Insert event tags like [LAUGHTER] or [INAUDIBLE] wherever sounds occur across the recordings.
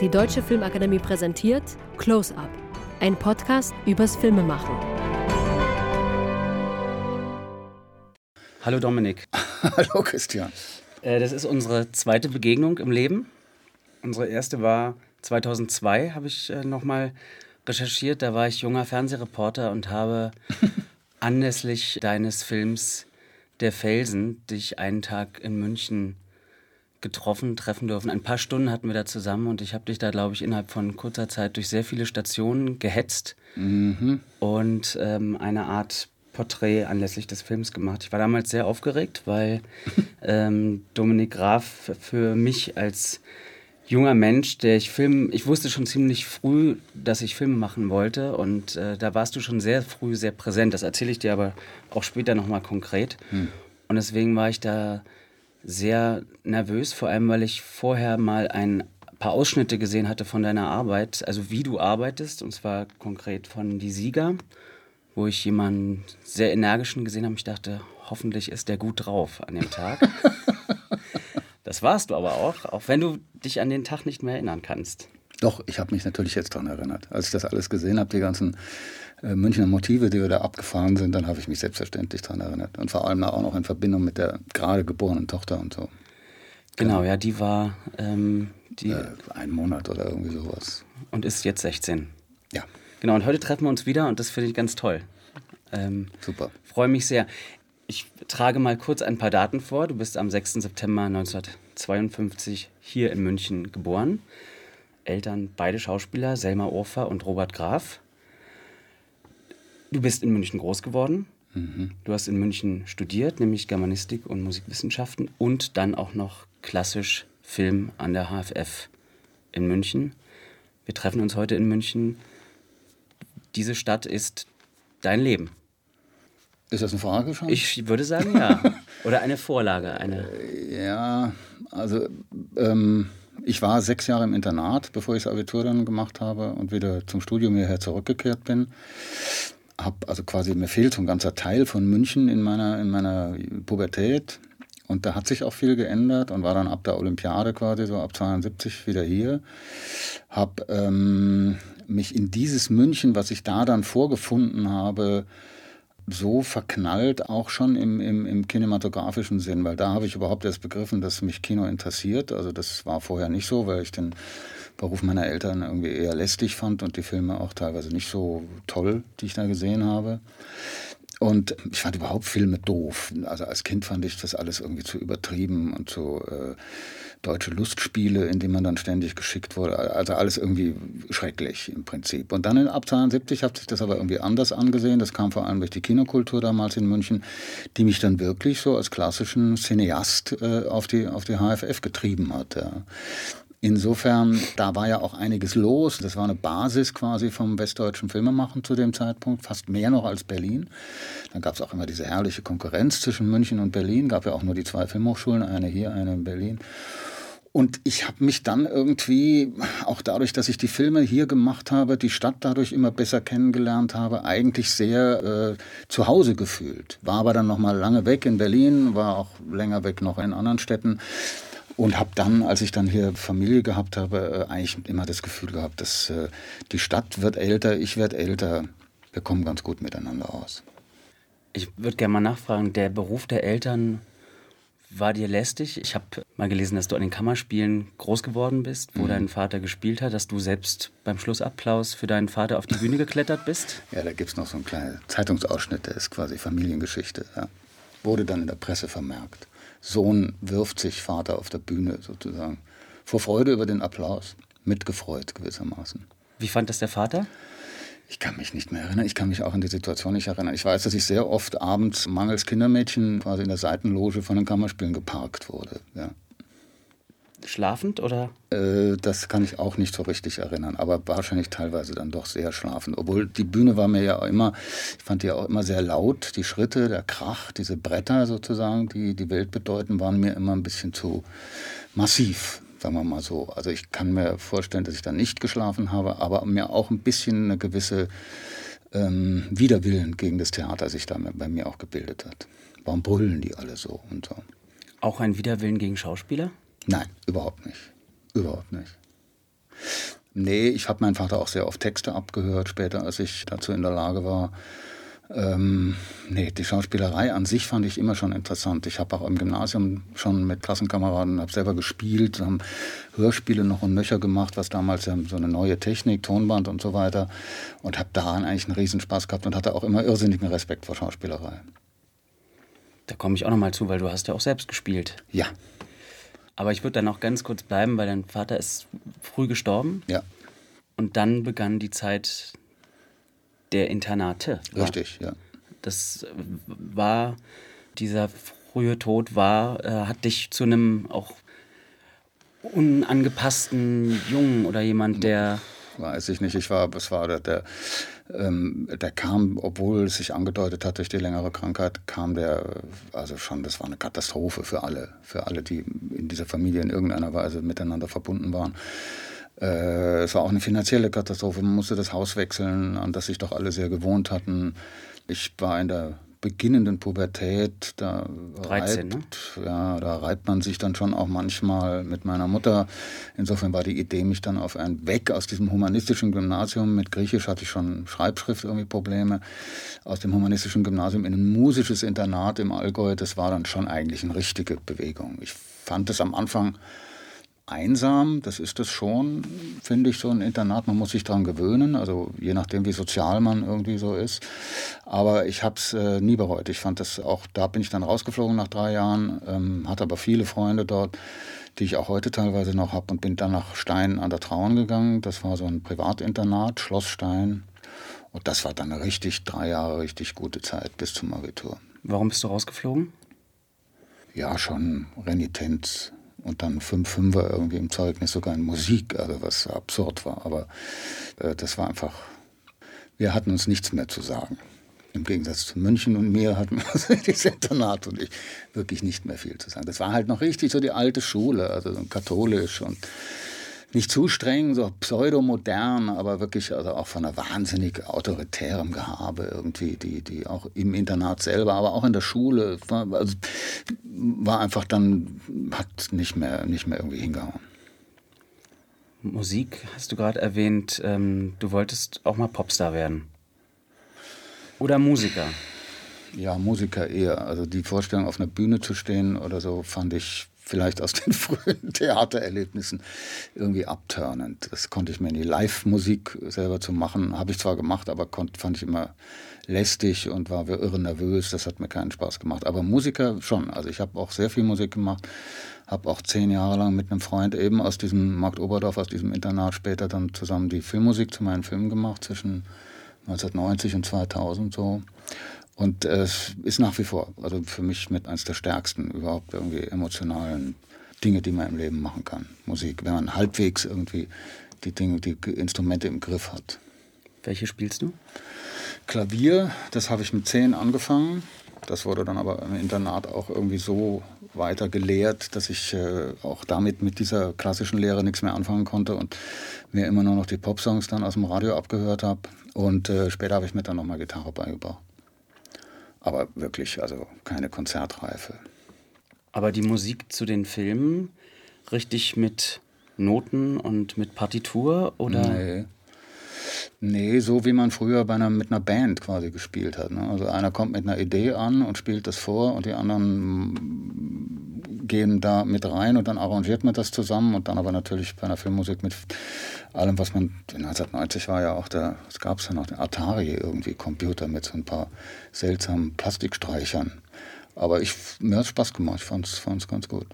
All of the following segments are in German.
Die Deutsche Filmakademie präsentiert Close Up, ein Podcast übers Filmemachen. Hallo Dominik. [LAUGHS] Hallo Christian. Äh, das ist unsere zweite Begegnung im Leben. Unsere erste war 2002, habe ich äh, nochmal recherchiert. Da war ich junger Fernsehreporter und habe [LAUGHS] anlässlich deines Films Der Felsen dich einen Tag in München getroffen, treffen dürfen. Ein paar Stunden hatten wir da zusammen und ich habe dich da, glaube ich, innerhalb von kurzer Zeit durch sehr viele Stationen gehetzt mhm. und ähm, eine Art Porträt anlässlich des Films gemacht. Ich war damals sehr aufgeregt, weil [LAUGHS] ähm, Dominik Graf für mich als junger Mensch, der ich Film, ich wusste schon ziemlich früh, dass ich Filme machen wollte und äh, da warst du schon sehr früh sehr präsent. Das erzähle ich dir aber auch später nochmal konkret. Hm. Und deswegen war ich da sehr nervös, vor allem weil ich vorher mal ein paar Ausschnitte gesehen hatte von deiner Arbeit, also wie du arbeitest, und zwar konkret von Die Sieger, wo ich jemanden sehr energischen gesehen habe. Ich dachte, hoffentlich ist der gut drauf an dem Tag. [LAUGHS] das warst du aber auch, auch wenn du dich an den Tag nicht mehr erinnern kannst. Doch, ich habe mich natürlich jetzt daran erinnert. Als ich das alles gesehen habe, die ganzen Münchner Motive, die wir da abgefahren sind, dann habe ich mich selbstverständlich daran erinnert. Und vor allem auch noch in Verbindung mit der gerade geborenen Tochter und so. Genau, ja, die war ähm, die äh, ein Monat oder irgendwie sowas. Und ist jetzt 16. Ja. Genau, und heute treffen wir uns wieder und das finde ich ganz toll. Ähm, Super. Freue mich sehr. Ich trage mal kurz ein paar Daten vor. Du bist am 6. September 1952 hier in München geboren. Eltern beide Schauspieler, Selma Urfer und Robert Graf. Du bist in München groß geworden. Mhm. Du hast in München studiert, nämlich Germanistik und Musikwissenschaften und dann auch noch klassisch Film an der HFF in München. Wir treffen uns heute in München. Diese Stadt ist dein Leben. Ist das eine Frage schon? Ich würde sagen, ja. [LAUGHS] Oder eine Vorlage. Eine ja, also ähm, ich war sechs Jahre im Internat, bevor ich das Abitur dann gemacht habe und wieder zum Studium hierher zurückgekehrt bin habe also quasi mir fehlt so ein ganzer Teil von München in meiner in meiner Pubertät und da hat sich auch viel geändert und war dann ab der Olympiade quasi so ab 72 wieder hier. Habe ähm, mich in dieses München, was ich da dann vorgefunden habe, so verknallt, auch schon im, im, im kinematografischen Sinn, weil da habe ich überhaupt erst begriffen, dass mich Kino interessiert. Also das war vorher nicht so, weil ich den Beruf meiner Eltern irgendwie eher lästig fand und die Filme auch teilweise nicht so toll, die ich da gesehen habe. Und ich fand überhaupt Filme doof. Also als Kind fand ich das alles irgendwie zu übertrieben und zu äh, deutsche Lustspiele, in die man dann ständig geschickt wurde. Also alles irgendwie schrecklich im Prinzip. Und dann in, ab 72 hat sich das aber irgendwie anders angesehen. Das kam vor allem durch die Kinokultur damals in München, die mich dann wirklich so als klassischen Cineast äh, auf, die, auf die HFF getrieben hat. Ja. Insofern, da war ja auch einiges los. Das war eine Basis quasi vom westdeutschen Filmemachen zu dem Zeitpunkt, fast mehr noch als Berlin. Dann gab es auch immer diese herrliche Konkurrenz zwischen München und Berlin. Gab ja auch nur die zwei Filmhochschulen, eine hier, eine in Berlin. Und ich habe mich dann irgendwie, auch dadurch, dass ich die Filme hier gemacht habe, die Stadt dadurch immer besser kennengelernt habe, eigentlich sehr äh, zu Hause gefühlt. War aber dann noch mal lange weg in Berlin, war auch länger weg noch in anderen Städten und habe dann, als ich dann hier Familie gehabt habe, äh, eigentlich immer das Gefühl gehabt, dass äh, die Stadt wird älter, ich werde älter. Wir kommen ganz gut miteinander aus. Ich würde gerne mal nachfragen, der Beruf der Eltern war dir lästig? Ich habe mal gelesen, dass du an den Kammerspielen groß geworden bist, wo mhm. dein Vater gespielt hat, dass du selbst beim Schlussapplaus für deinen Vater auf die Bühne geklettert bist. [LAUGHS] Ja, da gibt es noch so einen kleinen Zeitungsausschnitt, der ist quasi Familiengeschichte. Ja. Wurde dann in der Presse vermerkt. Sohn wirft sich Vater auf der Bühne sozusagen. Vor Freude über den Applaus. Mitgefreut gewissermaßen. Wie fand das der Vater? Ich kann mich nicht mehr erinnern. Ich kann mich auch an die Situation nicht erinnern. Ich weiß, dass ich sehr oft abends mangels Kindermädchen quasi in der Seitenloge von den Kammerspielen geparkt wurde. Ja schlafend oder? Äh, das kann ich auch nicht so richtig erinnern, aber wahrscheinlich teilweise dann doch sehr schlafend. Obwohl die Bühne war mir ja immer, ich fand die auch immer sehr laut, die Schritte, der Krach, diese Bretter sozusagen, die die Welt bedeuten, waren mir immer ein bisschen zu massiv, sagen wir mal so. Also ich kann mir vorstellen, dass ich da nicht geschlafen habe, aber mir auch ein bisschen eine gewisse ähm, Widerwillen gegen das Theater sich da bei mir auch gebildet hat. Warum brüllen die alle so und so? Auch ein Widerwillen gegen Schauspieler? Nein, überhaupt nicht. Überhaupt nicht. Nee, ich habe meinen Vater auch sehr oft Texte abgehört, später, als ich dazu in der Lage war. Ähm, nee, die Schauspielerei an sich fand ich immer schon interessant. Ich habe auch im Gymnasium schon mit Klassenkameraden, habe selber gespielt, haben Hörspiele noch und nöcher gemacht, was damals ja so eine neue Technik, Tonband und so weiter. Und habe daran eigentlich einen Riesenspaß gehabt und hatte auch immer irrsinnigen Respekt vor Schauspielerei. Da komme ich auch noch mal zu, weil du hast ja auch selbst gespielt. Ja. Aber ich würde dann noch ganz kurz bleiben, weil dein Vater ist früh gestorben. Ja. Und dann begann die Zeit der Internate. Richtig, ja. Das war, dieser frühe Tod war, äh, hat dich zu einem auch unangepassten Jungen oder jemand, der. Weiß ich nicht. Ich war, es war der, der, ähm, der kam, obwohl es sich angedeutet hat durch die längere Krankheit, kam der, also schon, das war eine Katastrophe für alle, für alle, die in dieser Familie in irgendeiner Weise miteinander verbunden waren. Äh, es war auch eine finanzielle Katastrophe. Man musste das Haus wechseln, an das sich doch alle sehr gewohnt hatten. Ich war in der beginnenden Pubertät, da 13, reibt, ne? ja, da reibt man sich dann schon auch manchmal mit meiner Mutter. Insofern war die Idee, mich dann auf ein Weg aus diesem humanistischen Gymnasium, mit Griechisch hatte ich schon Schreibschrift irgendwie Probleme, aus dem humanistischen Gymnasium in ein musisches Internat im Allgäu, das war dann schon eigentlich eine richtige Bewegung. Ich fand es am Anfang einsam, das ist es schon, finde ich, so ein Internat. Man muss sich daran gewöhnen, also je nachdem, wie sozial man irgendwie so ist. Aber ich habe es äh, nie bereut. Ich fand das auch, da bin ich dann rausgeflogen nach drei Jahren, ähm, hatte aber viele Freunde dort, die ich auch heute teilweise noch habe und bin dann nach Stein an der Traun gegangen. Das war so ein Privatinternat, Schloss Stein. Und das war dann richtig, drei Jahre richtig gute Zeit bis zum Abitur. Warum bist du rausgeflogen? Ja, schon Renitenz und dann fünf Fünfer irgendwie im Zeugnis, sogar in Musik, also was absurd war. Aber äh, das war einfach, wir hatten uns nichts mehr zu sagen. Im Gegensatz zu München und mir hatten wir [LAUGHS] dieses Internat und ich wirklich nicht mehr viel zu sagen. Das war halt noch richtig so die alte Schule, also katholisch und nicht zu streng, so pseudomodern, aber wirklich also auch von einer wahnsinnig autoritärem Gehabe irgendwie, die, die auch im Internat selber, aber auch in der Schule, war, also war einfach dann, hat nicht mehr, nicht mehr irgendwie hingehauen. Musik hast du gerade erwähnt, ähm, du wolltest auch mal Popstar werden. Oder Musiker. Ja, Musiker eher. Also die Vorstellung, auf einer Bühne zu stehen oder so, fand ich vielleicht aus den [LAUGHS] frühen Theatererlebnissen irgendwie abturnend. Das konnte ich mir in die Live-Musik selber zu machen, habe ich zwar gemacht, aber konnt, fand ich immer lästig und war irre nervös. Das hat mir keinen Spaß gemacht. Aber Musiker schon. Also ich habe auch sehr viel Musik gemacht, habe auch zehn Jahre lang mit einem Freund eben aus diesem Markt Oberdorf, aus diesem Internat später dann zusammen die Filmmusik zu meinen Filmen gemacht zwischen 1990 und 2000 so. Und es ist nach wie vor, also für mich mit eines der stärksten überhaupt irgendwie emotionalen Dinge, die man im Leben machen kann. Musik, wenn man halbwegs irgendwie die Dinge, die Instrumente im Griff hat. Welche spielst du? Klavier, das habe ich mit zehn angefangen. Das wurde dann aber im Internat auch irgendwie so weiter gelehrt, dass ich äh, auch damit mit dieser klassischen Lehre nichts mehr anfangen konnte und mir immer nur noch die Popsongs dann aus dem Radio abgehört habe. Und äh, später habe ich mir dann nochmal Gitarre beigebracht. Aber wirklich, also keine Konzertreife. Aber die Musik zu den Filmen richtig mit Noten und mit Partitur oder? Nee. Nee, so wie man früher bei einer, mit einer Band quasi gespielt hat. Ne? Also einer kommt mit einer Idee an und spielt das vor und die anderen gehen da mit rein und dann arrangiert man das zusammen und dann aber natürlich bei einer Filmmusik mit allem, was man, 1990 war ja auch der, es gab es ja noch den Atari irgendwie, Computer mit so ein paar seltsamen Plastikstreichern. Aber ich, mir hat Spaß gemacht, ich fand es ganz gut.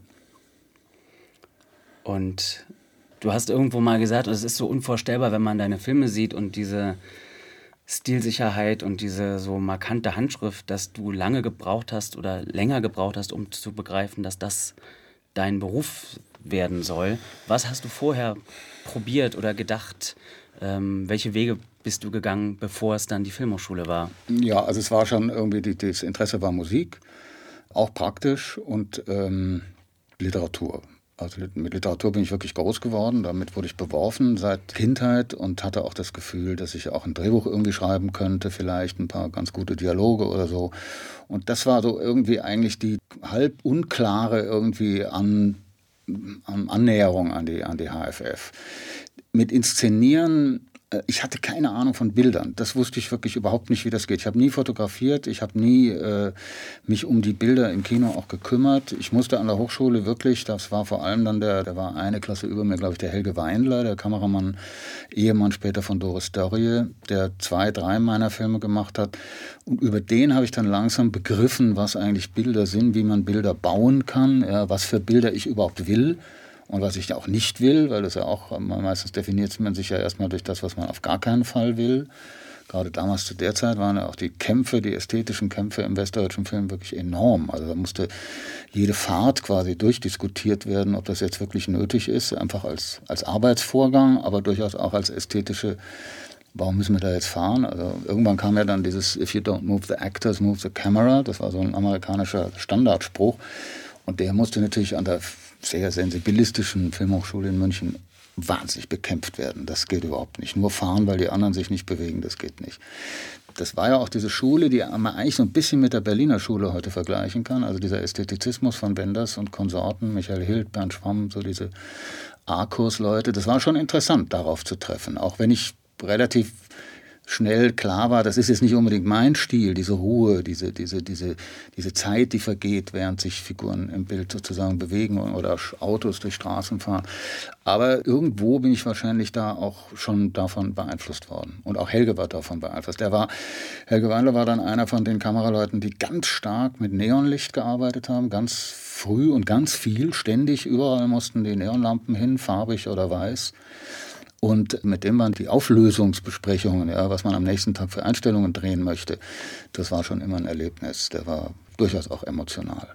Und du hast irgendwo mal gesagt, es ist so unvorstellbar, wenn man deine Filme sieht und diese Stilsicherheit und diese so markante Handschrift, dass du lange gebraucht hast oder länger gebraucht hast, um zu begreifen, dass das dein Beruf werden soll. Was hast du vorher probiert oder gedacht? Ähm, welche Wege bist du gegangen, bevor es dann die Filmhochschule war? Ja, also es war schon irgendwie, die, das Interesse war Musik, auch praktisch und ähm, Literatur. Also mit Literatur bin ich wirklich groß geworden. Damit wurde ich beworfen seit Kindheit und hatte auch das Gefühl, dass ich auch ein Drehbuch irgendwie schreiben könnte, vielleicht ein paar ganz gute Dialoge oder so. Und das war so irgendwie eigentlich die halb unklare irgendwie an, an Annäherung an die, an die HFF. mit Inszenieren ich hatte keine Ahnung von Bildern. Das wusste ich wirklich überhaupt nicht, wie das geht. Ich habe nie fotografiert, ich habe nie äh, mich um die Bilder im Kino auch gekümmert. Ich musste an der Hochschule wirklich, das war vor allem dann der, der war eine Klasse über mir, glaube ich, der Helge Weinler, der Kameramann, Ehemann später von Doris Dörrie, der zwei, drei meiner Filme gemacht hat. Und über den habe ich dann langsam begriffen, was eigentlich Bilder sind, wie man Bilder bauen kann, ja, was für Bilder ich überhaupt will und was ich auch nicht will, weil das ja auch meistens definiert man sich ja erstmal durch das, was man auf gar keinen Fall will. Gerade damals zu der Zeit waren ja auch die Kämpfe, die ästhetischen Kämpfe im westdeutschen Film wirklich enorm. Also da musste jede Fahrt quasi durchdiskutiert werden, ob das jetzt wirklich nötig ist, einfach als, als Arbeitsvorgang, aber durchaus auch als ästhetische warum müssen wir da jetzt fahren? Also irgendwann kam ja dann dieses If you don't move the actors, move the camera. Das war so ein amerikanischer Standardspruch. Und der musste natürlich an der sehr sensibilistischen Filmhochschule in München wahnsinnig bekämpft werden. Das geht überhaupt nicht. Nur fahren, weil die anderen sich nicht bewegen, das geht nicht. Das war ja auch diese Schule, die man eigentlich so ein bisschen mit der Berliner Schule heute vergleichen kann. Also dieser Ästhetizismus von Wenders und Konsorten, Michael Hild, Bernd Schwamm, so diese A-Kurs-Leute. Das war schon interessant, darauf zu treffen. Auch wenn ich relativ schnell klar war, das ist jetzt nicht unbedingt mein Stil, diese Ruhe, diese, diese, diese, diese Zeit, die vergeht, während sich Figuren im Bild sozusagen bewegen oder Autos durch Straßen fahren. Aber irgendwo bin ich wahrscheinlich da auch schon davon beeinflusst worden. Und auch Helge war davon beeinflusst. Der war, Helge Wandler war dann einer von den Kameraleuten, die ganz stark mit Neonlicht gearbeitet haben, ganz früh und ganz viel, ständig, überall mussten die Neonlampen hin, farbig oder weiß und mit dem man die Auflösungsbesprechungen, ja, was man am nächsten Tag für Einstellungen drehen möchte, das war schon immer ein Erlebnis. Der war durchaus auch emotional.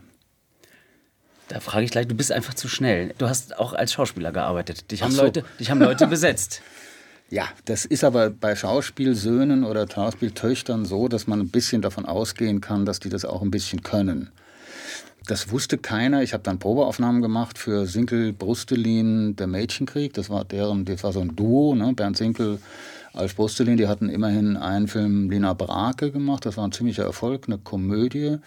Da frage ich gleich, du bist einfach zu schnell. Du hast auch als Schauspieler gearbeitet. Dich haben, so. Leute, dich haben Leute [LAUGHS] besetzt. Ja, das ist aber bei Schauspielsöhnen oder Schauspieltöchtern so, dass man ein bisschen davon ausgehen kann, dass die das auch ein bisschen können. Das wusste keiner. Ich habe dann Probeaufnahmen gemacht für Sinkel Brustelin, der Mädchenkrieg. Das war deren, das war so ein Duo, ne? Bernd Sinkel, Alf Brustelin. Die hatten immerhin einen Film Lina Brake gemacht. Das war ein ziemlicher Erfolg, eine Komödie.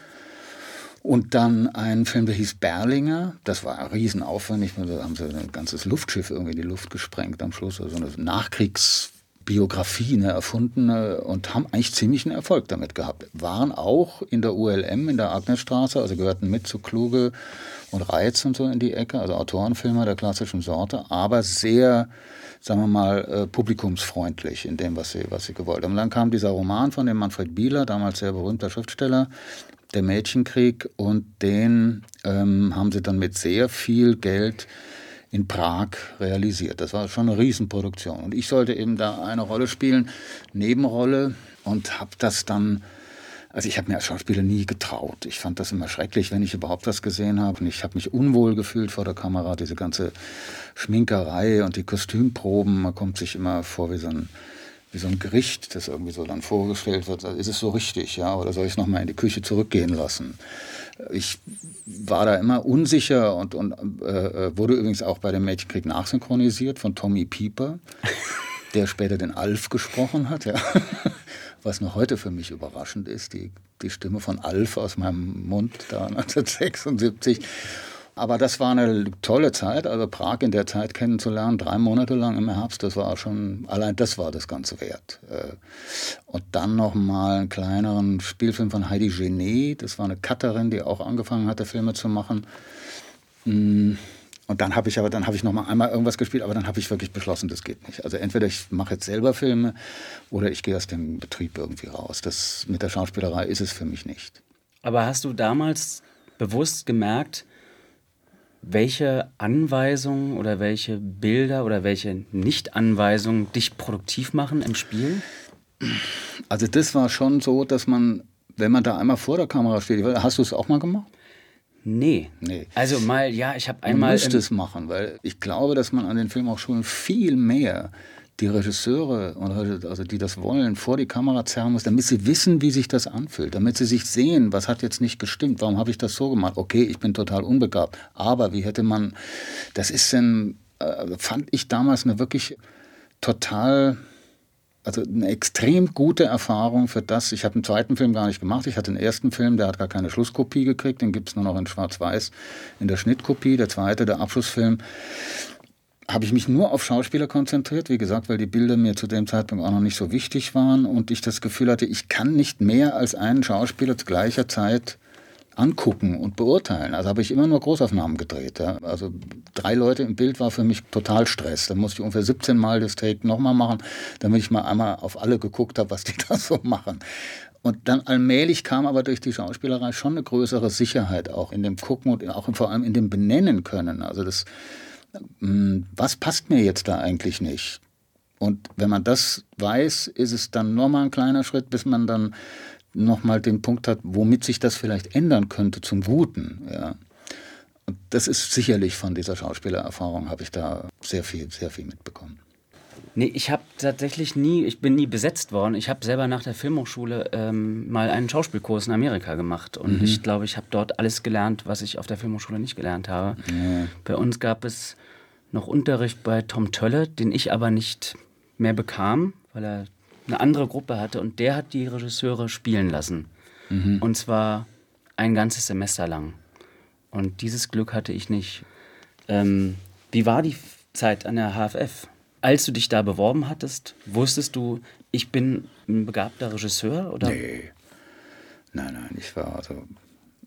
Und dann einen Film, der hieß Berlinger. Das war riesenaufwendig. Da haben sie ein ganzes Luftschiff irgendwie in die Luft gesprengt am Schluss. Also eine Nachkriegs- Biografie, eine erfundene und haben eigentlich ziemlichen Erfolg damit gehabt. Waren auch in der ULM, in der Agnesstraße, also gehörten mit zu Kluge und Reiz und so in die Ecke, also Autorenfilmer der klassischen Sorte, aber sehr, sagen wir mal, äh, publikumsfreundlich in dem, was sie, was sie gewollt haben. Und dann kam dieser Roman von dem Manfred Bieler, damals sehr berühmter Schriftsteller, Der Mädchenkrieg, und den ähm, haben sie dann mit sehr viel Geld in Prag realisiert. Das war schon eine Riesenproduktion. Und ich sollte eben da eine Rolle spielen, Nebenrolle, und habe das dann, also ich habe mir als Schauspieler nie getraut. Ich fand das immer schrecklich, wenn ich überhaupt was gesehen habe. Und ich habe mich unwohl gefühlt vor der Kamera, diese ganze Schminkerei und die Kostümproben. Man kommt sich immer vor wie so ein wie so ein Gericht, das irgendwie so dann vorgestellt wird, ist es so richtig, ja, oder soll ich es nochmal in die Küche zurückgehen lassen? Ich war da immer unsicher und, und äh, wurde übrigens auch bei dem Mädchenkrieg nachsynchronisiert von Tommy Pieper, [LAUGHS] der später den Alf gesprochen hat, ja. Was noch heute für mich überraschend ist, die, die Stimme von Alf aus meinem Mund da 1976. Aber das war eine tolle Zeit, also Prag in der Zeit kennenzulernen, drei Monate lang im Herbst, das war schon, allein das war das Ganze wert. Äh, und dann nochmal einen kleineren Spielfilm von Heidi Genet, das war eine Cutterin, die auch angefangen hatte, Filme zu machen. Mm, und dann habe ich aber, dann habe ich noch mal einmal irgendwas gespielt, aber dann habe ich wirklich beschlossen, das geht nicht. Also entweder ich mache jetzt selber Filme oder ich gehe aus dem Betrieb irgendwie raus. Das mit der Schauspielerei ist es für mich nicht. Aber hast du damals bewusst gemerkt, welche Anweisungen oder welche Bilder oder welche Nicht-Anweisungen dich produktiv machen im Spiel? Also das war schon so, dass man, wenn man da einmal vor der Kamera steht, hast du es auch mal gemacht? Nee. nee. Also mal, ja, ich habe einmal. Du musst es machen, weil ich glaube, dass man an den Filmhochschulen viel mehr die Regisseure, also die das wollen, vor die Kamera zerren muss, damit sie wissen, wie sich das anfühlt, damit sie sich sehen, was hat jetzt nicht gestimmt, warum habe ich das so gemacht? Okay, ich bin total unbegabt, aber wie hätte man, das ist denn, äh, fand ich damals eine wirklich total, also eine extrem gute Erfahrung für das. Ich habe den zweiten Film gar nicht gemacht. Ich hatte den ersten Film, der hat gar keine Schlusskopie gekriegt. Den gibt es nur noch in Schwarz-Weiß in der Schnittkopie. Der zweite, der Abschlussfilm, habe ich mich nur auf Schauspieler konzentriert, wie gesagt, weil die Bilder mir zu dem Zeitpunkt auch noch nicht so wichtig waren und ich das Gefühl hatte, ich kann nicht mehr als einen Schauspieler zu gleicher Zeit angucken und beurteilen. Also habe ich immer nur Großaufnahmen gedreht. Ja. Also drei Leute im Bild war für mich total Stress. Da musste ich ungefähr 17 Mal das Take nochmal machen, damit ich mal einmal auf alle geguckt habe, was die [LAUGHS] da so machen. Und dann allmählich kam aber durch die Schauspielerei schon eine größere Sicherheit auch in dem Gucken und auch vor allem in dem Benennen können. Also das, was passt mir jetzt da eigentlich nicht? Und wenn man das weiß, ist es dann nur mal ein kleiner Schritt, bis man dann nochmal den Punkt hat, womit sich das vielleicht ändern könnte zum Guten. Ja. Und das ist sicherlich von dieser Schauspielererfahrung, habe ich da sehr viel, sehr viel mitbekommen. Nee, ich habe tatsächlich nie, ich bin nie besetzt worden. Ich habe selber nach der Filmhochschule ähm, mal einen Schauspielkurs in Amerika gemacht. Und mhm. ich glaube, ich habe dort alles gelernt, was ich auf der Filmhochschule nicht gelernt habe. Ja. Bei uns gab es noch Unterricht bei Tom Tölle, den ich aber nicht mehr bekam, weil er eine andere Gruppe hatte. Und der hat die Regisseure spielen lassen. Mhm. Und zwar ein ganzes Semester lang. Und dieses Glück hatte ich nicht. Ähm, wie war die Zeit an der HFF? als du dich da beworben hattest, wusstest du, ich bin ein begabter Regisseur? Oder? Nee. Nein, nein, ich war also,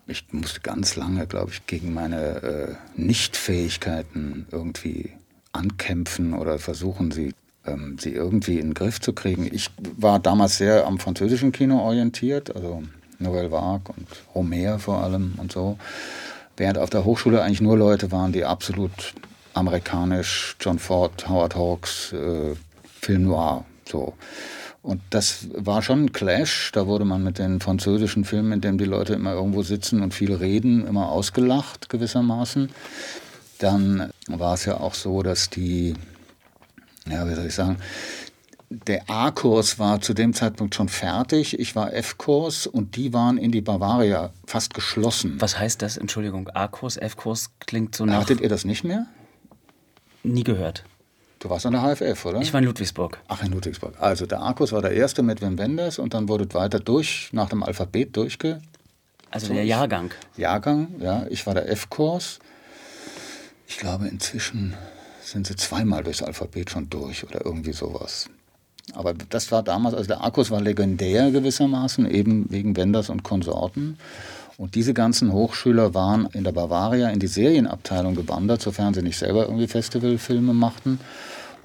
ich musste ganz lange, glaube ich, gegen meine äh, Nichtfähigkeiten irgendwie ankämpfen oder versuchen, sie, ähm, sie irgendwie in den Griff zu kriegen. Ich war damals sehr am französischen Kino orientiert, also Nouvelle Vague und Romer vor allem und so. Während auf der Hochschule eigentlich nur Leute waren, die absolut amerikanisch, John Ford, Howard Hawks, äh, Film Noir, so. Und das war schon ein Clash. Da wurde man mit den französischen Filmen, in denen die Leute immer irgendwo sitzen und viel reden, immer ausgelacht gewissermaßen. Dann war es ja auch so, dass die, ja, wie soll ich sagen, der A-Kurs war zu dem Zeitpunkt schon fertig. Ich war F-Kurs und die waren in die Bavaria fast geschlossen. Was heißt das? Entschuldigung, A-Kurs, F-Kurs klingt so nach. Hattet ihr das nicht mehr? Nie gehört. Du warst an der HFF, oder? Ich war in Ludwigsburg. Ach, in Ludwigsburg. Also der Arkus war der erste mit Wim Wenders und dann wurde weiter durch, nach dem Alphabet durchge... Also der Jahrgang. Jahrgang, ja. Ich war der F-Kurs. Ich glaube, inzwischen sind sie zweimal durchs Alphabet schon durch oder irgendwie sowas. Aber das war damals, also der Arkus war legendär gewissermaßen, eben wegen Wenders und Konsorten. Und diese ganzen Hochschüler waren in der Bavaria in die Serienabteilung gewandert, sofern sie nicht selber irgendwie Festivalfilme machten.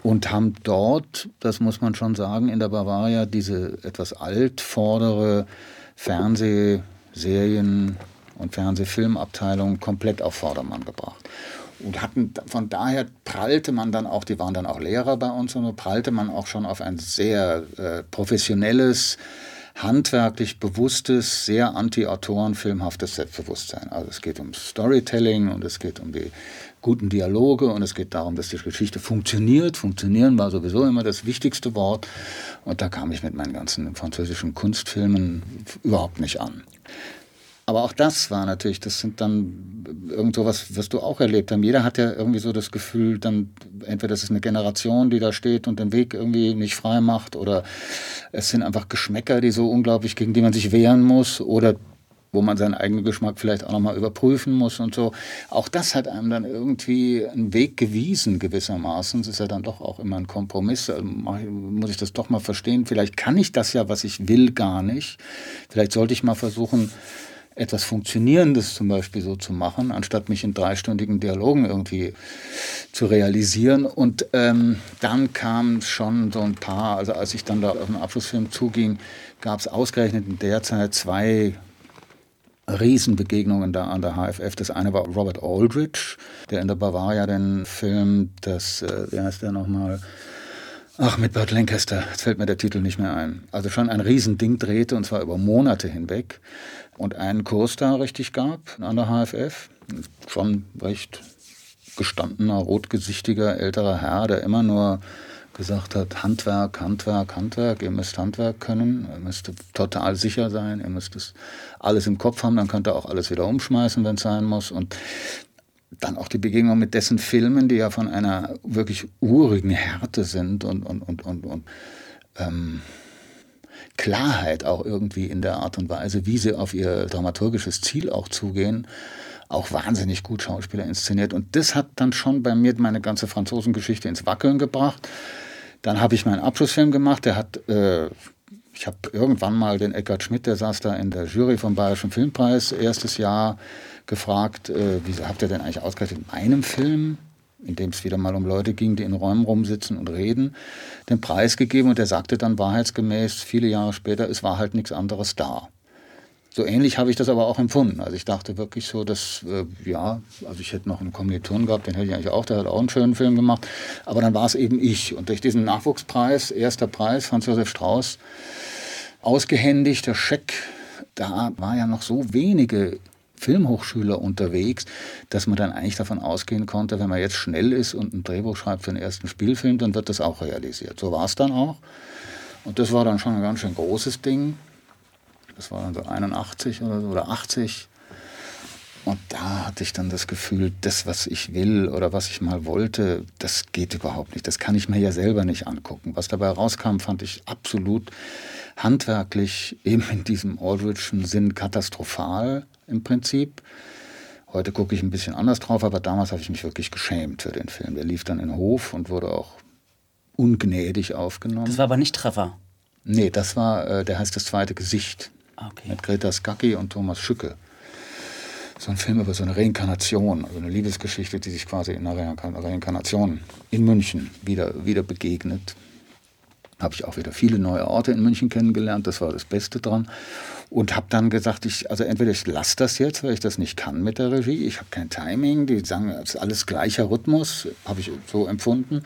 Und haben dort, das muss man schon sagen, in der Bavaria diese etwas altvordere Fernsehserien- und Fernsehfilmabteilung komplett auf Vordermann gebracht und hatten von daher prallte man dann auch, die waren dann auch Lehrer bei uns und prallte man auch schon auf ein sehr äh, professionelles handwerklich bewusstes, sehr anti-Autoren-filmhaftes Selbstbewusstsein. Also es geht um Storytelling und es geht um die guten Dialoge und es geht darum, dass die Geschichte funktioniert. Funktionieren war sowieso immer das wichtigste Wort und da kam ich mit meinen ganzen französischen Kunstfilmen überhaupt nicht an. Aber auch das war natürlich, das sind dann irgend sowas, was du auch erlebt hast. Jeder hat ja irgendwie so das Gefühl, dann entweder das ist eine Generation, die da steht und den Weg irgendwie nicht frei macht, oder es sind einfach Geschmäcker, die so unglaublich, gegen die man sich wehren muss, oder wo man seinen eigenen Geschmack vielleicht auch nochmal überprüfen muss und so. Auch das hat einem dann irgendwie einen Weg gewiesen, gewissermaßen. Es ist ja dann doch auch immer ein Kompromiss. Also muss ich das doch mal verstehen. Vielleicht kann ich das ja, was ich will, gar nicht. Vielleicht sollte ich mal versuchen, etwas Funktionierendes zum Beispiel so zu machen, anstatt mich in dreistündigen Dialogen irgendwie zu realisieren. Und ähm, dann kamen schon so ein paar, also als ich dann da auf den Abschlussfilm zuging, gab es ausgerechnet in der Zeit zwei Riesenbegegnungen da an der HFF. Das eine war Robert Aldrich, der in der Bavaria den Film, das, äh, wie heißt der nochmal? Ach, mit Burt Lancaster, jetzt fällt mir der Titel nicht mehr ein. Also schon ein Riesending drehte und zwar über Monate hinweg und einen Kurs da richtig gab an der HFF. Schon recht gestandener, rotgesichtiger älterer Herr, der immer nur gesagt hat, Handwerk, Handwerk, Handwerk, ihr müsst Handwerk können, ihr müsst total sicher sein, ihr müsst es alles im Kopf haben, dann könnt ihr auch alles wieder umschmeißen, wenn es sein muss. Und dann auch die Begegnung mit dessen Filmen, die ja von einer wirklich urigen Härte sind und, und, und, und, und ähm, Klarheit auch irgendwie in der Art und Weise, wie sie auf ihr dramaturgisches Ziel auch zugehen. auch wahnsinnig gut Schauspieler inszeniert. Und das hat dann schon bei mir meine ganze Franzosengeschichte ins Wackeln gebracht. Dann habe ich meinen Abschlussfilm gemacht, der hat äh, ich habe irgendwann mal den Eckhard Schmidt, der saß da in der Jury vom Bayerischen Filmpreis, erstes Jahr gefragt, äh, wie habt ihr denn eigentlich ausgerechnet in meinem Film, in dem es wieder mal um Leute ging, die in Räumen rumsitzen und reden, den Preis gegeben und er sagte dann wahrheitsgemäß, viele Jahre später, es war halt nichts anderes da. So ähnlich habe ich das aber auch empfunden. Also ich dachte wirklich so, dass, äh, ja, also ich hätte noch einen Kommilitonen gehabt, den hätte ich eigentlich auch, der hat auch einen schönen Film gemacht. Aber dann war es eben ich. Und durch diesen Nachwuchspreis, erster Preis, Franz Josef Strauß, ausgehändigter Scheck, da war ja noch so wenige Filmhochschüler unterwegs, dass man dann eigentlich davon ausgehen konnte, wenn man jetzt schnell ist und ein Drehbuch schreibt für den ersten Spielfilm, dann wird das auch realisiert. So war es dann auch. Und das war dann schon ein ganz schön großes Ding. Das war so 81 oder, so, oder 80. Und da hatte ich dann das Gefühl, das, was ich will oder was ich mal wollte, das geht überhaupt nicht. Das kann ich mir ja selber nicht angucken. Was dabei rauskam, fand ich absolut handwerklich eben in diesem Aldrichschen Sinn katastrophal im Prinzip. Heute gucke ich ein bisschen anders drauf, aber damals habe ich mich wirklich geschämt für den Film. Der lief dann in den Hof und wurde auch ungnädig aufgenommen. Das war aber nicht Treffer. Nee, das war, äh, der heißt das zweite Gesicht. Okay. Mit Greta Skacki und Thomas Schücke. So ein Film über so eine Reinkarnation, also eine Liebesgeschichte, die sich quasi in einer Reinkarnation in München wieder, wieder begegnet. Habe ich auch wieder viele neue Orte in München kennengelernt, das war das Beste dran. Und habe dann gesagt, ich, also entweder ich lasse das jetzt, weil ich das nicht kann mit der Regie, ich habe kein Timing, die sagen, es ist alles gleicher Rhythmus, habe ich so empfunden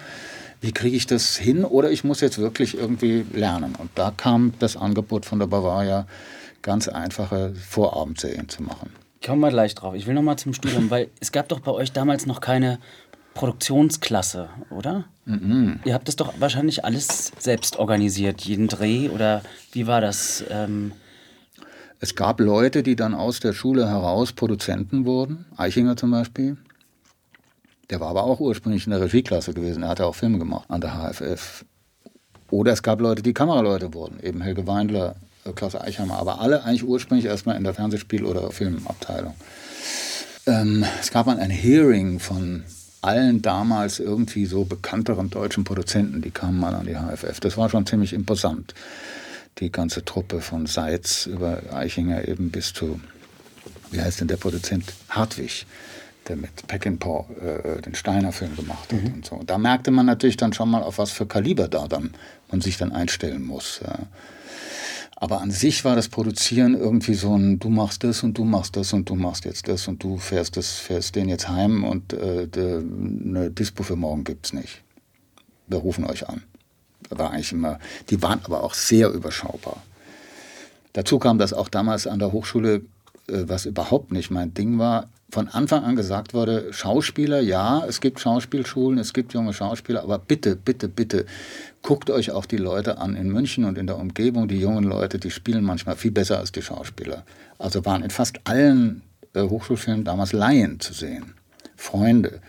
wie kriege ich das hin oder ich muss jetzt wirklich irgendwie lernen. Und da kam das Angebot von der Bavaria, ganz einfache Vorabendserien zu machen. Ich komme mal gleich drauf. Ich will noch mal zum Studium, weil es gab doch bei euch damals noch keine Produktionsklasse, oder? Mhm. Ihr habt das doch wahrscheinlich alles selbst organisiert, jeden Dreh oder wie war das? Ähm es gab Leute, die dann aus der Schule heraus Produzenten wurden, Eichinger zum Beispiel. Der war aber auch ursprünglich in der Regieklasse gewesen. Er hatte auch Filme gemacht an der HFF. Oder es gab Leute, die Kameraleute wurden, eben Helge Weindler, Klaus Eichheimer, aber alle eigentlich ursprünglich erstmal in der Fernsehspiel- oder Filmabteilung. Ähm, es gab dann ein Hearing von allen damals irgendwie so bekannteren deutschen Produzenten, die kamen mal an die HFF. Das war schon ziemlich imposant. Die ganze Truppe von Seitz über Eichinger eben bis zu, wie heißt denn der Produzent? Hartwig der mit Peckinpah äh, den Steiner-Film gemacht hat mhm. und so. da merkte man natürlich dann schon mal, auf was für Kaliber da dann man sich dann einstellen muss. Ja. Aber an sich war das Produzieren irgendwie so ein, du machst das und du machst das und du machst jetzt das und du fährst das, fährst den jetzt heim und äh, de, eine Dispo für morgen gibt's nicht. Wir rufen euch an. War eigentlich immer, die waren aber auch sehr überschaubar. Dazu kam, dass auch damals an der Hochschule, äh, was überhaupt nicht mein Ding war, von Anfang an gesagt wurde, Schauspieler, ja, es gibt Schauspielschulen, es gibt junge Schauspieler, aber bitte, bitte, bitte, guckt euch auch die Leute an in München und in der Umgebung. Die jungen Leute, die spielen manchmal viel besser als die Schauspieler. Also waren in fast allen äh, Hochschulfilmen damals Laien zu sehen. Freunde,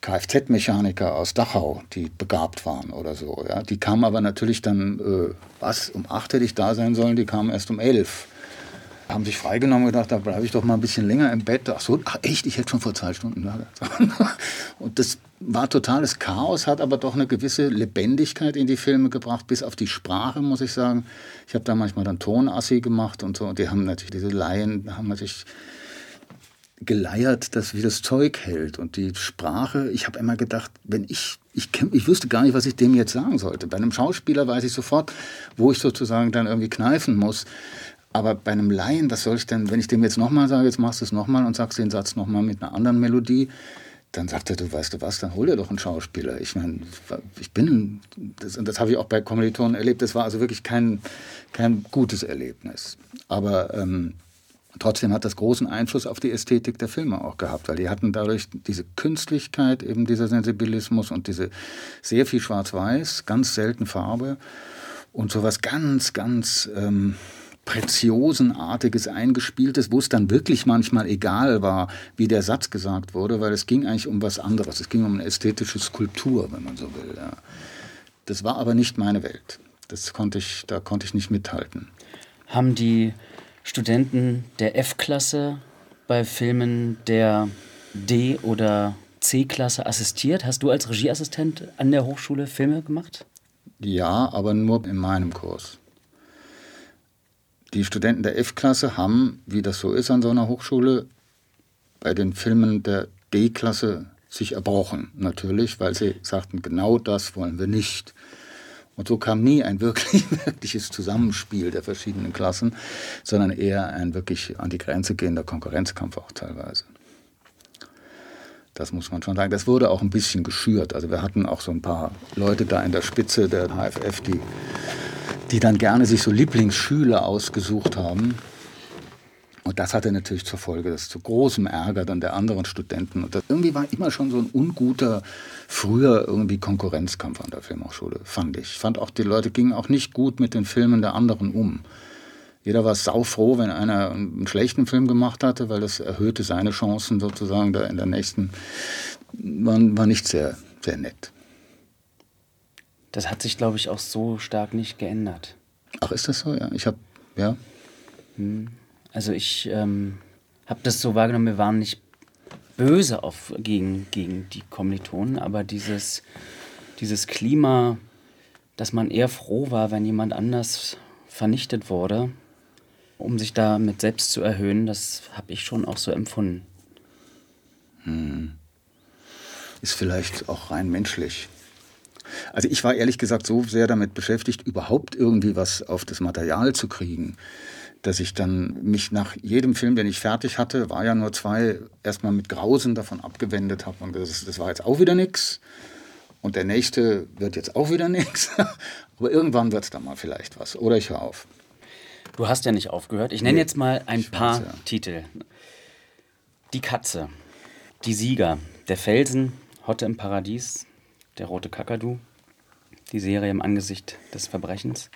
Kfz-Mechaniker aus Dachau, die begabt waren oder so. Ja. Die kamen aber natürlich dann, äh, was, um acht hätte ich da sein sollen, die kamen erst um elf haben sich freigenommen und gedacht, da bleibe ich doch mal ein bisschen länger im Bett. Ach so, ach echt, ich hätte schon vor zwei Stunden da. [LAUGHS] Und das war totales Chaos, hat aber doch eine gewisse Lebendigkeit in die Filme gebracht, bis auf die Sprache, muss ich sagen. Ich habe da manchmal dann Tonassi gemacht und so. Und die haben natürlich, diese Laien, haben natürlich geleiert, dass wie das Zeug hält. Und die Sprache, ich habe immer gedacht, wenn ich, ich, ich wüsste gar nicht, was ich dem jetzt sagen sollte. Bei einem Schauspieler weiß ich sofort, wo ich sozusagen dann irgendwie kneifen muss. Aber bei einem Laien, was soll ich denn, wenn ich dem jetzt nochmal sage, jetzt machst du es nochmal und sagst den Satz nochmal mit einer anderen Melodie, dann sagt er, du weißt du was, dann hol dir doch einen Schauspieler. Ich meine, ich bin, das, und das habe ich auch bei Kommilitonen erlebt, das war also wirklich kein, kein gutes Erlebnis. Aber ähm, trotzdem hat das großen Einfluss auf die Ästhetik der Filme auch gehabt, weil die hatten dadurch diese Künstlichkeit, eben dieser Sensibilismus und diese sehr viel Schwarz-Weiß, ganz selten Farbe und sowas ganz, ganz... Ähm, Preziosenartiges eingespieltes, wo es dann wirklich manchmal egal war, wie der Satz gesagt wurde, weil es ging eigentlich um was anderes. Es ging um eine ästhetische Skulptur, wenn man so will. Ja. Das war aber nicht meine Welt. Das konnte ich, da konnte ich nicht mithalten. Haben die Studenten der F-Klasse bei Filmen der D- oder C-Klasse assistiert? Hast du als Regieassistent an der Hochschule Filme gemacht? Ja, aber nur in meinem Kurs. Die Studenten der F-Klasse haben, wie das so ist an so einer Hochschule, bei den Filmen der D-Klasse sich erbrochen, natürlich, weil sie sagten, genau das wollen wir nicht. Und so kam nie ein wirklich, [LAUGHS] wirkliches Zusammenspiel der verschiedenen Klassen, sondern eher ein wirklich an die Grenze gehender Konkurrenzkampf auch teilweise. Das muss man schon sagen. Das wurde auch ein bisschen geschürt. Also wir hatten auch so ein paar Leute da in der Spitze der HFF, die, die dann gerne sich so Lieblingsschüler ausgesucht haben und das hatte natürlich zur Folge, dass zu großem Ärger dann der anderen Studenten. Und das irgendwie war immer schon so ein unguter, früher irgendwie Konkurrenzkampf an der Filmhochschule, fand ich. Ich fand auch, die Leute gingen auch nicht gut mit den Filmen der anderen um. Jeder war saufroh, wenn einer einen schlechten Film gemacht hatte, weil das erhöhte seine Chancen sozusagen da in der nächsten. War, war nicht sehr, sehr nett. Das hat sich, glaube ich, auch so stark nicht geändert. Ach, ist das so? Ja, ich habe, ja. Hm. Also ich ähm, habe das so wahrgenommen, wir waren nicht böse auf, gegen, gegen die Kommilitonen, aber dieses, dieses Klima, dass man eher froh war, wenn jemand anders vernichtet wurde, um sich damit selbst zu erhöhen, das habe ich schon auch so empfunden. Hm. Ist vielleicht auch rein menschlich. Also ich war ehrlich gesagt so sehr damit beschäftigt, überhaupt irgendwie was auf das Material zu kriegen dass ich dann mich nach jedem Film, den ich fertig hatte, war ja nur zwei, erstmal mit Grausen davon abgewendet habe und das, das war jetzt auch wieder nichts. Und der nächste wird jetzt auch wieder [LAUGHS] nichts. Aber irgendwann wird es dann mal vielleicht was. Oder ich höre auf. Du hast ja nicht aufgehört. Ich nenne nee, jetzt mal ein paar weiß, ja. Titel. Die Katze, Die Sieger, Der Felsen, Hotte im Paradies, Der rote Kakadu, die Serie im Angesicht des Verbrechens,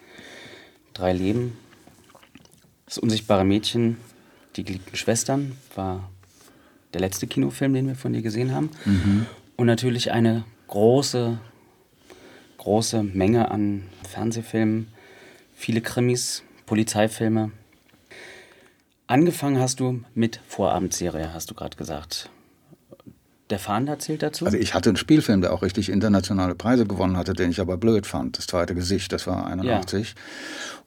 Drei Leben, das unsichtbare Mädchen, die geliebten Schwestern, war der letzte Kinofilm, den wir von dir gesehen haben. Mhm. Und natürlich eine große, große Menge an Fernsehfilmen, viele Krimis, Polizeifilme. Angefangen hast du mit Vorabendserie, hast du gerade gesagt. Der Fahnder zählt dazu? Also ich hatte einen Spielfilm, der auch richtig internationale Preise gewonnen hatte, den ich aber blöd fand. Das zweite Gesicht, das war 81. Ja.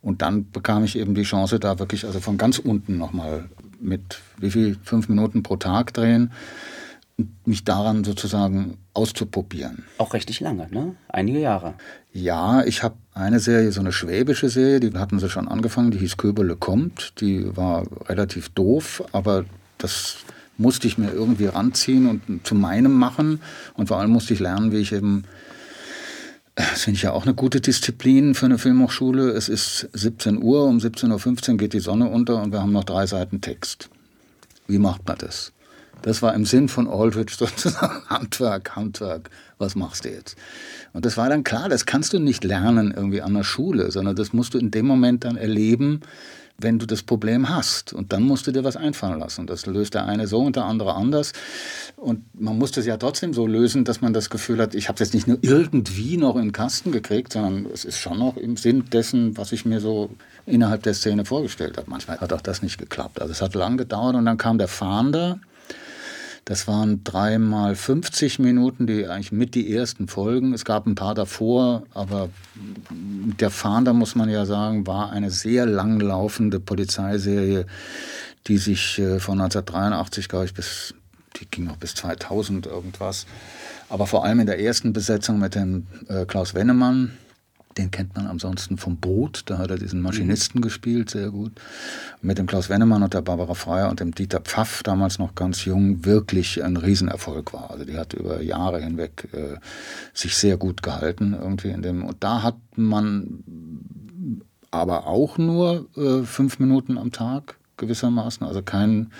Und dann bekam ich eben die Chance, da wirklich also von ganz unten nochmal mit wie viel, fünf Minuten pro Tag drehen, mich daran sozusagen auszuprobieren. Auch richtig lange, ne? Einige Jahre. Ja, ich habe eine Serie, so eine schwäbische Serie, die hatten sie schon angefangen, die hieß Köbele kommt. Die war relativ doof, aber das musste ich mir irgendwie ranziehen und zu meinem machen. Und vor allem musste ich lernen, wie ich eben, das finde ich ja auch eine gute Disziplin für eine Filmhochschule. Es ist 17 Uhr, um 17.15 Uhr geht die Sonne unter und wir haben noch drei Seiten Text. Wie macht man das? Das war im Sinn von Aldrich sozusagen [LAUGHS] Handwerk, Handwerk. Was machst du jetzt? Und das war dann klar, das kannst du nicht lernen irgendwie an der Schule, sondern das musst du in dem Moment dann erleben, wenn du das Problem hast. Und dann musst du dir was einfallen lassen. Das löst der eine so und der andere anders. Und man muss das ja trotzdem so lösen, dass man das Gefühl hat, ich habe es jetzt nicht nur irgendwie noch in den Kasten gekriegt, sondern es ist schon noch im Sinn dessen, was ich mir so innerhalb der Szene vorgestellt habe. Manchmal hat auch das nicht geklappt. Also es hat lang gedauert und dann kam der Fahnder das waren dreimal 50 Minuten, die eigentlich mit die ersten Folgen. Es gab ein paar davor, aber der Fahnder, muss man ja sagen, war eine sehr langlaufende Polizeiserie, die sich äh, von 1983, glaube ich, bis, die ging noch bis 2000 irgendwas. Aber vor allem in der ersten Besetzung mit dem äh, Klaus Wennemann, den kennt man ansonsten vom Boot, da hat er diesen Maschinisten mhm. gespielt, sehr gut. Mit dem Klaus Wennemann und der Barbara Freier und dem Dieter Pfaff, damals noch ganz jung, wirklich ein Riesenerfolg war. Also die hat über Jahre hinweg äh, sich sehr gut gehalten irgendwie in dem. Und da hat man aber auch nur äh, fünf Minuten am Tag gewissermaßen. Also kein,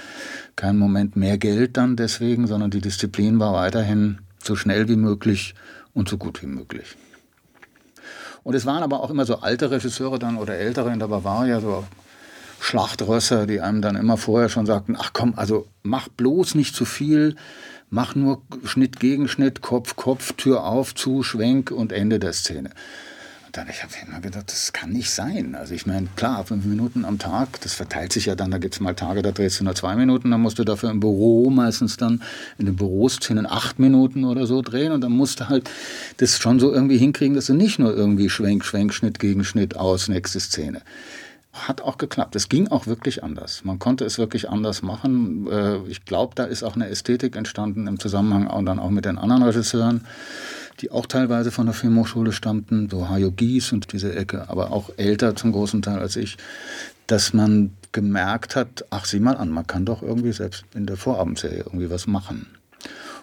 kein Moment mehr Geld dann deswegen, sondern die Disziplin war weiterhin so schnell wie möglich und so gut wie möglich. Und es waren aber auch immer so alte Regisseure dann oder ältere in der Bavaria, so Schlachtrösser, die einem dann immer vorher schon sagten, ach komm, also mach bloß nicht zu viel, mach nur Schnitt gegen Schnitt, Kopf, Kopf, Tür auf, zu, Schwenk und Ende der Szene. Dann, ich habe immer gedacht, das kann nicht sein. Also ich meine, klar, fünf Minuten am Tag, das verteilt sich ja dann, da gibt es mal Tage, da drehst du nur zwei Minuten, dann musst du dafür im Büro meistens dann in den Büroszenen acht Minuten oder so drehen und dann musst du halt das schon so irgendwie hinkriegen, dass du nicht nur irgendwie Schwenk, Schwenk, Schnitt gegen Schnitt aus, nächste Szene. Hat auch geklappt. Es ging auch wirklich anders. Man konnte es wirklich anders machen. Äh, ich glaube, da ist auch eine Ästhetik entstanden im Zusammenhang auch dann auch mit den anderen Regisseuren die auch teilweise von der Filmhochschule stammten, so Hajo Gies und diese Ecke, aber auch älter zum großen Teil als ich, dass man gemerkt hat, ach sieh mal an, man kann doch irgendwie selbst in der Vorabendserie irgendwie was machen.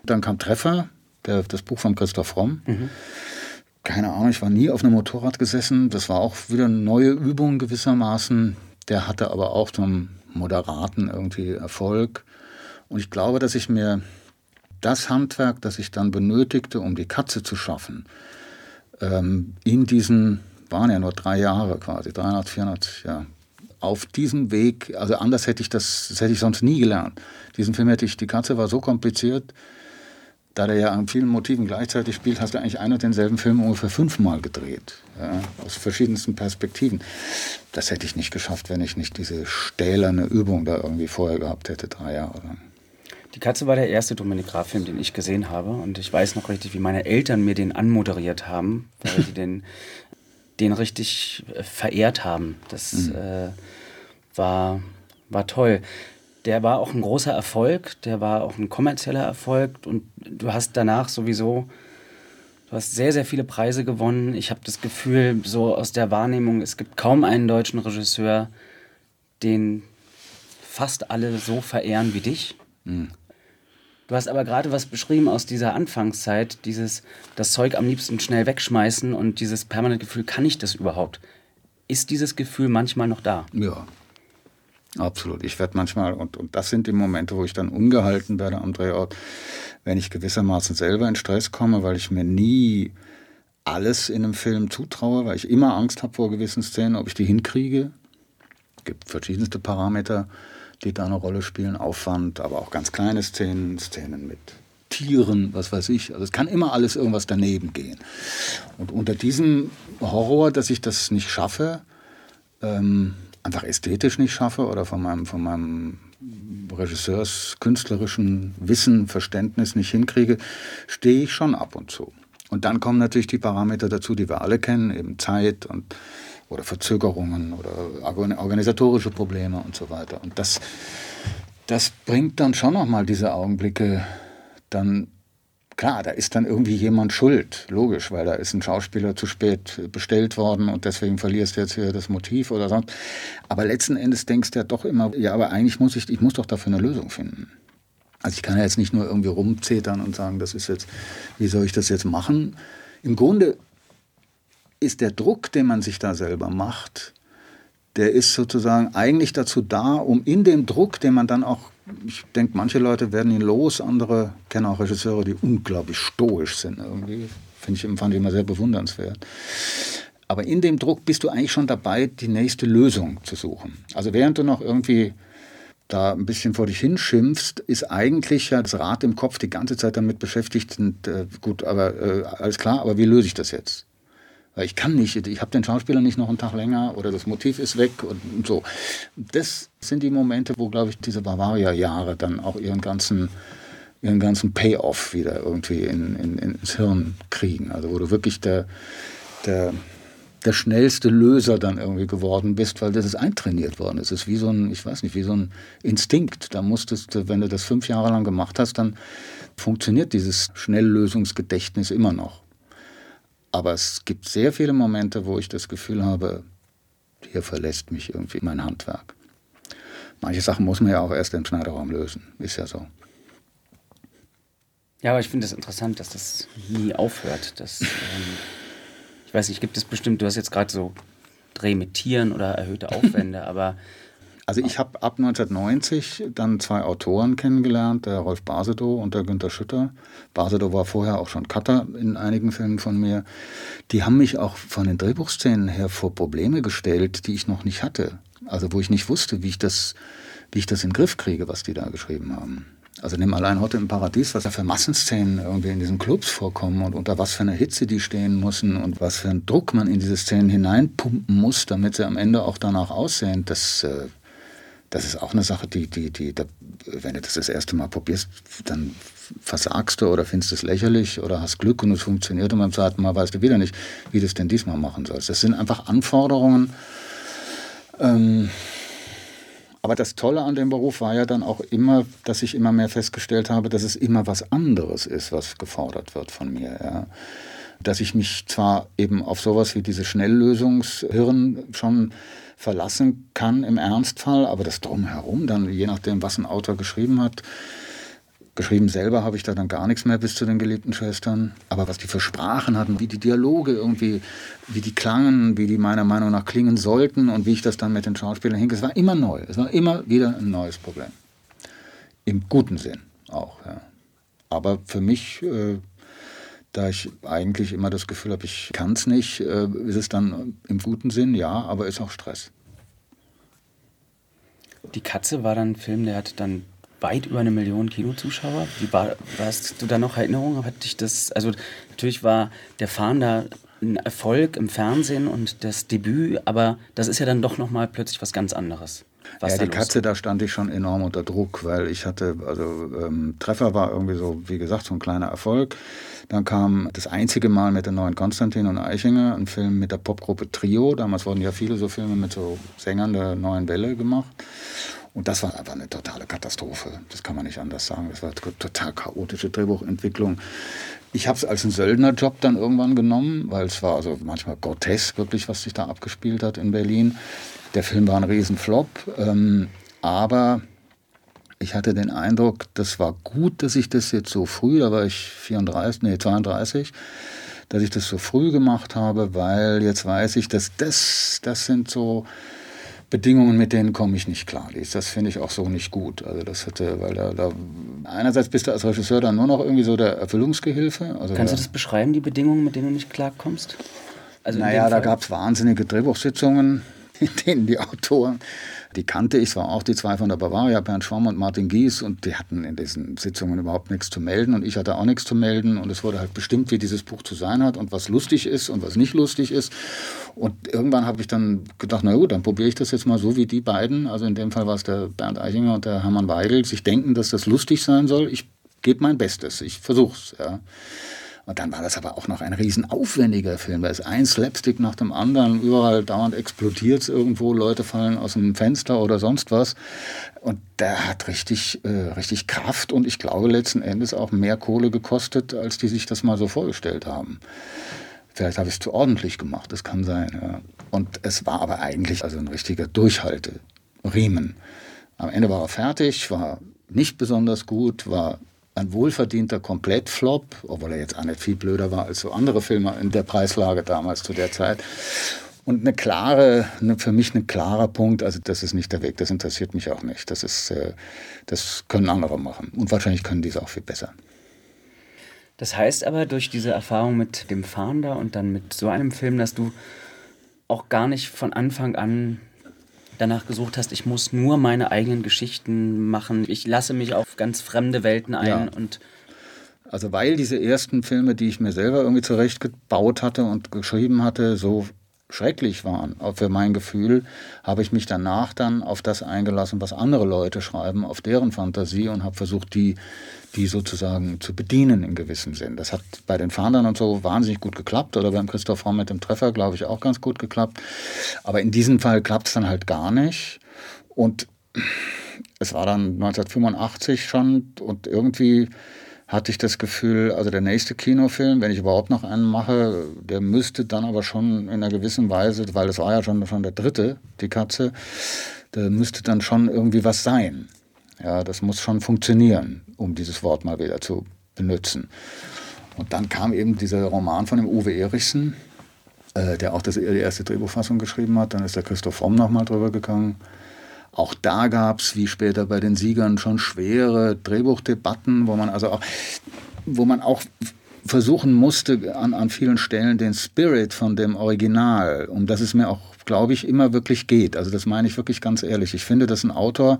Und dann kam Treffer, der, das Buch von Christoph Romm. Mhm. Keine Ahnung, ich war nie auf einem Motorrad gesessen. Das war auch wieder eine neue Übung gewissermaßen. Der hatte aber auch so einen moderaten irgendwie Erfolg. Und ich glaube, dass ich mir das Handwerk, das ich dann benötigte, um die Katze zu schaffen, ähm, in diesen, waren ja nur drei Jahre quasi, 300, 400, ja, auf diesem Weg, also anders hätte ich das, das hätte ich sonst nie gelernt. Diesen Film hätte ich, die Katze war so kompliziert, da der ja an vielen Motiven gleichzeitig spielt, hast du eigentlich einen und denselben Film ungefähr fünfmal gedreht, ja, aus verschiedensten Perspektiven. Das hätte ich nicht geschafft, wenn ich nicht diese stählerne Übung da irgendwie vorher gehabt hätte, drei Jahre lang. Die Katze war der erste Dominik Graf-Film, den ich gesehen habe. Und ich weiß noch richtig, wie meine Eltern mir den anmoderiert haben, weil sie den, [LAUGHS] den richtig äh, verehrt haben. Das mhm. äh, war, war toll. Der war auch ein großer Erfolg, der war auch ein kommerzieller Erfolg. Und du hast danach sowieso, du hast sehr, sehr viele Preise gewonnen. Ich habe das Gefühl, so aus der Wahrnehmung, es gibt kaum einen deutschen Regisseur, den fast alle so verehren wie dich. Mhm. Du hast aber gerade was beschrieben aus dieser Anfangszeit, dieses das Zeug am liebsten schnell wegschmeißen und dieses permanente Gefühl, kann ich das überhaupt? Ist dieses Gefühl manchmal noch da? Ja, absolut. Ich werde manchmal, und, und das sind die Momente, wo ich dann ungehalten werde am Drehort, wenn ich gewissermaßen selber in Stress komme, weil ich mir nie alles in einem Film zutraue, weil ich immer Angst habe vor gewissen Szenen, ob ich die hinkriege. Es gibt verschiedenste Parameter die da eine Rolle spielen. Aufwand, aber auch ganz kleine Szenen, Szenen mit Tieren, was weiß ich. Also es kann immer alles irgendwas daneben gehen. Und unter diesem Horror, dass ich das nicht schaffe, ähm, einfach ästhetisch nicht schaffe oder von meinem, von meinem Regisseurs künstlerischen Wissen, Verständnis nicht hinkriege, stehe ich schon ab und zu. Und dann kommen natürlich die Parameter dazu, die wir alle kennen, eben Zeit und oder Verzögerungen oder organisatorische Probleme und so weiter. Und das, das bringt dann schon nochmal diese Augenblicke dann klar, da ist dann irgendwie jemand schuld, logisch, weil da ist ein Schauspieler zu spät bestellt worden und deswegen verlierst du jetzt hier das Motiv oder sonst. Aber letzten Endes denkst du ja doch immer, ja, aber eigentlich muss ich, ich muss doch dafür eine Lösung finden. Also ich kann ja jetzt nicht nur irgendwie rumzetern und sagen, das ist jetzt, wie soll ich das jetzt machen? Im Grunde ist der Druck, den man sich da selber macht, der ist sozusagen eigentlich dazu da, um in dem Druck, den man dann auch, ich denke, manche Leute werden ihn los, andere kennen auch Regisseure, die unglaublich stoisch sind irgendwie. Finde ich, fand ich immer sehr bewundernswert. Aber in dem Druck bist du eigentlich schon dabei, die nächste Lösung zu suchen. Also während du noch irgendwie da ein bisschen vor dich hinschimpfst, ist eigentlich ja das Rad im Kopf die ganze Zeit damit beschäftigt. Und, äh, gut, aber äh, alles klar, aber wie löse ich das jetzt? Weil ich kann nicht, ich habe den Schauspieler nicht noch einen Tag länger oder das Motiv ist weg und, so. Das sind die Momente, wo, glaube ich, diese Bavaria-Jahre dann auch ihren ganzen, ihren ganzen Payoff wieder irgendwie in, in, ins Hirn kriegen. Also wo du wirklich der, der, der schnellste Löser dann irgendwie geworden bist, weil das ist eintrainiert worden. Es ist wie so ein, ich weiß nicht, wie so ein Instinkt. Da musstest du, wenn du das fünf Jahre lang gemacht hast, dann funktioniert dieses Schnelllösungsgedächtnis immer noch. Aber es gibt sehr viele Momente, wo ich das Gefühl habe, hier verlässt mich irgendwie mein Handwerk. Manche Sachen muss man ja auch erst im Schneiderraum lösen, ist ja so. Ja, aber ich finde es das interessant, dass das nie aufhört. Dass, ähm, ich weiß nicht, gibt es bestimmt, du hast jetzt gerade so Dreh mit Tieren oder erhöhte Aufwände, [LAUGHS] aber also ich habe ab 1990 dann zwei Autoren kennengelernt, der Rolf Basedow und der Günter Schütter. Basedow war vorher auch schon Cutter in einigen Filmen von mir. Die haben mich auch von den Drehbuchszenen her vor Probleme gestellt, die ich noch nicht hatte. Also wo ich nicht wusste, wie ich das, wie ich das in den Griff kriege, was die da geschrieben haben. Also nimm allein heute im Paradies, was da für Massenszenen irgendwie in diesen Clubs vorkommen und unter was für einer Hitze die stehen müssen und was für einen Druck man in diese Szenen hineinpumpen muss, damit sie am Ende auch danach aussehen. Das, äh, das ist auch eine Sache, die, die, die, da, wenn du das das erste Mal probierst, dann versagst du oder findest es lächerlich oder hast Glück und es funktioniert und beim zweiten Mal weißt du wieder nicht, wie du es denn diesmal machen sollst. Das sind einfach Anforderungen. Ähm, aber das Tolle an dem Beruf war ja dann auch immer, dass ich immer mehr festgestellt habe, dass es immer was anderes ist, was gefordert wird von mir. Ja. Dass ich mich zwar eben auf sowas wie diese Schnelllösungshirn schon verlassen kann im Ernstfall, aber das Drumherum, dann je nachdem, was ein Autor geschrieben hat, Geschrieben selber habe ich da dann gar nichts mehr bis zu den geliebten Schwestern. Aber was die für Sprachen hatten, wie die Dialoge irgendwie, wie die klangen, wie die meiner Meinung nach klingen sollten und wie ich das dann mit den Schauspielern hing, es war immer neu. Es war immer wieder ein neues Problem. Im guten Sinn auch. Ja. Aber für mich, äh, da ich eigentlich immer das Gefühl habe, ich kann es nicht, äh, ist es dann im guten Sinn, ja, aber ist auch Stress. Die Katze war dann ein Film, der hat dann weit über eine Million Kinozuschauer. Wie war, hast du da noch Erinnerungen? Hat dich das, also natürlich war der Fahnder ein Erfolg im Fernsehen und das Debüt, aber das ist ja dann doch nochmal plötzlich was ganz anderes. Was ja, die Katze, da stand ich schon enorm unter Druck, weil ich hatte, also ähm, Treffer war irgendwie so, wie gesagt, so ein kleiner Erfolg. Dann kam das einzige Mal mit den neuen Konstantin und Eichinger, ein Film mit der Popgruppe Trio. Damals wurden ja viele so Filme mit so Sängern der neuen Welle gemacht. Und das war einfach eine totale Katastrophe. Das kann man nicht anders sagen. Das war total chaotische Drehbuchentwicklung. Ich habe es als einen Söldnerjob dann irgendwann genommen, weil es war also manchmal grotesk wirklich, was sich da abgespielt hat in Berlin. Der Film war ein Riesenflop, ähm, aber ich hatte den Eindruck, das war gut, dass ich das jetzt so früh, da war ich 34, nee 32, dass ich das so früh gemacht habe, weil jetzt weiß ich, dass das, das sind so Bedingungen, mit denen komme ich nicht klar. Das finde ich auch so nicht gut. Also das hätte, weil da, da, einerseits bist du als Regisseur dann nur noch irgendwie so der Erfüllungsgehilfe. Also Kannst du das beschreiben, die Bedingungen, mit denen du nicht klarkommst? Also naja, da gab es wahnsinnige Drehbuchsitzungen, [LAUGHS] denen die Autoren die kannte ich, es war auch die zwei von der Bavaria, Bernd Schwamm und Martin Gies, und die hatten in diesen Sitzungen überhaupt nichts zu melden und ich hatte auch nichts zu melden und es wurde halt bestimmt, wie dieses Buch zu sein hat und was lustig ist und was nicht lustig ist. Und irgendwann habe ich dann gedacht, na gut, dann probiere ich das jetzt mal so wie die beiden, also in dem Fall war es der Bernd Eichinger und der Hermann Weigel, sich denken, dass das lustig sein soll. Ich gebe mein Bestes, ich versuche es. Ja. Und dann war das aber auch noch ein riesen aufwendiger Film. Da ist ein Slapstick nach dem anderen, überall dauernd explodiert es irgendwo, Leute fallen aus dem Fenster oder sonst was. Und der hat richtig, äh, richtig Kraft und ich glaube letzten Endes auch mehr Kohle gekostet, als die sich das mal so vorgestellt haben. Vielleicht habe ich es zu ordentlich gemacht, das kann sein. Ja. Und es war aber eigentlich also ein richtiger Durchhalteriemen. Am Ende war er fertig, war nicht besonders gut, war ein wohlverdienter Komplettflop, obwohl er jetzt auch nicht viel blöder war als so andere Filme in der Preislage damals zu der Zeit. Und eine klare, eine, für mich ein klarer Punkt, also das ist nicht der Weg, das interessiert mich auch nicht. Das, ist, äh, das können andere machen. Und wahrscheinlich können die es auch viel besser. Das heißt aber, durch diese Erfahrung mit dem Fahnder und dann mit so einem Film, dass du auch gar nicht von Anfang an danach gesucht hast, ich muss nur meine eigenen Geschichten machen, ich lasse mich auf ganz fremde Welten ein ja. und also weil diese ersten Filme, die ich mir selber irgendwie zurechtgebaut hatte und geschrieben hatte, so schrecklich waren, auch für mein Gefühl, habe ich mich danach dann auf das eingelassen, was andere Leute schreiben, auf deren Fantasie und habe versucht, die, die sozusagen zu bedienen in gewissem Sinn. Das hat bei den Fahndern und so wahnsinnig gut geklappt oder beim Christoph Raum mit dem Treffer, glaube ich, auch ganz gut geklappt. Aber in diesem Fall klappt es dann halt gar nicht. Und es war dann 1985 schon und irgendwie hatte ich das Gefühl, also der nächste Kinofilm, wenn ich überhaupt noch einen mache, der müsste dann aber schon in einer gewissen Weise, weil es war ja schon, schon der dritte, die Katze, der müsste dann schon irgendwie was sein. Ja, das muss schon funktionieren, um dieses Wort mal wieder zu benutzen. Und dann kam eben dieser Roman von dem Uwe Erichsen, äh, der auch das, die erste Drehbuchfassung geschrieben hat. Dann ist der Christoph Romm nochmal drüber gegangen. Auch da gab es, wie später bei den Siegern, schon schwere Drehbuchdebatten, wo man also auch, wo man auch versuchen musste, an, an vielen Stellen den Spirit von dem Original, um das es mir auch, glaube ich, immer wirklich geht. Also das meine ich wirklich ganz ehrlich. Ich finde, dass ein Autor,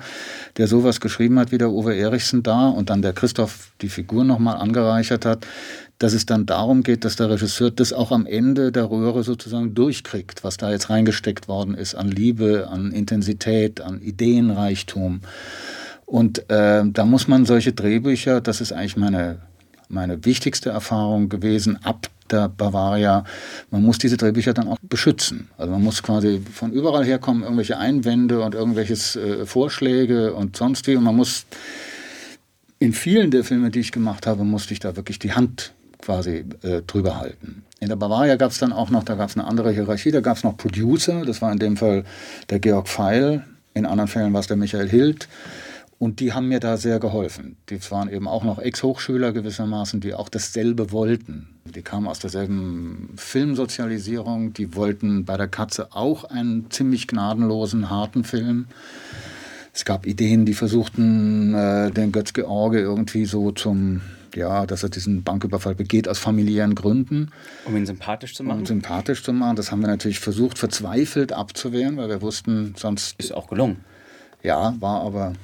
der sowas geschrieben hat wie der Uwe Erichsen da und dann der Christoph die Figur nochmal angereichert hat, dass es dann darum geht, dass der Regisseur das auch am Ende der Röhre sozusagen durchkriegt, was da jetzt reingesteckt worden ist an Liebe, an Intensität, an Ideenreichtum. Und äh, da muss man solche Drehbücher, das ist eigentlich meine, meine wichtigste Erfahrung gewesen, ab der Bavaria, man muss diese Drehbücher dann auch beschützen. Also man muss quasi von überall herkommen, irgendwelche Einwände und irgendwelche äh, Vorschläge und sonst wie. Und man muss in vielen der Filme, die ich gemacht habe, musste ich da wirklich die Hand quasi äh, drüber halten. In der Bavaria gab es dann auch noch, da gab es eine andere Hierarchie, da gab es noch Producer, das war in dem Fall der Georg Feil, in anderen Fällen war es der Michael Hild. Und die haben mir da sehr geholfen. Die waren eben auch noch Ex-Hochschüler gewissermaßen, die auch dasselbe wollten. Die kamen aus derselben Filmsozialisierung, die wollten bei der Katze auch einen ziemlich gnadenlosen, harten Film. Es gab Ideen, die versuchten, äh, den Götz-George irgendwie so zum ja, dass er diesen Banküberfall begeht aus familiären Gründen. Um ihn sympathisch zu machen? Um ihn sympathisch zu machen. Das haben wir natürlich versucht, verzweifelt abzuwehren, weil wir wussten, sonst. Ist auch gelungen. Ja, war aber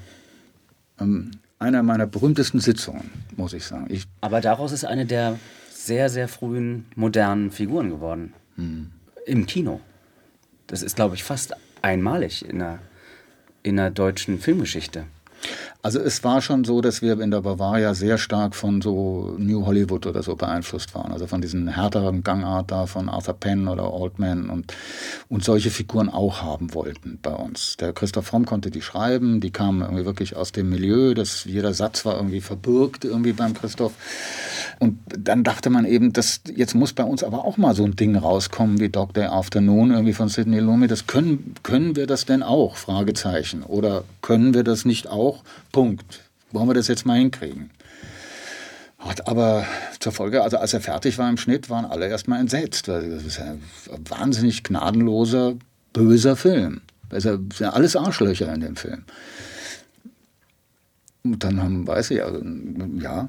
ähm, einer meiner berühmtesten Sitzungen, muss ich sagen. Ich aber daraus ist eine der sehr, sehr frühen modernen Figuren geworden. Hm. Im Kino. Das ist, glaube ich, fast einmalig in der, in der deutschen Filmgeschichte. Also es war schon so, dass wir in der Bavaria sehr stark von so New Hollywood oder so beeinflusst waren. Also von diesen härteren Gangart da von Arthur Penn oder Oldman und, und solche Figuren auch haben wollten bei uns. Der Christoph Fromm konnte die schreiben, die kamen irgendwie wirklich aus dem Milieu, dass jeder Satz war irgendwie verbürgt irgendwie beim Christoph. Und dann dachte man eben, dass jetzt muss bei uns aber auch mal so ein Ding rauskommen wie Dog Day Afternoon irgendwie von Sidney Lumet. Das können, können wir das denn auch? Fragezeichen. Oder können wir das nicht auch? Punkt. Wollen wir das jetzt mal hinkriegen? Hat aber zur Folge, also als er fertig war im Schnitt, waren alle erstmal entsetzt. Das ist ein wahnsinnig gnadenloser, böser Film. Es sind alles Arschlöcher in dem Film. Und dann haben, weiß ich, also, ja,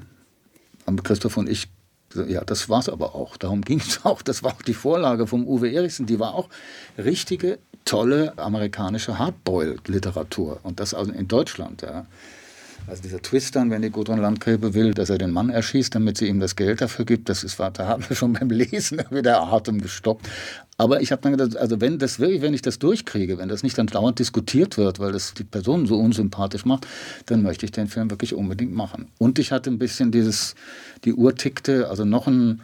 haben Christoph und ich ja, das war es aber auch. Darum ging es [LAUGHS] auch. Das war auch die Vorlage vom Uwe Erichsen. Die war auch richtige, tolle amerikanische Hardboiled-Literatur. Und das also in Deutschland. Ja. Also dieser Twist dann, wenn die Gudrun Landgräbe will, dass er den Mann erschießt, damit sie ihm das Geld dafür gibt, das ist, da haben wir schon beim Lesen [LAUGHS] wieder Atem gestoppt. Aber ich habe dann gedacht, also wenn das wirklich, wenn ich das durchkriege, wenn das nicht dann dauernd diskutiert wird, weil das die Person so unsympathisch macht, dann möchte ich den Film wirklich unbedingt machen. Und ich hatte ein bisschen dieses, die Uhr tickte, also noch ein,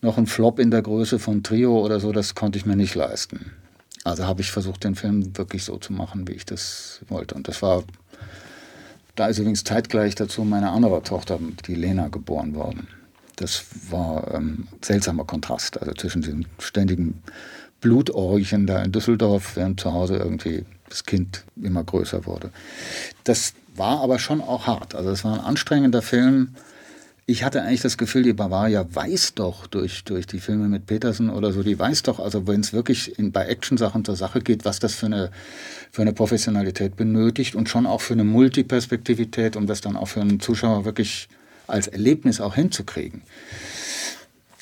noch ein Flop in der Größe von Trio oder so, das konnte ich mir nicht leisten. Also habe ich versucht, den Film wirklich so zu machen, wie ich das wollte. Und das war da ist übrigens zeitgleich dazu meine andere Tochter, die Lena, geboren worden. Das war ähm, ein seltsamer Kontrast, also zwischen den ständigen Blutorgien da in Düsseldorf, während zu Hause irgendwie das Kind immer größer wurde. Das war aber schon auch hart. Also es war ein anstrengender Film, ich hatte eigentlich das Gefühl, die Bavaria weiß doch durch, durch die Filme mit Petersen oder so, die weiß doch, also wenn es wirklich in, bei Action-Sachen zur Sache geht, was das für eine, für eine Professionalität benötigt und schon auch für eine Multiperspektivität, um das dann auch für einen Zuschauer wirklich als Erlebnis auch hinzukriegen.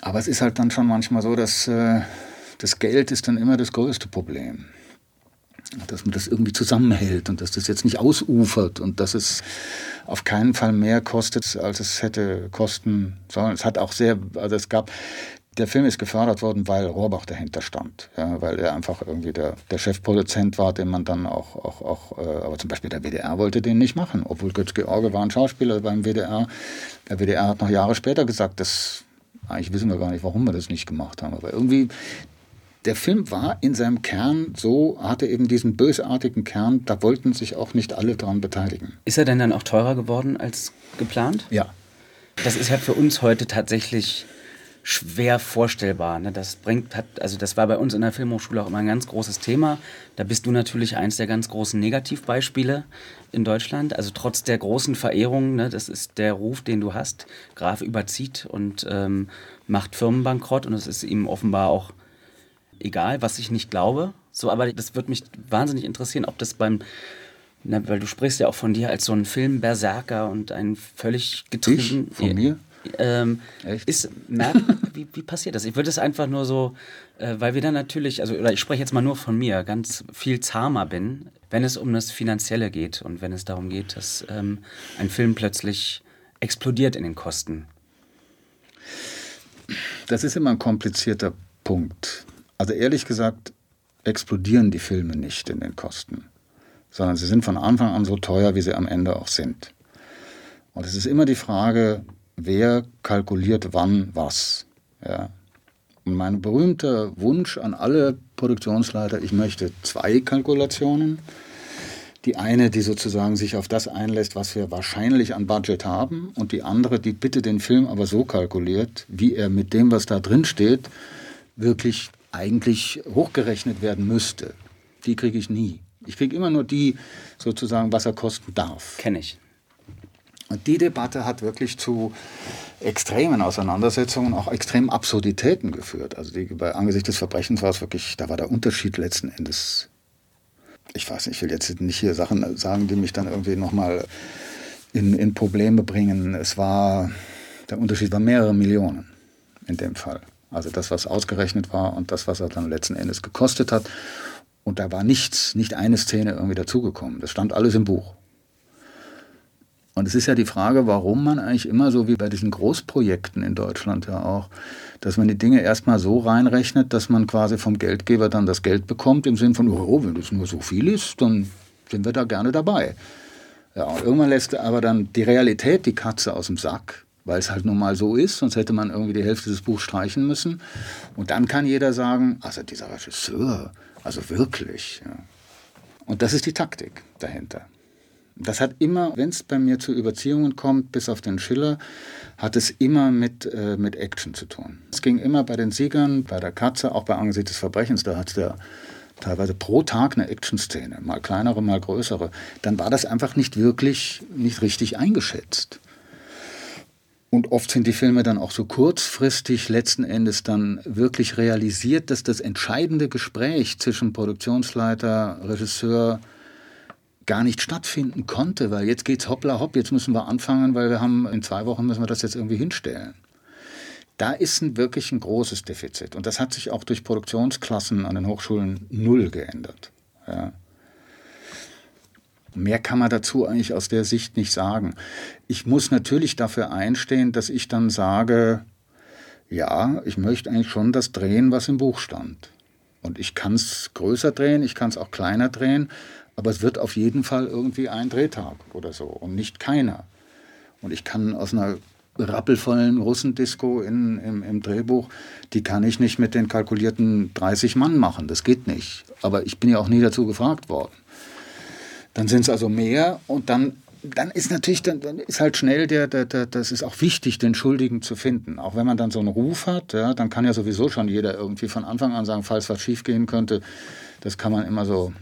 Aber es ist halt dann schon manchmal so, dass äh, das Geld ist dann immer das größte Problem dass man das irgendwie zusammenhält und dass das jetzt nicht ausufert und dass es auf keinen Fall mehr kostet, als es hätte kosten sollen. Es hat auch sehr, also es gab, der Film ist gefördert worden, weil Rohrbach dahinter stand, ja, weil er einfach irgendwie der, der Chefproduzent war, den man dann auch, auch, auch äh, aber zum Beispiel der WDR wollte den nicht machen, obwohl Götz George war ein Schauspieler beim WDR. Der WDR hat noch Jahre später gesagt, das eigentlich wissen wir gar nicht, warum wir das nicht gemacht haben. Aber irgendwie der Film war in seinem Kern so, hatte eben diesen bösartigen Kern, da wollten sich auch nicht alle daran beteiligen. Ist er denn dann auch teurer geworden als geplant? Ja. Das ist ja für uns heute tatsächlich schwer vorstellbar. Ne? Das bringt, hat, also das war bei uns in der Filmhochschule auch immer ein ganz großes Thema. Da bist du natürlich eins der ganz großen Negativbeispiele in Deutschland. Also trotz der großen Verehrung, ne, das ist der Ruf, den du hast. Graf überzieht und ähm, macht Firmenbankrott und es ist ihm offenbar auch egal, was ich nicht glaube. So, aber das würde mich wahnsinnig interessieren, ob das beim, na, weil du sprichst ja auch von dir als so ein Filmberserker und ein völlig getrieben. Ich? Von mir? Ähm, Echt? Ist, merkt, [LAUGHS] wie, wie passiert das? Ich würde es einfach nur so, äh, weil wir dann natürlich, also oder ich spreche jetzt mal nur von mir, ganz viel zahmer bin, wenn es um das Finanzielle geht und wenn es darum geht, dass ähm, ein Film plötzlich explodiert in den Kosten. Das ist immer ein komplizierter Punkt. Also ehrlich gesagt explodieren die Filme nicht in den Kosten, sondern sie sind von Anfang an so teuer, wie sie am Ende auch sind. Und es ist immer die Frage, wer kalkuliert wann was. Ja. Und mein berühmter Wunsch an alle Produktionsleiter, ich möchte zwei Kalkulationen. Die eine, die sozusagen sich auf das einlässt, was wir wahrscheinlich an Budget haben, und die andere, die bitte den Film aber so kalkuliert, wie er mit dem, was da drin steht, wirklich eigentlich hochgerechnet werden müsste. Die kriege ich nie. Ich kriege immer nur die, sozusagen, was er kosten darf. Kenne ich. Und die Debatte hat wirklich zu extremen Auseinandersetzungen, auch extremen Absurditäten geführt. Also die, bei Angesicht des Verbrechens war es wirklich, da war der Unterschied letzten Endes, ich weiß nicht, ich will jetzt nicht hier Sachen sagen, die mich dann irgendwie nochmal in, in Probleme bringen. Es war, der Unterschied war mehrere Millionen in dem Fall. Also das, was ausgerechnet war und das, was er dann letzten Endes gekostet hat. Und da war nichts, nicht eine Szene irgendwie dazugekommen. Das stand alles im Buch. Und es ist ja die Frage, warum man eigentlich immer so wie bei diesen Großprojekten in Deutschland ja auch, dass man die Dinge erstmal so reinrechnet, dass man quasi vom Geldgeber dann das Geld bekommt, im Sinn von, oh, wenn das nur so viel ist, dann sind wir da gerne dabei. Ja, und irgendwann lässt aber dann die Realität die Katze aus dem Sack, weil es halt nun mal so ist, sonst hätte man irgendwie die Hälfte des Buchs streichen müssen. Und dann kann jeder sagen, also dieser Regisseur, also wirklich. Ja. Und das ist die Taktik dahinter. Das hat immer, wenn es bei mir zu Überziehungen kommt, bis auf den Schiller, hat es immer mit, äh, mit Action zu tun. Es ging immer bei den Siegern, bei der Katze, auch bei Angesicht des Verbrechens, da hat der teilweise pro Tag eine Action-Szene, mal kleinere, mal größere. Dann war das einfach nicht wirklich, nicht richtig eingeschätzt. Und oft sind die Filme dann auch so kurzfristig letzten Endes dann wirklich realisiert, dass das entscheidende Gespräch zwischen Produktionsleiter, Regisseur, gar nicht stattfinden konnte, weil jetzt geht's hoppla hopp, jetzt müssen wir anfangen, weil wir haben in zwei Wochen müssen wir das jetzt irgendwie hinstellen. Da ist ein, wirklich ein großes Defizit und das hat sich auch durch Produktionsklassen an den Hochschulen null geändert. Ja. Mehr kann man dazu eigentlich aus der Sicht nicht sagen. Ich muss natürlich dafür einstehen, dass ich dann sage, ja, ich möchte eigentlich schon das drehen, was im Buch stand. Und ich kann es größer drehen, ich kann es auch kleiner drehen, aber es wird auf jeden Fall irgendwie ein Drehtag oder so und nicht keiner. Und ich kann aus einer rappelvollen Russendisco in, im, im Drehbuch, die kann ich nicht mit den kalkulierten 30 Mann machen. Das geht nicht. Aber ich bin ja auch nie dazu gefragt worden. Dann sind es also mehr und dann, dann ist natürlich, dann, dann ist halt schnell der, der, der, das ist auch wichtig, den Schuldigen zu finden. Auch wenn man dann so einen Ruf hat, ja, dann kann ja sowieso schon jeder irgendwie von Anfang an sagen, falls was schiefgehen könnte, das kann man immer so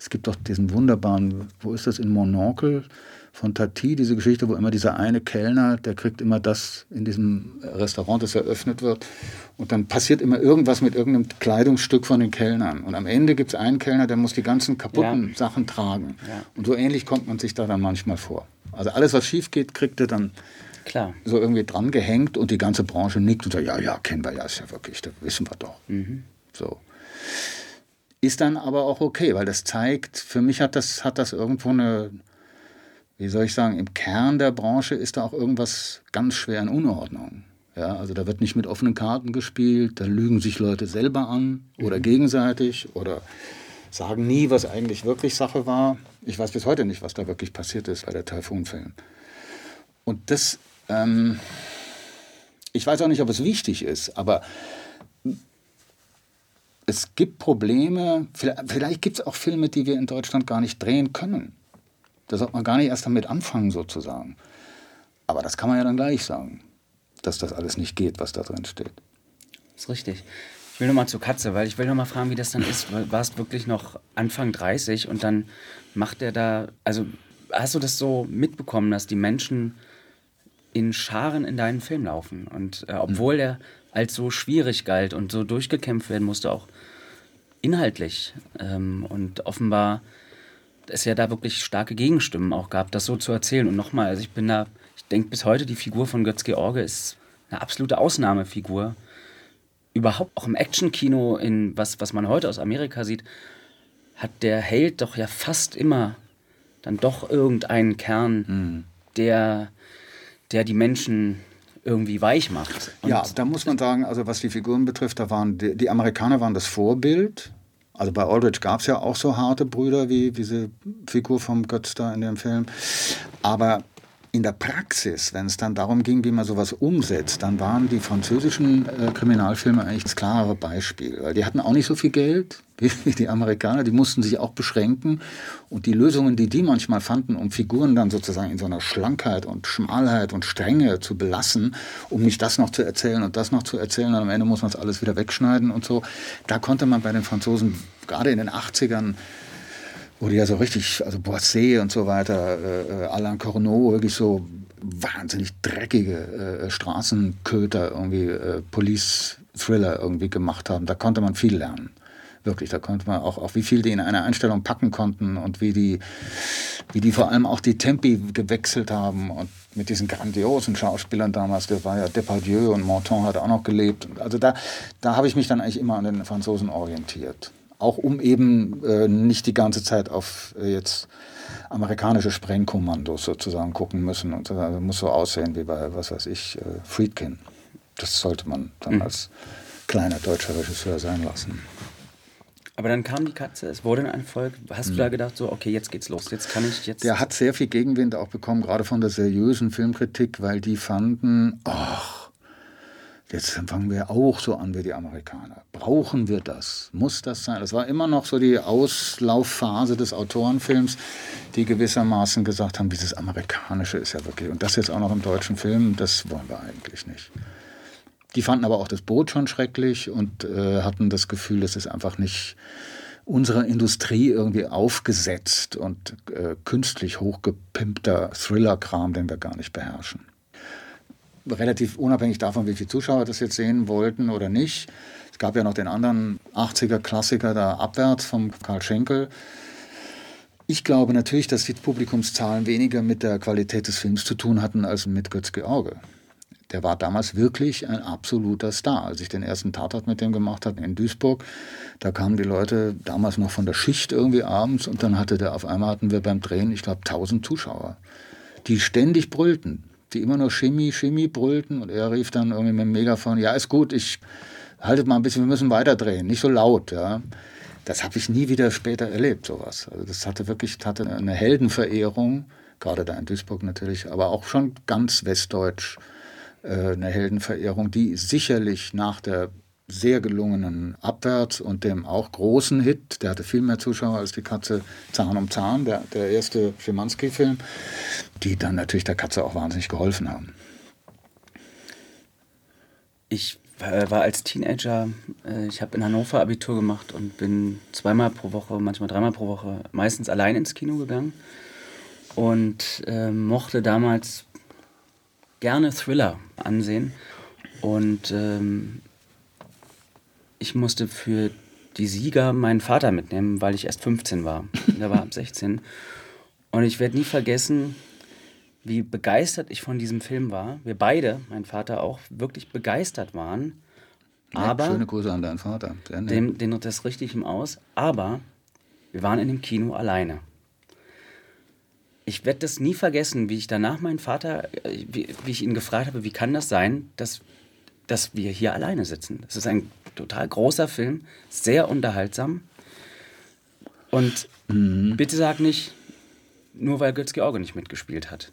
es gibt doch diesen wunderbaren, wo ist das, in Monocle von Tati, diese Geschichte, wo immer dieser eine Kellner, der kriegt immer das in diesem Restaurant, das eröffnet wird. Und dann passiert immer irgendwas mit irgendeinem Kleidungsstück von den Kellnern. Und am Ende gibt es einen Kellner, der muss die ganzen kaputten ja. Sachen tragen. Ja. Und so ähnlich kommt man sich da dann manchmal vor. Also alles, was schief geht, kriegt er dann Klar. so irgendwie dran gehängt und die ganze Branche nickt und sagt, ja, ja, kennen wir ja, ist ja wirklich, das wissen wir doch. Mhm. So. Ist dann aber auch okay, weil das zeigt, für mich hat das, hat das irgendwo eine, wie soll ich sagen, im Kern der Branche ist da auch irgendwas ganz schwer in Unordnung. Ja, also da wird nicht mit offenen Karten gespielt, da lügen sich Leute selber an oder mhm. gegenseitig oder sagen nie, was eigentlich wirklich Sache war. Ich weiß bis heute nicht, was da wirklich passiert ist bei der Taifunfilm. Und das, ähm, ich weiß auch nicht, ob es wichtig ist, aber es gibt Probleme, vielleicht gibt es auch Filme, die wir in Deutschland gar nicht drehen können. Da sollte man gar nicht erst damit anfangen, sozusagen. Aber das kann man ja dann gleich sagen, dass das alles nicht geht, was da drin steht. Das ist richtig. Ich will noch mal zur Katze, weil ich will noch mal fragen, wie das dann ist. Du warst wirklich noch Anfang 30 und dann macht er da, also hast du das so mitbekommen, dass die Menschen in Scharen in deinen Film laufen und äh, obwohl mhm. er als so schwierig galt und so durchgekämpft werden musste, auch inhaltlich. Ähm, und offenbar es ja da wirklich starke Gegenstimmen auch gab, das so zu erzählen. Und nochmal, also ich bin da, Ich denke bis heute, die Figur von Götz George ist eine absolute Ausnahmefigur. Überhaupt auch im Actionkino, in was, was man heute aus Amerika sieht, hat der Held doch ja fast immer dann doch irgendeinen Kern, mhm. der, der die Menschen irgendwie weich macht. Und ja, da muss man sagen, also was die Figuren betrifft, da waren die, die Amerikaner waren das Vorbild. Also bei Aldrich gab es ja auch so harte Brüder wie diese Figur vom Götz da in dem Film. Aber in der Praxis, wenn es dann darum ging, wie man sowas umsetzt, dann waren die französischen äh, Kriminalfilme eigentlich das klarere Beispiel. Weil die hatten auch nicht so viel Geld wie, [LAUGHS] wie die Amerikaner, die mussten sich auch beschränken. Und die Lösungen, die die manchmal fanden, um Figuren dann sozusagen in so einer Schlankheit und Schmalheit und Strenge zu belassen, um nicht das noch zu erzählen und das noch zu erzählen, und am Ende muss man es alles wieder wegschneiden und so, da konnte man bei den Franzosen gerade in den 80ern wo die ja so richtig, also Boisset und so weiter, äh, Alain Corneau, wirklich so wahnsinnig dreckige äh, Straßenköter, irgendwie äh, Police-Thriller irgendwie gemacht haben. Da konnte man viel lernen. Wirklich, da konnte man auch, auch wie viel die in einer Einstellung packen konnten und wie die, wie die vor allem auch die Tempi gewechselt haben und mit diesen grandiosen Schauspielern damals, der war ja Depardieu und Monton hat auch noch gelebt. Also da, da habe ich mich dann eigentlich immer an den Franzosen orientiert. Auch um eben äh, nicht die ganze Zeit auf äh, jetzt amerikanische Sprengkommandos sozusagen gucken müssen. Und also muss so aussehen wie bei, was weiß ich, äh, Friedkin. Das sollte man dann mhm. als kleiner deutscher Regisseur sein lassen. Aber dann kam die Katze, es wurde ein Erfolg. Hast du da mhm. gedacht, so, okay, jetzt geht's los, jetzt kann ich jetzt. Der hat sehr viel Gegenwind auch bekommen, gerade von der seriösen Filmkritik, weil die fanden, ach, Jetzt fangen wir auch so an wie die Amerikaner. Brauchen wir das? Muss das sein? Das war immer noch so die Auslaufphase des Autorenfilms, die gewissermaßen gesagt haben, dieses Amerikanische ist ja wirklich, und das jetzt auch noch im deutschen Film, das wollen wir eigentlich nicht. Die fanden aber auch das Boot schon schrecklich und äh, hatten das Gefühl, das ist einfach nicht unserer Industrie irgendwie aufgesetzt und äh, künstlich hochgepimpter Thriller-Kram, den wir gar nicht beherrschen relativ unabhängig davon, wie viele Zuschauer das jetzt sehen wollten oder nicht. Es gab ja noch den anderen 80er-Klassiker da abwärts vom Karl Schenkel. Ich glaube natürlich, dass die Publikumszahlen weniger mit der Qualität des Films zu tun hatten als mit Götz George. Der war damals wirklich ein absoluter Star. Als ich den ersten Tatort mit dem gemacht habe in Duisburg, da kamen die Leute damals noch von der Schicht irgendwie abends und dann hatte der auf einmal hatten wir beim Drehen, ich glaube, 1000 Zuschauer, die ständig brüllten die immer nur Chemie, Chemie brüllten und er rief dann irgendwie mit dem Megafon, ja ist gut, ich haltet mal ein bisschen, wir müssen weiterdrehen, nicht so laut, ja. Das habe ich nie wieder später erlebt, sowas. Also das hatte wirklich hatte eine Heldenverehrung, gerade da in Duisburg natürlich, aber auch schon ganz westdeutsch äh, eine Heldenverehrung, die sicherlich nach der sehr gelungenen Abwärts und dem auch großen Hit, der hatte viel mehr Zuschauer als die Katze Zahn um Zahn, der, der erste Schimanski-Film, die dann natürlich der Katze auch wahnsinnig geholfen haben. Ich äh, war als Teenager, äh, ich habe in Hannover Abitur gemacht und bin zweimal pro Woche, manchmal dreimal pro Woche, meistens allein ins Kino gegangen und äh, mochte damals gerne Thriller ansehen. Und ähm, ich musste für die Sieger meinen Vater mitnehmen, weil ich erst 15 war. Der war ab 16. Und ich werde nie vergessen, wie begeistert ich von diesem Film war. Wir beide, mein Vater auch, wirklich begeistert waren. Aber schöne Grüße an deinen Vater. Dem, den das richtig im Aus. Aber wir waren in dem Kino alleine. Ich werde das nie vergessen, wie ich danach meinen Vater, äh, wie, wie ich ihn gefragt habe, wie kann das sein, dass, dass wir hier alleine sitzen? Das ist ein total großer Film, sehr unterhaltsam. Und mhm. bitte sag nicht, nur weil Götz-George nicht mitgespielt hat.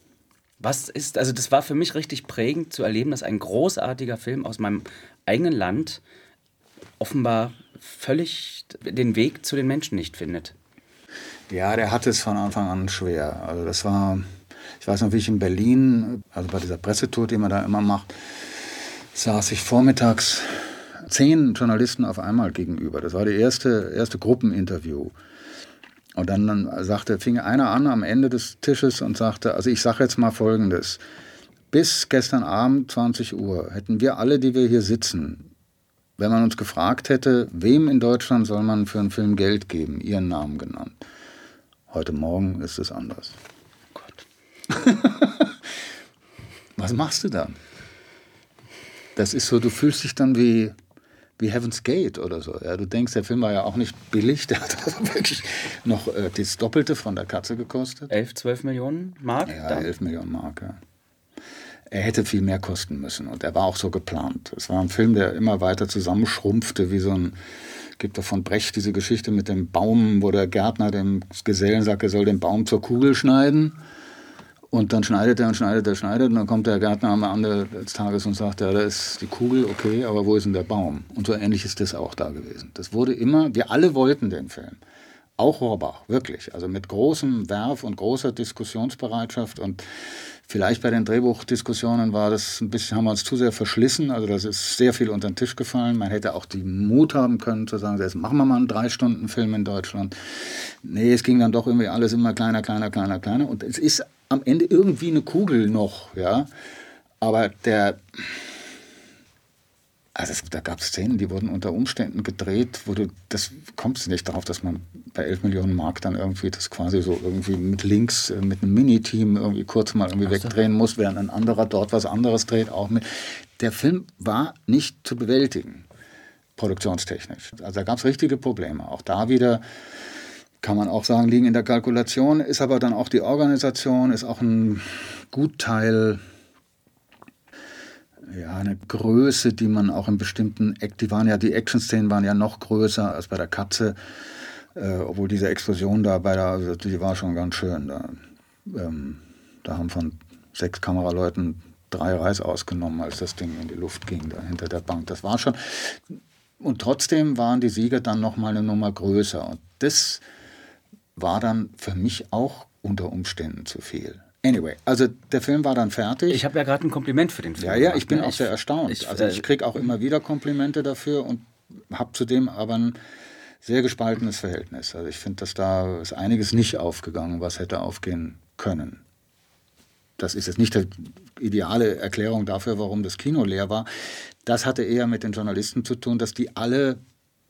Was ist, also das war für mich richtig prägend zu erleben, dass ein großartiger Film aus meinem eigenen Land offenbar völlig den Weg zu den Menschen nicht findet. Ja, der hatte es von Anfang an schwer. Also das war, ich weiß noch, wie ich in Berlin, also bei dieser Pressetour, die man da immer macht, saß ich vormittags zehn Journalisten auf einmal gegenüber. Das war das erste, erste Gruppeninterview. Und dann, dann sagte, fing einer an am Ende des Tisches und sagte, also ich sage jetzt mal Folgendes. Bis gestern Abend 20 Uhr hätten wir alle, die wir hier sitzen, wenn man uns gefragt hätte, wem in Deutschland soll man für einen Film Geld geben, ihren Namen genannt. Heute Morgen ist es anders. Oh Gott. [LAUGHS] was machst du dann? Das ist so, du fühlst dich dann wie, wie Heaven's Gate oder so. Ja, du denkst, der Film war ja auch nicht billig, [LAUGHS] der hat also wirklich noch äh, das Doppelte von der Katze gekostet. 11, 12 Millionen Mark? Ja, 11 Millionen Mark, ja. Er hätte viel mehr kosten müssen und er war auch so geplant. Es war ein Film, der immer weiter zusammenschrumpfte, wie so ein, gibt doch von Brecht diese Geschichte mit dem Baum, wo der Gärtner dem Gesellen sagt, er soll den Baum zur Kugel schneiden. Und dann schneidet er und schneidet er, schneidet. Und dann kommt der Gärtner am Ende des Tages und sagt, ja, da ist die Kugel, okay, aber wo ist denn der Baum? Und so ähnlich ist das auch da gewesen. Das wurde immer, wir alle wollten den Film. Auch Rohrbach, wirklich. Also mit großem Werf und großer Diskussionsbereitschaft. Und vielleicht bei den Drehbuchdiskussionen war das ein bisschen, haben wir uns zu sehr verschlissen. Also das ist sehr viel unter den Tisch gefallen. Man hätte auch die Mut haben können zu sagen, jetzt machen wir mal einen Drei-Stunden-Film in Deutschland. Nee, es ging dann doch irgendwie alles immer kleiner, kleiner, kleiner, kleiner. Und es ist am Ende irgendwie eine Kugel noch, ja. Aber der, also es, da gab es Szenen, die wurden unter Umständen gedreht, wo du, das kommst nicht darauf, dass man bei 11 Millionen Mark dann irgendwie das quasi so irgendwie mit links, äh, mit einem Miniteam irgendwie kurz mal irgendwie wegdrehen muss, während ein anderer dort was anderes dreht, auch mit. Der Film war nicht zu bewältigen, produktionstechnisch. Also da gab es richtige Probleme. Auch da wieder kann man auch sagen, liegen in der Kalkulation, ist aber dann auch die Organisation, ist auch ein Gutteil, ja, eine Größe, die man auch in bestimmten, die waren ja, die Action-Szenen waren ja noch größer als bei der Katze, äh, obwohl diese Explosion da bei der, also die war schon ganz schön. Da, ähm, da haben von sechs Kameraleuten drei Reis ausgenommen, als das Ding in die Luft ging, da hinter der Bank. Das war schon. Und trotzdem waren die Sieger dann noch mal eine Nummer größer. Und das war dann für mich auch unter Umständen zu viel. Anyway, also der Film war dann fertig. Ich habe ja gerade ein Kompliment für den Film. Ja, ja, ich bin ne? auch sehr erstaunt. Ich, also ich kriege auch immer wieder Komplimente dafür und habe zudem aber ein sehr gespaltenes Verhältnis. Also ich finde, dass da ist einiges nicht aufgegangen, was hätte aufgehen können. Das ist jetzt nicht die ideale Erklärung dafür, warum das Kino leer war. Das hatte eher mit den Journalisten zu tun, dass die alle,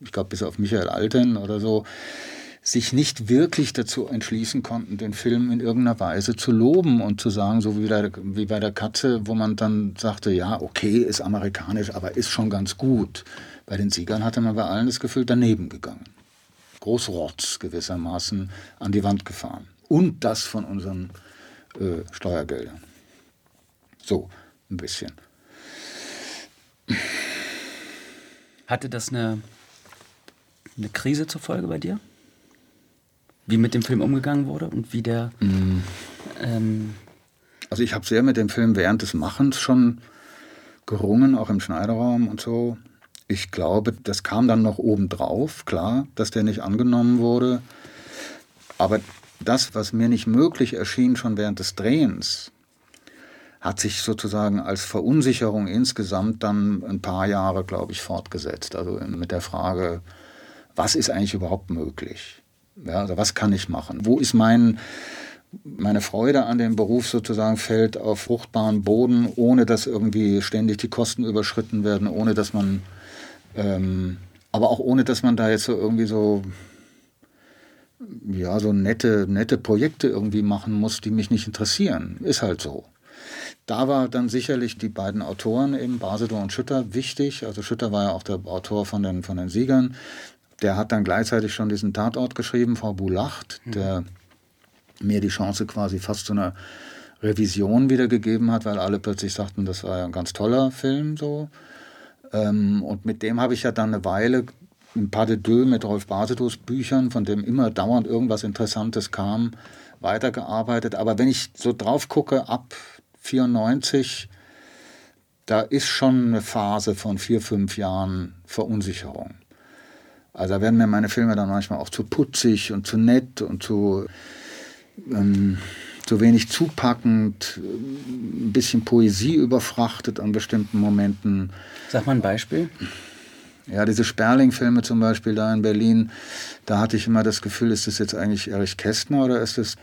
ich glaube bis auf Michael Alten oder so, sich nicht wirklich dazu entschließen konnten, den Film in irgendeiner Weise zu loben und zu sagen, so wie, der, wie bei der Katze, wo man dann sagte, ja, okay, ist amerikanisch, aber ist schon ganz gut. Bei den Siegern hatte man bei allen das Gefühl, daneben gegangen. Großrotz gewissermaßen an die Wand gefahren. Und das von unseren äh, Steuergeldern. So, ein bisschen. Hatte das eine, eine Krise zur Folge bei dir? Wie mit dem Film umgegangen wurde und wie der. Mhm. Ähm also ich habe sehr mit dem Film während des Machens schon gerungen, auch im Schneiderraum und so. Ich glaube, das kam dann noch obendrauf, klar, dass der nicht angenommen wurde. Aber das, was mir nicht möglich erschien schon während des Drehens, hat sich sozusagen als Verunsicherung insgesamt dann ein paar Jahre, glaube ich, fortgesetzt. Also mit der Frage, was ist eigentlich überhaupt möglich? Ja, also was kann ich machen? Wo ist mein, meine Freude an dem Beruf sozusagen fällt auf fruchtbaren Boden, ohne dass irgendwie ständig die Kosten überschritten werden, ohne dass man, ähm, aber auch ohne dass man da jetzt so irgendwie so, ja, so nette, nette Projekte irgendwie machen muss, die mich nicht interessieren. Ist halt so. Da war dann sicherlich die beiden Autoren eben, Basedow und Schütter, wichtig. Also Schütter war ja auch der Autor von den, von den Siegern der hat dann gleichzeitig schon diesen Tatort geschrieben, Frau Bulacht, mhm. der mir die Chance quasi fast zu einer Revision wiedergegeben hat, weil alle plötzlich sagten, das war ja ein ganz toller Film so. Ähm, und mit dem habe ich ja dann eine Weile ein Pas de deux mit Rolf Basedows Büchern, von dem immer dauernd irgendwas Interessantes kam, weitergearbeitet. Aber wenn ich so drauf gucke, ab 94, da ist schon eine Phase von vier, fünf Jahren Verunsicherung. Also da werden mir meine Filme dann manchmal auch zu putzig und zu nett und zu, ähm, zu wenig zupackend, ein bisschen Poesie überfrachtet an bestimmten Momenten. Sag mal ein Beispiel. Ja, diese Sperling-Filme zum Beispiel da in Berlin, da hatte ich immer das Gefühl, ist das jetzt eigentlich Erich Kästner oder ist das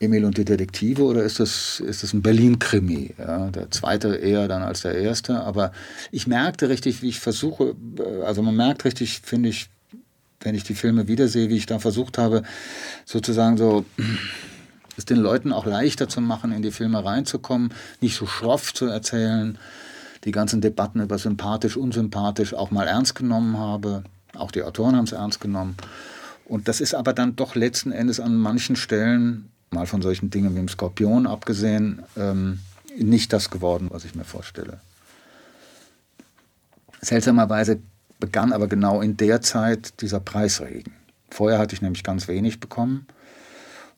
Emil und die Detektive oder ist das, ist das ein Berlin-Krimi? Ja, der zweite eher dann als der erste. Aber ich merkte richtig, wie ich versuche, äh, also man merkt richtig, finde ich, wenn ich die Filme wiedersehe, wie ich da versucht habe, sozusagen so [CLEARS THROAT] das den Leuten auch leichter zu machen, in die Filme reinzukommen, nicht so schroff zu erzählen, die ganzen Debatten über sympathisch, unsympathisch auch mal ernst genommen habe. Auch die Autoren haben es ernst genommen. Und das ist aber dann doch letzten Endes an manchen Stellen, mal von solchen Dingen wie dem Skorpion abgesehen, ähm, nicht das geworden, was ich mir vorstelle. Seltsamerweise begann aber genau in der Zeit dieser Preisregen. Vorher hatte ich nämlich ganz wenig bekommen.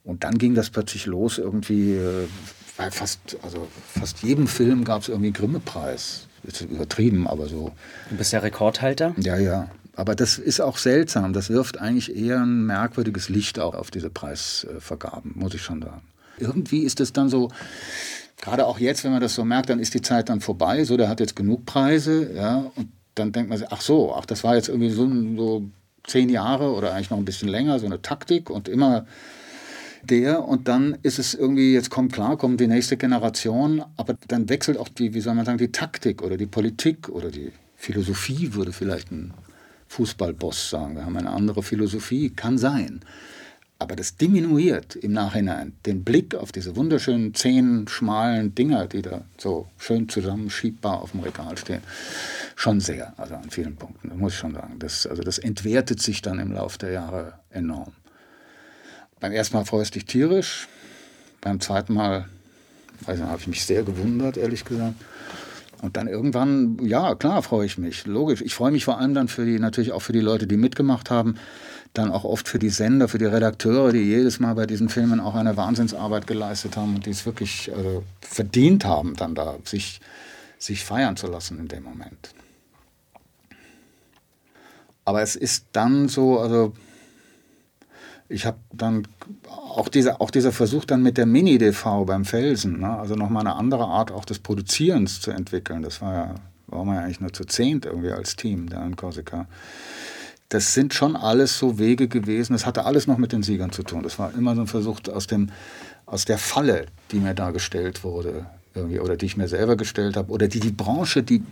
Und dann ging das plötzlich los, irgendwie, äh, bei fast, also fast jedem Film gab es irgendwie einen Grimme-Preis. Ist übertrieben, aber so. Du bist ja Rekordhalter? Ja, ja. Aber das ist auch seltsam. Das wirft eigentlich eher ein merkwürdiges Licht auch auf diese Preisvergaben, muss ich schon sagen. Irgendwie ist es dann so, gerade auch jetzt, wenn man das so merkt, dann ist die Zeit dann vorbei. So, der hat jetzt genug Preise, ja, und dann denkt man sich, ach so, ach, das war jetzt irgendwie so, so zehn Jahre oder eigentlich noch ein bisschen länger, so eine Taktik und immer der und dann ist es irgendwie, jetzt kommt klar, kommt die nächste Generation, aber dann wechselt auch die, wie soll man sagen, die Taktik oder die Politik oder die Philosophie, würde vielleicht ein Fußballboss sagen. Wir haben eine andere Philosophie, kann sein. Aber das diminuiert im Nachhinein den Blick auf diese wunderschönen zehn schmalen Dinger, die da so schön zusammenschiebbar auf dem Regal stehen, schon sehr. Also an vielen Punkten, das muss ich schon sagen. Das, also das entwertet sich dann im Laufe der Jahre enorm. Beim ersten Mal freust du dich tierisch, beim zweiten Mal habe ich mich sehr gewundert, ehrlich gesagt. Und dann irgendwann, ja, klar, freue ich mich, logisch. Ich freue mich vor allem dann für die, natürlich auch für die Leute, die mitgemacht haben dann auch oft für die Sender, für die Redakteure, die jedes Mal bei diesen Filmen auch eine Wahnsinnsarbeit geleistet haben und die es wirklich also, verdient haben, dann da sich, sich feiern zu lassen in dem Moment. Aber es ist dann so, also ich habe dann auch dieser, auch dieser Versuch dann mit der Mini-DV beim Felsen, ne, also nochmal eine andere Art auch des Produzierens zu entwickeln. Das war ja, war man ja eigentlich nur zu zehnt irgendwie als Team da in Korsika das sind schon alles so Wege gewesen. Das hatte alles noch mit den Siegern zu tun. Das war immer so ein Versuch aus, dem, aus der Falle, die mir da gestellt wurde, irgendwie, oder die ich mir selber gestellt habe, oder die die Branche, die,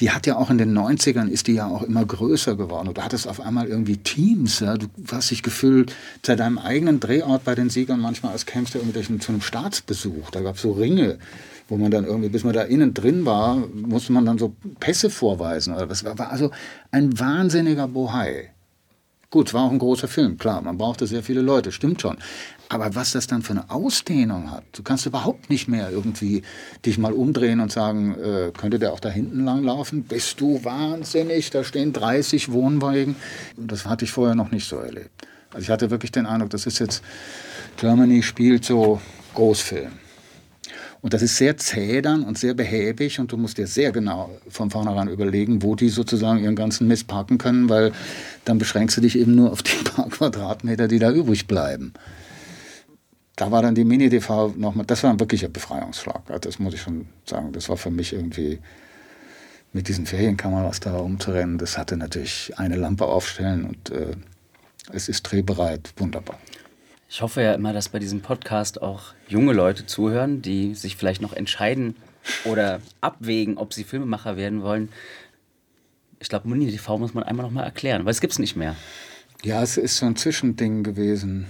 die hat ja auch in den 90ern, ist die ja auch immer größer geworden. Du hattest auf einmal irgendwie Teams. Ja? Du hast dich gefühlt zu deinem eigenen Drehort bei den Siegern manchmal, als kämst du irgendwie zu einem Staatsbesuch. Da gab es so Ringe wo man dann irgendwie, bis man da innen drin war, musste man dann so Pässe vorweisen. Das war also ein wahnsinniger Bohai. Gut, es war auch ein großer Film, klar, man brauchte sehr viele Leute, stimmt schon. Aber was das dann für eine Ausdehnung hat, du kannst überhaupt nicht mehr irgendwie dich mal umdrehen und sagen, äh, könnte der auch da hinten lang laufen? Bist du wahnsinnig? Da stehen 30 Wohnwagen. Das hatte ich vorher noch nicht so erlebt. Also ich hatte wirklich den Eindruck, das ist jetzt, Germany spielt so Großfilm. Und das ist sehr zäh dann und sehr behäbig und du musst dir sehr genau von vornherein überlegen, wo die sozusagen ihren ganzen Mist parken können, weil dann beschränkst du dich eben nur auf die paar [LAUGHS] Quadratmeter, die da übrig bleiben. Da war dann die Mini-DV nochmal, das war ein wirklicher Befreiungsschlag. Das muss ich schon sagen. Das war für mich irgendwie mit diesen Ferienkameras da rumzurennen. Das hatte natürlich eine Lampe aufstellen und äh, es ist drehbereit. Wunderbar. Ich hoffe ja immer, dass bei diesem Podcast auch junge Leute zuhören, die sich vielleicht noch entscheiden oder abwägen, ob sie Filmemacher werden wollen. Ich glaube, Muni TV muss man einmal noch mal erklären, weil es gibt es nicht mehr. Ja, es ist so ein Zwischending gewesen.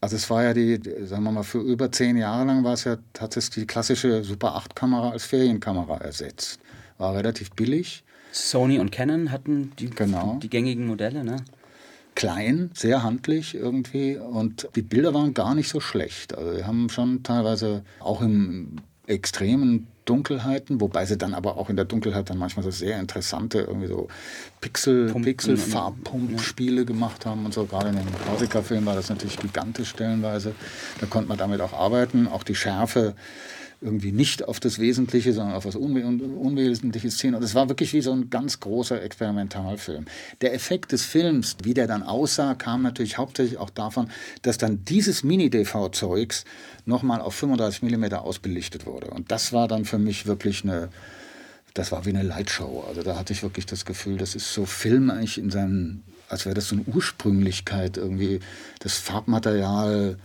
Also es war ja die, sagen wir mal, für über zehn Jahre lang war es ja, hat es die klassische Super 8-Kamera als Ferienkamera ersetzt. War relativ billig. Sony und Canon hatten die, genau. die gängigen Modelle, ne? Klein, sehr handlich irgendwie und die Bilder waren gar nicht so schlecht. Also wir haben schon teilweise auch im extremen Dunkelheiten, wobei sie dann aber auch in der Dunkelheit dann manchmal so sehr interessante irgendwie so Pixel, Pixel Farbpumpspiele ja. gemacht haben und so. Gerade in den Korsika-Filmen war das natürlich gigantisch stellenweise. Da konnte man damit auch arbeiten. Auch die Schärfe irgendwie nicht auf das Wesentliche, sondern auf was Unwe Unwesentliches. Und es war wirklich wie so ein ganz großer Experimentalfilm. Der Effekt des Films, wie der dann aussah, kam natürlich hauptsächlich auch davon, dass dann dieses Mini-DV-Zeugs nochmal auf 35 mm ausbelichtet wurde. Und das war dann für mich wirklich eine, das war wie eine Lightshow. Also da hatte ich wirklich das Gefühl, das ist so Film eigentlich in seinem, als wäre das so eine Ursprünglichkeit irgendwie, das Farbmaterial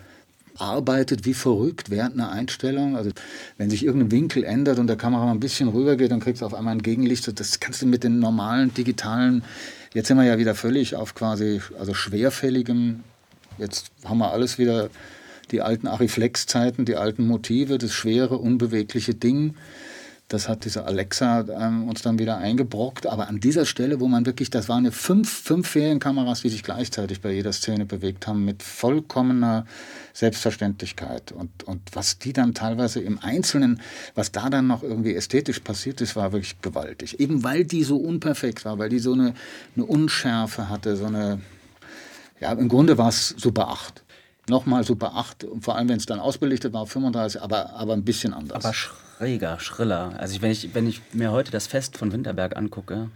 arbeitet wie verrückt während einer Einstellung. Also wenn sich irgendein Winkel ändert und der Kamera mal ein bisschen rüber geht, dann kriegst du auf einmal ein Gegenlicht. Das kannst du mit den normalen digitalen, jetzt sind wir ja wieder völlig auf quasi, also schwerfälligem, jetzt haben wir alles wieder die alten Ariflex-Zeiten, die alten Motive, das schwere, unbewegliche Ding. Das hat diese Alexa ähm, uns dann wieder eingebrockt. Aber an dieser Stelle, wo man wirklich, das waren ja fünf, fünf Ferienkameras, die sich gleichzeitig bei jeder Szene bewegt haben, mit vollkommener Selbstverständlichkeit. Und, und was die dann teilweise im Einzelnen, was da dann noch irgendwie ästhetisch passiert ist, war wirklich gewaltig. Eben weil die so unperfekt war, weil die so eine, eine Unschärfe hatte, so eine, ja, im Grunde war es Super 8 nochmal Super 8, und vor allem wenn es dann ausbelichtet war auf 35, aber, aber ein bisschen anders. Aber schräger, schriller. Also wenn ich, wenn ich mir heute das Fest von Winterberg angucke,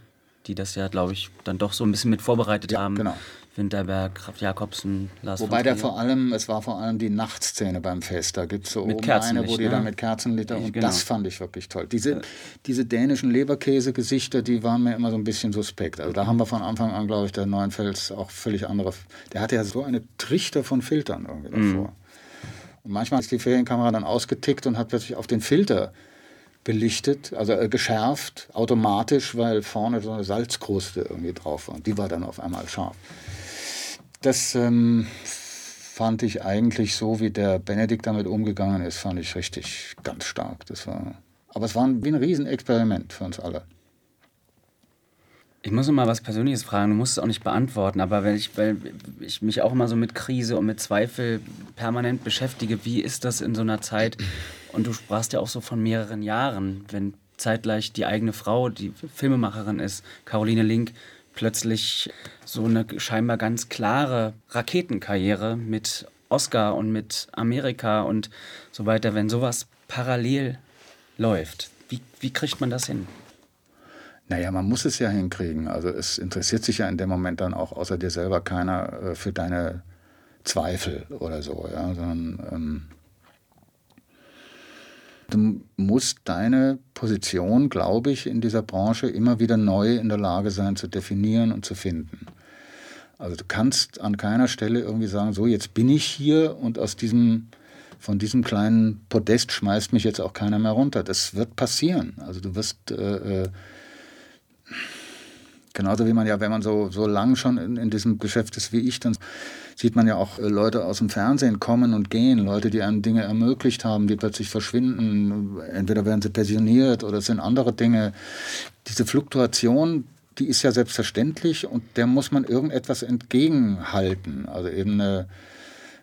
die das ja, glaube ich, dann doch so ein bisschen mit vorbereitet ja, haben. Genau. Winterberg, Kraft Jakobsen, Lars Wobei der vor allem, es war vor allem die Nachtszene beim Fest. Da gibt es so mit oben eine, wo die ne? da mit Kerzenlichter und genau. das fand ich wirklich toll. Diese, diese dänischen Leberkäse-Gesichter, die waren mir immer so ein bisschen suspekt. Also da haben wir von Anfang an, glaube ich, der Neuenfels auch völlig andere. Der hatte ja so eine Trichter von Filtern irgendwie davor. Mhm. Und manchmal ist die Ferienkamera dann ausgetickt und hat plötzlich auf den Filter belichtet, also äh, geschärft, automatisch, weil vorne so eine Salzkruste irgendwie drauf war. Und die war dann auf einmal scharf. Das ähm, fand ich eigentlich so, wie der Benedikt damit umgegangen ist, fand ich richtig ganz stark. Das war, aber es war wie ein Riesenexperiment für uns alle. Ich muss noch mal was Persönliches fragen, du musst es auch nicht beantworten, aber wenn ich, weil ich mich auch immer so mit Krise und mit Zweifel permanent beschäftige, wie ist das in so einer Zeit? Und du sprachst ja auch so von mehreren Jahren, wenn zeitgleich die eigene Frau, die Filmemacherin ist, Caroline Link, plötzlich so eine scheinbar ganz klare Raketenkarriere mit Oscar und mit Amerika und so weiter, wenn sowas parallel läuft. Wie, wie kriegt man das hin? Naja, man muss es ja hinkriegen. Also es interessiert sich ja in dem Moment dann auch außer dir selber keiner äh, für deine Zweifel oder so, ja, sondern ähm, du musst deine Position, glaube ich, in dieser Branche immer wieder neu in der Lage sein zu definieren und zu finden. Also du kannst an keiner Stelle irgendwie sagen, so jetzt bin ich hier und aus diesem von diesem kleinen Podest schmeißt mich jetzt auch keiner mehr runter. Das wird passieren. Also du wirst äh, äh Genauso wie man ja, wenn man so, so lang schon in, in diesem Geschäft ist wie ich, dann sieht man ja auch äh, Leute aus dem Fernsehen kommen und gehen, Leute, die einem Dinge ermöglicht haben, die plötzlich verschwinden. Entweder werden sie pensioniert oder es sind andere Dinge. Diese Fluktuation, die ist ja selbstverständlich und der muss man irgendetwas entgegenhalten. Also eben eine,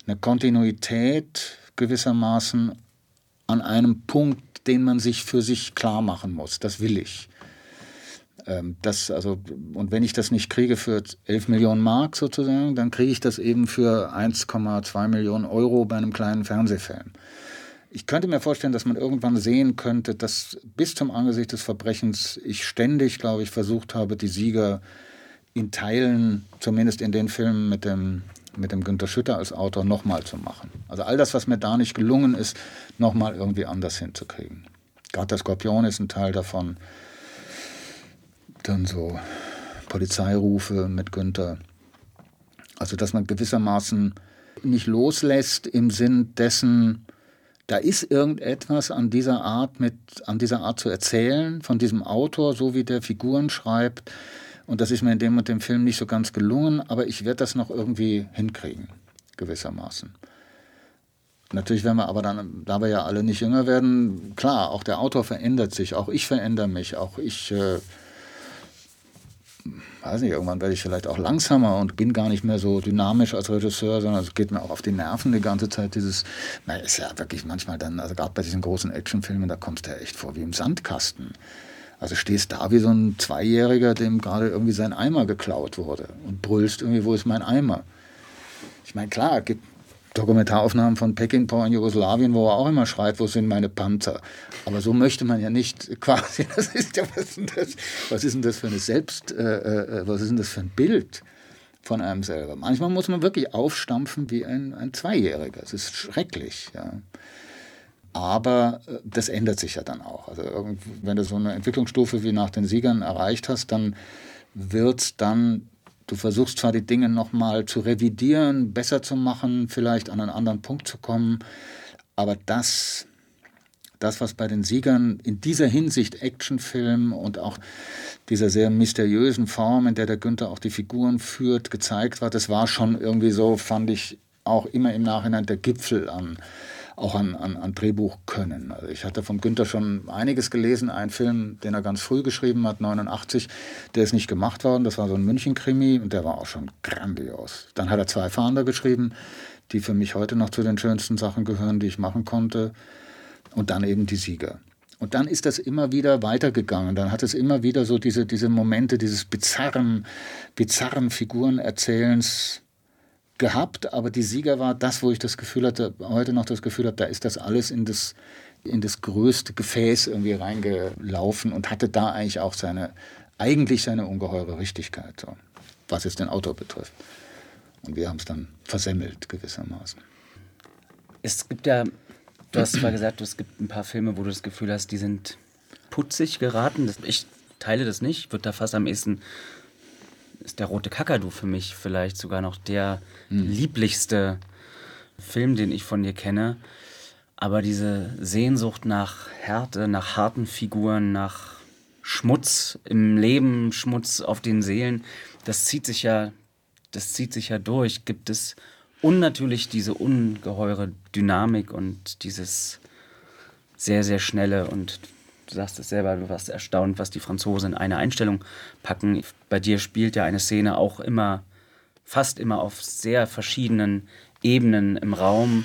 eine Kontinuität gewissermaßen an einem Punkt, den man sich für sich klar machen muss. Das will ich. Ähm, das, also, und wenn ich das nicht kriege für 11 Millionen Mark sozusagen, dann kriege ich das eben für 1,2 Millionen Euro bei einem kleinen Fernsehfilm. Ich könnte mir vorstellen, dass man irgendwann sehen könnte, dass bis zum Angesicht des Verbrechens ich ständig, glaube ich, versucht habe, die Sieger in Teilen, zumindest in den Filmen mit dem, mit dem Günter Schütter als Autor, nochmal zu machen. Also all das, was mir da nicht gelungen ist, nochmal irgendwie anders hinzukriegen. Gerade der Skorpion ist ein Teil davon dann so Polizeirufe mit Günther. Also, dass man gewissermaßen nicht loslässt im Sinn dessen, da ist irgendetwas an dieser Art mit, an dieser Art zu erzählen, von diesem Autor, so wie der Figuren schreibt. Und das ist mir in dem und dem Film nicht so ganz gelungen, aber ich werde das noch irgendwie hinkriegen, gewissermaßen. Natürlich, wenn wir aber dann, da wir ja alle nicht jünger werden, klar, auch der Autor verändert sich, auch ich verändere mich, auch ich äh, weiß nicht, irgendwann werde ich vielleicht auch langsamer und bin gar nicht mehr so dynamisch als Regisseur, sondern es geht mir auch auf die Nerven die ganze Zeit. Dieses, na, ist ja wirklich manchmal dann, also gerade bei diesen großen Actionfilmen, da kommst du ja echt vor wie im Sandkasten. Also stehst da wie so ein Zweijähriger, dem gerade irgendwie sein Eimer geklaut wurde und brüllst irgendwie, wo ist mein Eimer? Ich meine, klar, gibt Dokumentaraufnahmen von Peckinpah in Jugoslawien, wo er auch immer schreit, wo sind meine Panzer? Aber so möchte man ja nicht [LAUGHS] quasi, das ist ja, was ist denn das, was ist denn das für eine Selbst, äh, äh, was ist denn das für ein Bild von einem selber? Manchmal muss man wirklich aufstampfen wie ein, ein Zweijähriger. Es ist schrecklich, ja. Aber äh, das ändert sich ja dann auch. Also wenn du so eine Entwicklungsstufe wie nach den Siegern erreicht hast, dann wird es dann Du versuchst zwar die Dinge nochmal zu revidieren, besser zu machen, vielleicht an einen anderen Punkt zu kommen, aber das, das, was bei den Siegern in dieser Hinsicht Actionfilm und auch dieser sehr mysteriösen Form, in der der Günther auch die Figuren führt, gezeigt war, das war schon irgendwie so, fand ich auch immer im Nachhinein der Gipfel an, auch an, an, an Drehbuch können. Also ich hatte vom Günther schon einiges gelesen, einen Film, den er ganz früh geschrieben hat, 89, der ist nicht gemacht worden, das war so ein München-Krimi und der war auch schon grandios. Dann hat er zwei Fahnder geschrieben, die für mich heute noch zu den schönsten Sachen gehören, die ich machen konnte. Und dann eben die Sieger. Und dann ist das immer wieder weitergegangen. Dann hat es immer wieder so diese, diese Momente dieses bizarren, bizarren Figurenerzählens gehabt, aber die Sieger war das, wo ich das Gefühl hatte, heute noch das Gefühl habe, da ist das alles in das, in das größte Gefäß irgendwie reingelaufen und hatte da eigentlich auch seine, eigentlich seine ungeheure Richtigkeit, so, was es den Autor betrifft. Und wir haben es dann versemmelt gewissermaßen. Es gibt ja, du hast zwar gesagt, es gibt ein paar Filme, wo du das Gefühl hast, die sind putzig geraten. Ich teile das nicht, Ich würde da fast am ehesten ist der rote Kakadu für mich vielleicht sogar noch der mhm. lieblichste Film, den ich von dir kenne. Aber diese Sehnsucht nach Härte, nach harten Figuren, nach Schmutz im Leben, Schmutz auf den Seelen, das zieht sich ja, das zieht sich ja durch. Gibt es und natürlich diese ungeheure Dynamik und dieses sehr, sehr schnelle und du sagst es selber, du warst erstaunt, was die Franzosen in eine Einstellung packen. Bei dir spielt ja eine Szene auch immer, fast immer auf sehr verschiedenen Ebenen im Raum.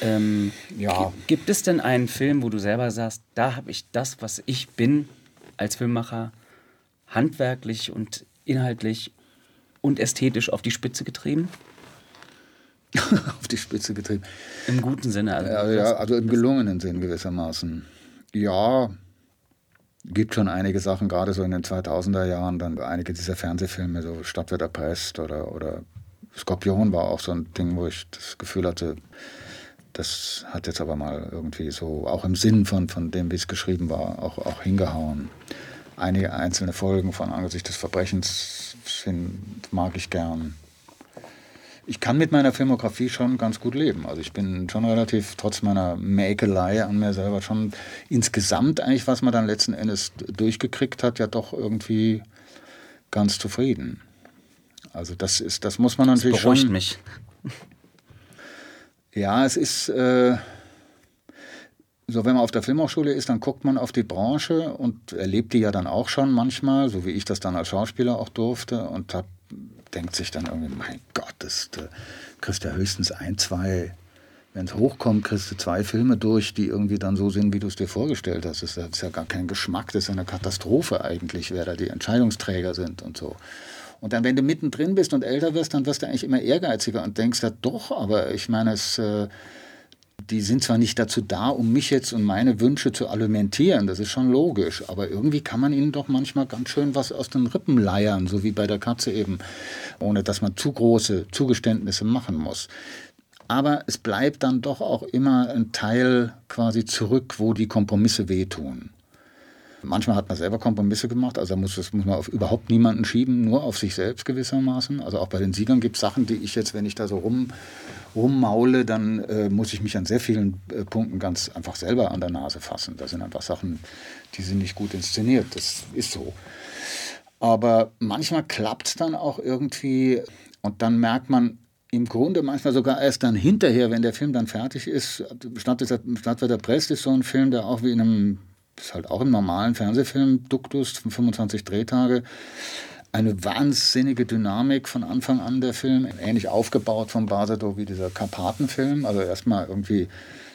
Ähm, ja. Gibt es denn einen Film, wo du selber sagst, da habe ich das, was ich bin als Filmemacher, handwerklich und inhaltlich und ästhetisch auf die Spitze getrieben? [LAUGHS] auf die Spitze getrieben. Im guten Sinne. Also, ja, ja, also im gelungenen Sinn gewissermaßen. Ja, gibt schon einige Sachen, gerade so in den 2000er Jahren, dann einige dieser Fernsehfilme, so Stadtwetter Pest oder, oder Skorpion war auch so ein Ding, wo ich das Gefühl hatte, das hat jetzt aber mal irgendwie so, auch im Sinn von, von dem, wie es geschrieben war, auch, auch hingehauen. Einige einzelne Folgen von Angesicht des Verbrechens mag ich gern ich kann mit meiner Filmografie schon ganz gut leben. Also ich bin schon relativ, trotz meiner Mäkelei an mir selber, schon insgesamt eigentlich, was man dann letzten Endes durchgekriegt hat, ja doch irgendwie ganz zufrieden. Also das ist, das muss man natürlich das beruhigt schon. mich. Ja, es ist äh, so, wenn man auf der Filmhochschule ist, dann guckt man auf die Branche und erlebt die ja dann auch schon manchmal, so wie ich das dann als Schauspieler auch durfte und habe denkt sich dann irgendwie, mein Gott, das, da kriegst du höchstens ein, zwei, wenn es hochkommt, kriegst du zwei Filme durch, die irgendwie dann so sind, wie du es dir vorgestellt hast. Das ist ja gar kein Geschmack, das ist eine Katastrophe eigentlich, wer da die Entscheidungsträger sind und so. Und dann, wenn du mittendrin bist und älter wirst, dann wirst du eigentlich immer ehrgeiziger und denkst ja doch, aber ich meine, es... Äh, die sind zwar nicht dazu da, um mich jetzt und meine Wünsche zu alimentieren, das ist schon logisch, aber irgendwie kann man ihnen doch manchmal ganz schön was aus den Rippen leiern, so wie bei der Katze eben, ohne dass man zu große Zugeständnisse machen muss. Aber es bleibt dann doch auch immer ein Teil quasi zurück, wo die Kompromisse wehtun. Manchmal hat man selber Kompromisse gemacht, also muss, das muss man auf überhaupt niemanden schieben, nur auf sich selbst gewissermaßen. Also auch bei den Siegern gibt es Sachen, die ich jetzt, wenn ich da so rum, rummaule, dann äh, muss ich mich an sehr vielen äh, Punkten ganz einfach selber an der Nase fassen. Da sind einfach Sachen, die sind nicht gut inszeniert. Das ist so. Aber manchmal klappt es dann auch irgendwie und dann merkt man, im Grunde manchmal sogar erst dann hinterher, wenn der Film dann fertig ist. Stadtwetter Prest ist so ein Film, der auch wie in einem ist halt auch im normalen Fernsehfilm Duktus, 25 Drehtage, eine wahnsinnige Dynamik von Anfang an der Film, ähnlich aufgebaut von Basedow wie dieser Karpatenfilm. Also erstmal irgendwie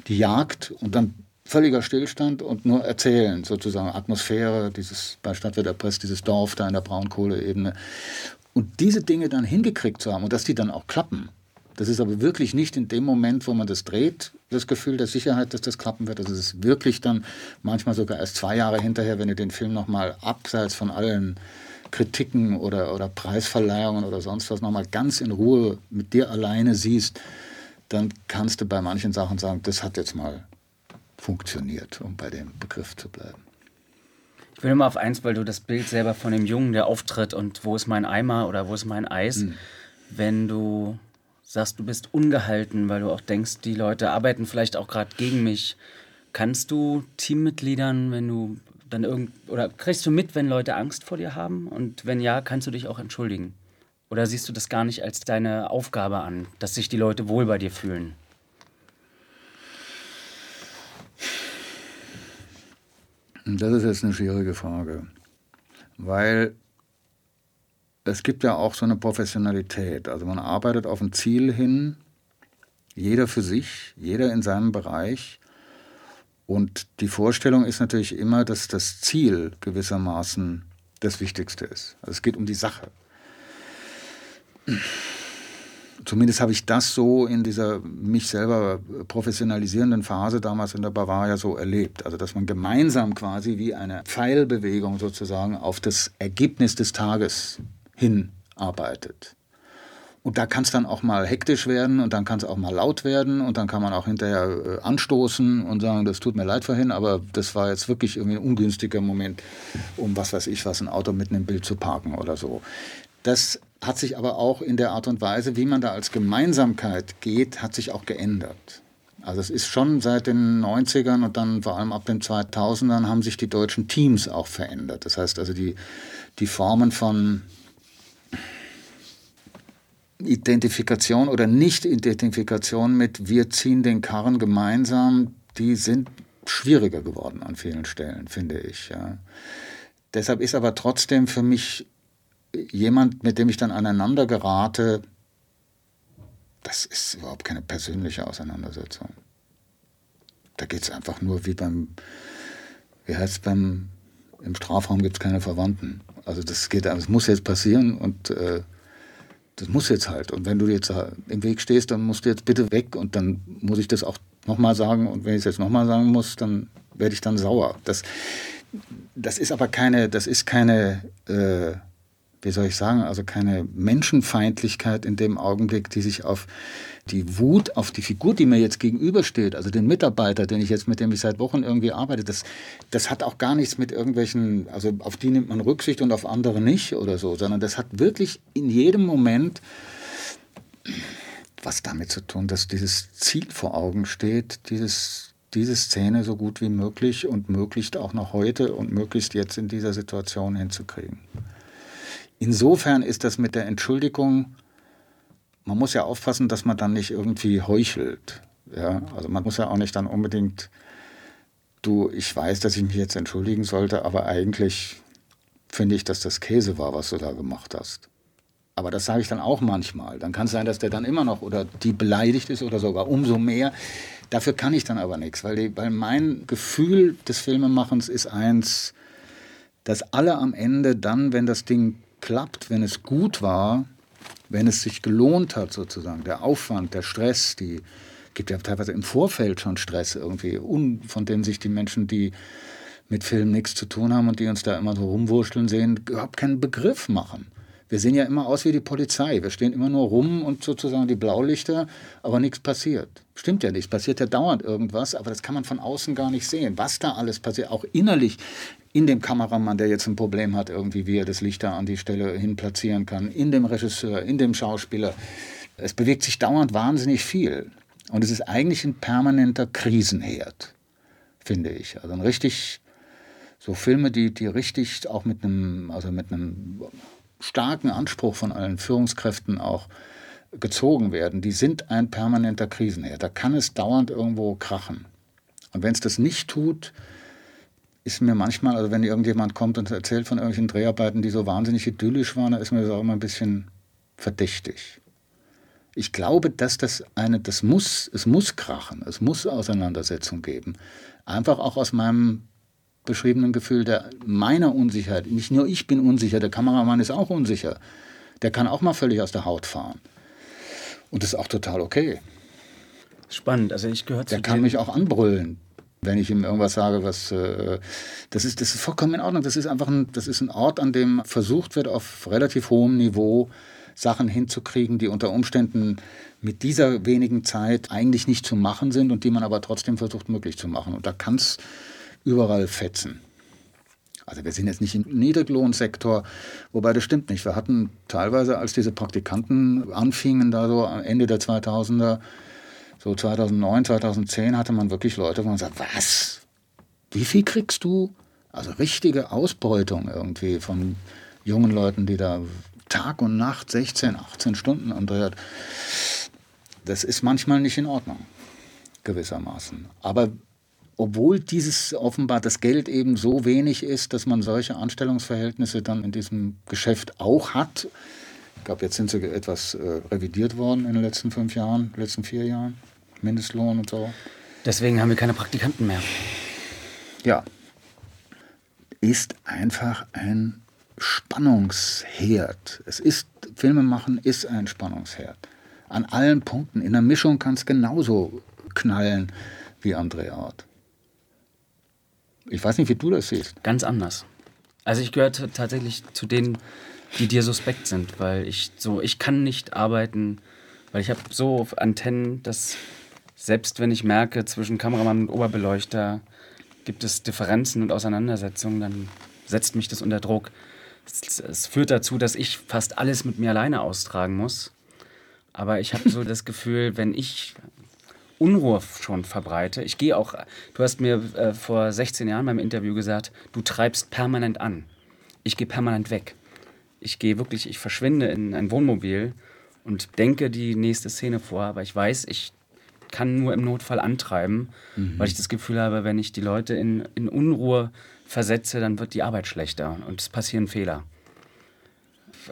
die Jagd und dann völliger Stillstand und nur erzählen, sozusagen Atmosphäre, dieses bei Stadtwetter Press, dieses Dorf da in der Braunkohleebene. Und diese Dinge dann hingekriegt zu haben und dass die dann auch klappen, das ist aber wirklich nicht in dem Moment, wo man das dreht, das Gefühl der Sicherheit, dass das klappen wird. Das ist wirklich dann manchmal sogar erst zwei Jahre hinterher, wenn du den Film nochmal abseits von allen Kritiken oder, oder Preisverleihungen oder sonst was nochmal ganz in Ruhe mit dir alleine siehst, dann kannst du bei manchen Sachen sagen, das hat jetzt mal funktioniert, um bei dem Begriff zu bleiben. Ich will immer auf eins, weil du das Bild selber von dem Jungen, der auftritt und wo ist mein Eimer oder wo ist mein Eis, mhm. wenn du sagst, du bist ungehalten, weil du auch denkst, die Leute arbeiten vielleicht auch gerade gegen mich. Kannst du Teammitgliedern, wenn du dann irgend oder kriegst du mit, wenn Leute Angst vor dir haben? Und wenn ja, kannst du dich auch entschuldigen? Oder siehst du das gar nicht als deine Aufgabe an, dass sich die Leute wohl bei dir fühlen? Das ist jetzt eine schwierige Frage, weil es gibt ja auch so eine Professionalität. Also man arbeitet auf ein Ziel hin, jeder für sich, jeder in seinem Bereich. Und die Vorstellung ist natürlich immer, dass das Ziel gewissermaßen das Wichtigste ist. Also es geht um die Sache. Zumindest habe ich das so in dieser mich selber professionalisierenden Phase damals in der Bavaria so erlebt. Also dass man gemeinsam quasi wie eine Pfeilbewegung sozusagen auf das Ergebnis des Tages hinarbeitet. Und da kann es dann auch mal hektisch werden und dann kann es auch mal laut werden und dann kann man auch hinterher äh, anstoßen und sagen, das tut mir leid vorhin, aber das war jetzt wirklich irgendwie ein ungünstiger Moment, um was weiß ich was, ein Auto mitten im Bild zu parken oder so. Das hat sich aber auch in der Art und Weise, wie man da als Gemeinsamkeit geht, hat sich auch geändert. Also es ist schon seit den 90ern und dann vor allem ab den 2000ern haben sich die deutschen Teams auch verändert. Das heißt also die, die Formen von Identifikation oder Nicht-Identifikation mit wir ziehen den Karren gemeinsam, die sind schwieriger geworden an vielen Stellen, finde ich. Ja. Deshalb ist aber trotzdem für mich jemand, mit dem ich dann aneinander gerate, das ist überhaupt keine persönliche Auseinandersetzung. Da geht es einfach nur wie beim, wie heißt es beim, im Strafraum gibt es keine Verwandten. Also das geht, das muss jetzt passieren und äh, das muss jetzt halt. Und wenn du jetzt im Weg stehst, dann musst du jetzt bitte weg und dann muss ich das auch nochmal sagen. Und wenn ich es jetzt nochmal sagen muss, dann werde ich dann sauer. Das, das ist aber keine, das ist keine, äh, wie soll ich sagen, also keine Menschenfeindlichkeit in dem Augenblick, die sich auf die Wut, auf die Figur, die mir jetzt gegenübersteht, also den Mitarbeiter, den ich jetzt mit dem ich seit Wochen irgendwie arbeite, das, das hat auch gar nichts mit irgendwelchen, also auf die nimmt man Rücksicht und auf andere nicht oder so, sondern das hat wirklich in jedem Moment was damit zu tun, dass dieses Ziel vor Augen steht, dieses, diese Szene so gut wie möglich und möglichst auch noch heute und möglichst jetzt in dieser Situation hinzukriegen. Insofern ist das mit der Entschuldigung, man muss ja aufpassen, dass man dann nicht irgendwie heuchelt. Ja? Also man muss ja auch nicht dann unbedingt, du, ich weiß, dass ich mich jetzt entschuldigen sollte, aber eigentlich finde ich, dass das Käse war, was du da gemacht hast. Aber das sage ich dann auch manchmal. Dann kann es sein, dass der dann immer noch oder die beleidigt ist oder sogar umso mehr. Dafür kann ich dann aber nichts, weil, die, weil mein Gefühl des Filmemachens ist eins, dass alle am Ende dann, wenn das Ding klappt, wenn es gut war, wenn es sich gelohnt hat sozusagen, der Aufwand, der Stress, die gibt ja teilweise im Vorfeld schon Stress irgendwie, von dem sich die Menschen, die mit Film nichts zu tun haben und die uns da immer so rumwurschteln sehen, überhaupt keinen Begriff machen. Wir sehen ja immer aus wie die Polizei. Wir stehen immer nur rum und sozusagen die Blaulichter, aber nichts passiert. Stimmt ja nicht. Es passiert ja dauernd irgendwas, aber das kann man von außen gar nicht sehen. Was da alles passiert, auch innerlich in dem Kameramann, der jetzt ein Problem hat, irgendwie, wie er das Licht da an die Stelle hin platzieren kann, in dem Regisseur, in dem Schauspieler. Es bewegt sich dauernd wahnsinnig viel. Und es ist eigentlich ein permanenter Krisenherd, finde ich. Also ein richtig, so Filme, die, die richtig auch mit einem, also mit einem starken Anspruch von allen Führungskräften auch gezogen werden, die sind ein permanenter Krisenherd. Da kann es dauernd irgendwo krachen. Und wenn es das nicht tut, ist mir manchmal, also wenn irgendjemand kommt und erzählt von irgendwelchen Dreharbeiten, die so wahnsinnig idyllisch waren, dann ist mir das auch immer ein bisschen verdächtig. Ich glaube, dass das eine, das muss, es muss krachen, es muss Auseinandersetzung geben. Einfach auch aus meinem beschriebenen Gefühl der meiner Unsicherheit. Nicht nur ich bin unsicher, der Kameramann ist auch unsicher. Der kann auch mal völlig aus der Haut fahren. Und das ist auch total okay. Spannend, also ich gehöre zu Der kann mich auch anbrüllen, wenn ich ihm irgendwas sage, was äh, das ist das ist vollkommen in Ordnung. Das ist einfach ein das ist ein Ort, an dem versucht wird auf relativ hohem Niveau Sachen hinzukriegen, die unter Umständen mit dieser wenigen Zeit eigentlich nicht zu machen sind und die man aber trotzdem versucht möglich zu machen. Und da kann es überall fetzen. Also wir sind jetzt nicht im Niedriglohnsektor, wobei das stimmt nicht. Wir hatten teilweise, als diese Praktikanten anfingen, da so am Ende der 2000er, so 2009, 2010, hatte man wirklich Leute, wo man sagt, was? Wie viel kriegst du? Also richtige Ausbeutung irgendwie von jungen Leuten, die da Tag und Nacht 16, 18 Stunden andreht, das ist manchmal nicht in Ordnung, gewissermaßen. Aber obwohl dieses offenbar das Geld eben so wenig ist, dass man solche Anstellungsverhältnisse dann in diesem Geschäft auch hat. Ich glaube, jetzt sind sie etwas äh, revidiert worden in den letzten fünf Jahren, letzten vier Jahren. Mindestlohn und so. Deswegen haben wir keine Praktikanten mehr. Ja. Ist einfach ein Spannungsherd. Es ist, Filme machen ist ein Spannungsherd. An allen Punkten. In der Mischung kann es genauso knallen wie André Art. Ich weiß nicht, wie du das siehst. Ganz anders. Also ich gehöre tatsächlich zu denen, die dir suspekt sind, weil ich so, ich kann nicht arbeiten, weil ich habe so Antennen, dass selbst wenn ich merke, zwischen Kameramann und Oberbeleuchter gibt es Differenzen und Auseinandersetzungen, dann setzt mich das unter Druck. Es, es führt dazu, dass ich fast alles mit mir alleine austragen muss. Aber ich habe so das Gefühl, wenn ich Unruhe schon verbreite. Ich gehe auch, du hast mir äh, vor 16 Jahren beim Interview gesagt, du treibst permanent an. Ich gehe permanent weg. Ich gehe wirklich, ich verschwinde in ein Wohnmobil und denke die nächste Szene vor, aber ich weiß, ich kann nur im Notfall antreiben, mhm. weil ich das Gefühl habe, wenn ich die Leute in, in Unruhe versetze, dann wird die Arbeit schlechter und es passieren Fehler.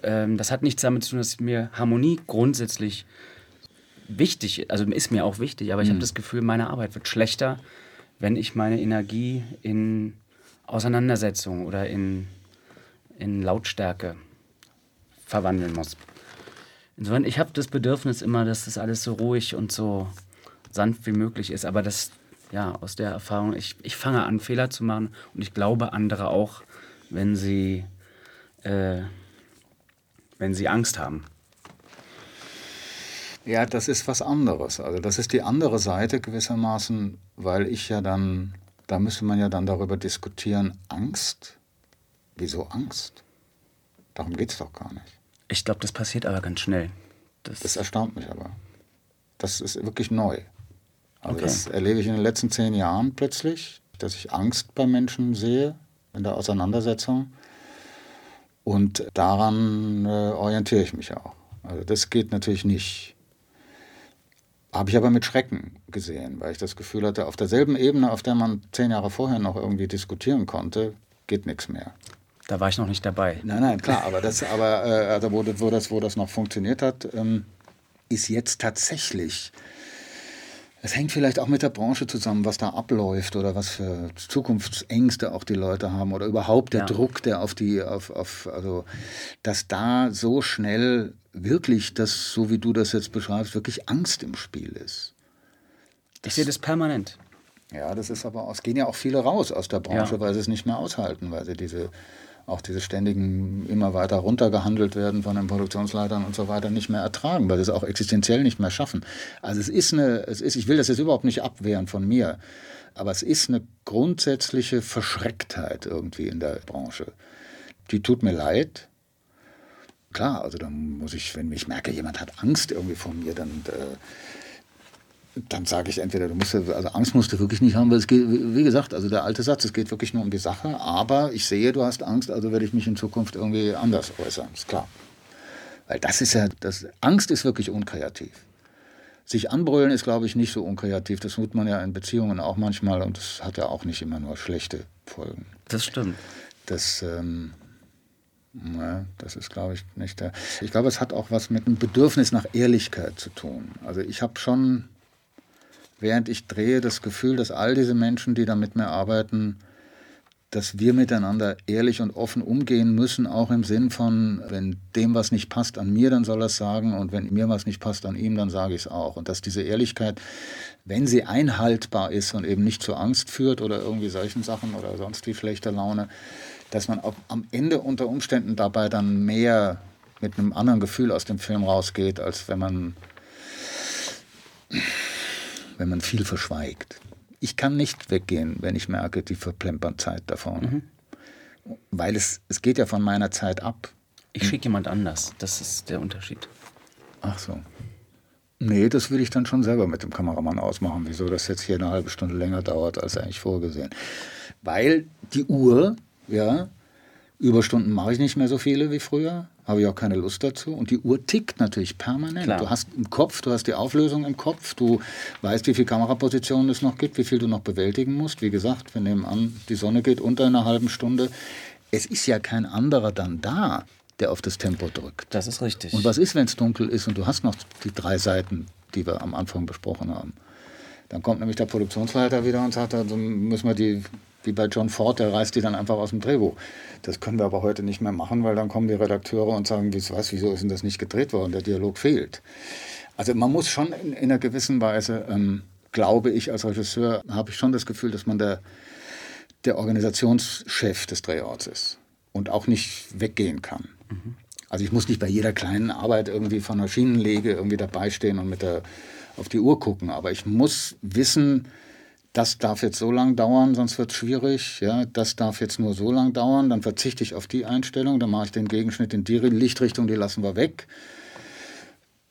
Ähm, das hat nichts damit zu tun, dass mir Harmonie grundsätzlich wichtig, also ist mir auch wichtig, aber ich mhm. habe das Gefühl, meine Arbeit wird schlechter, wenn ich meine Energie in Auseinandersetzung oder in, in Lautstärke verwandeln muss. Insofern, ich habe das Bedürfnis immer, dass das alles so ruhig und so sanft wie möglich ist, aber das, ja, aus der Erfahrung, ich, ich fange an, Fehler zu machen und ich glaube andere auch, wenn sie, äh, wenn sie Angst haben. Ja, das ist was anderes. Also das ist die andere Seite gewissermaßen, weil ich ja dann, da müsste man ja dann darüber diskutieren, Angst? Wieso Angst? Darum geht es doch gar nicht. Ich glaube, das passiert aber ganz schnell. Das, das, erstaunt mich aber. Das ist wirklich neu. Also okay. das erlebe ich in den letzten zehn Jahren plötzlich, dass ich Angst bei Menschen sehe in der Auseinandersetzung. Und daran äh, orientiere ich mich auch. Also das geht natürlich nicht habe ich aber mit Schrecken gesehen, weil ich das Gefühl hatte, auf derselben Ebene, auf der man zehn Jahre vorher noch irgendwie diskutieren konnte, geht nichts mehr. Da war ich noch nicht dabei. Nein, nein, klar, aber das, aber äh, also wo, wo, das, wo das noch funktioniert hat, ähm, ist jetzt tatsächlich es hängt vielleicht auch mit der Branche zusammen, was da abläuft oder was für Zukunftsängste auch die Leute haben oder überhaupt der ja. Druck, der auf die, auf, auf, also, dass da so schnell wirklich das, so wie du das jetzt beschreibst, wirklich Angst im Spiel ist. Das, ich sehe das permanent. Ja, das ist aber, es gehen ja auch viele raus aus der Branche, ja. weil sie es nicht mehr aushalten, weil sie diese auch diese ständigen immer weiter runtergehandelt werden von den Produktionsleitern und so weiter nicht mehr ertragen, weil sie es auch existenziell nicht mehr schaffen. Also es ist eine, es ist, ich will das jetzt überhaupt nicht abwehren von mir, aber es ist eine grundsätzliche Verschrecktheit irgendwie in der Branche. Die tut mir leid. Klar, also dann muss ich, wenn ich merke, jemand hat Angst irgendwie vor mir, dann äh, dann sage ich entweder, du musst, also Angst musst du wirklich nicht haben, weil es geht, wie gesagt, also der alte Satz, es geht wirklich nur um die Sache, aber ich sehe, du hast Angst, also werde ich mich in Zukunft irgendwie anders äußern, ist klar. Weil das ist ja, das, Angst ist wirklich unkreativ. Sich anbrüllen ist, glaube ich, nicht so unkreativ. Das tut man ja in Beziehungen auch manchmal und das hat ja auch nicht immer nur schlechte Folgen. Das stimmt. Das, ähm, ja, das ist, glaube ich, nicht der. Ich glaube, es hat auch was mit einem Bedürfnis nach Ehrlichkeit zu tun. Also ich habe schon während ich drehe, das Gefühl, dass all diese Menschen, die da mit mir arbeiten, dass wir miteinander ehrlich und offen umgehen müssen, auch im Sinn von, wenn dem was nicht passt an mir, dann soll er es sagen und wenn mir was nicht passt an ihm, dann sage ich es auch. Und dass diese Ehrlichkeit, wenn sie einhaltbar ist und eben nicht zur Angst führt oder irgendwie solchen Sachen oder sonst wie schlechter Laune, dass man auch am Ende unter Umständen dabei dann mehr mit einem anderen Gefühl aus dem Film rausgeht, als wenn man wenn man viel verschweigt. Ich kann nicht weggehen, wenn ich merke, die verplempern Zeit da vorne. Mhm. Weil es, es geht ja von meiner Zeit ab. Ich schicke jemand anders. Das ist der Unterschied. Ach so. Nee, das würde ich dann schon selber mit dem Kameramann ausmachen, wieso das jetzt hier eine halbe Stunde länger dauert als eigentlich vorgesehen. Weil die Uhr, ja, Überstunden mache ich nicht mehr so viele wie früher, habe ich auch keine Lust dazu. Und die Uhr tickt natürlich permanent. Klar. Du hast im Kopf, du hast die Auflösung im Kopf, du weißt, wie viele Kamerapositionen es noch gibt, wie viel du noch bewältigen musst. Wie gesagt, wir nehmen an, die Sonne geht unter einer halben Stunde. Es ist ja kein anderer dann da, der auf das Tempo drückt. Das ist richtig. Und was ist, wenn es dunkel ist und du hast noch die drei Seiten, die wir am Anfang besprochen haben? Dann kommt nämlich der Produktionsleiter wieder und sagt, also müssen wir die wie bei John Ford, der reißt die dann einfach aus dem Drehbuch. Das können wir aber heute nicht mehr machen, weil dann kommen die Redakteure und sagen, was, wieso ist denn das nicht gedreht worden? Der Dialog fehlt. Also man muss schon in, in einer gewissen Weise, ähm, glaube ich, als Regisseur, habe ich schon das Gefühl, dass man der, der Organisationschef des Drehorts ist und auch nicht weggehen kann. Mhm. Also ich muss nicht bei jeder kleinen Arbeit irgendwie von der Schienenlege irgendwie dabei stehen und mit der, auf die Uhr gucken, aber ich muss wissen, das darf jetzt so lang dauern, sonst wird es schwierig. Ja, das darf jetzt nur so lang dauern, dann verzichte ich auf die Einstellung, dann mache ich den Gegenschnitt in die Lichtrichtung, die lassen wir weg.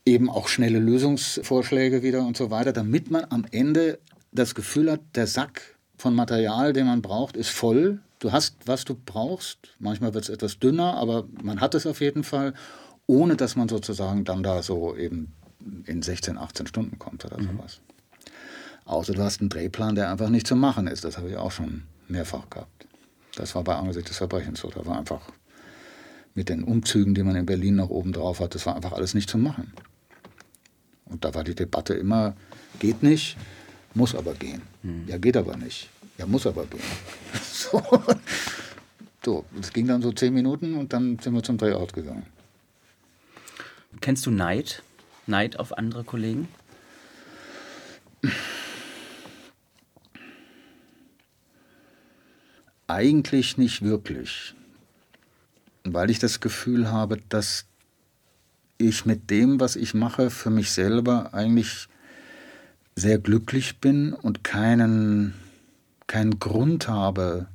Eben auch schnelle Lösungsvorschläge wieder und so weiter, damit man am Ende das Gefühl hat, der Sack von Material, den man braucht, ist voll. Du hast, was du brauchst. Manchmal wird es etwas dünner, aber man hat es auf jeden Fall, ohne dass man sozusagen dann da so eben in 16, 18 Stunden kommt oder mhm. sowas. Außer du hast einen Drehplan, der einfach nicht zu machen ist. Das habe ich auch schon mehrfach gehabt. Das war bei Angesicht des Verbrechens so. Da war einfach mit den Umzügen, die man in Berlin noch oben drauf hat, das war einfach alles nicht zu machen. Und da war die Debatte immer, geht nicht, muss aber gehen. Hm. Ja, geht aber nicht. Ja, muss aber gehen. [LAUGHS] so. so, das ging dann so zehn Minuten und dann sind wir zum Drehort gegangen. Kennst du Neid? Neid auf andere Kollegen? Eigentlich nicht wirklich, weil ich das Gefühl habe, dass ich mit dem, was ich mache, für mich selber eigentlich sehr glücklich bin und keinen, keinen Grund habe,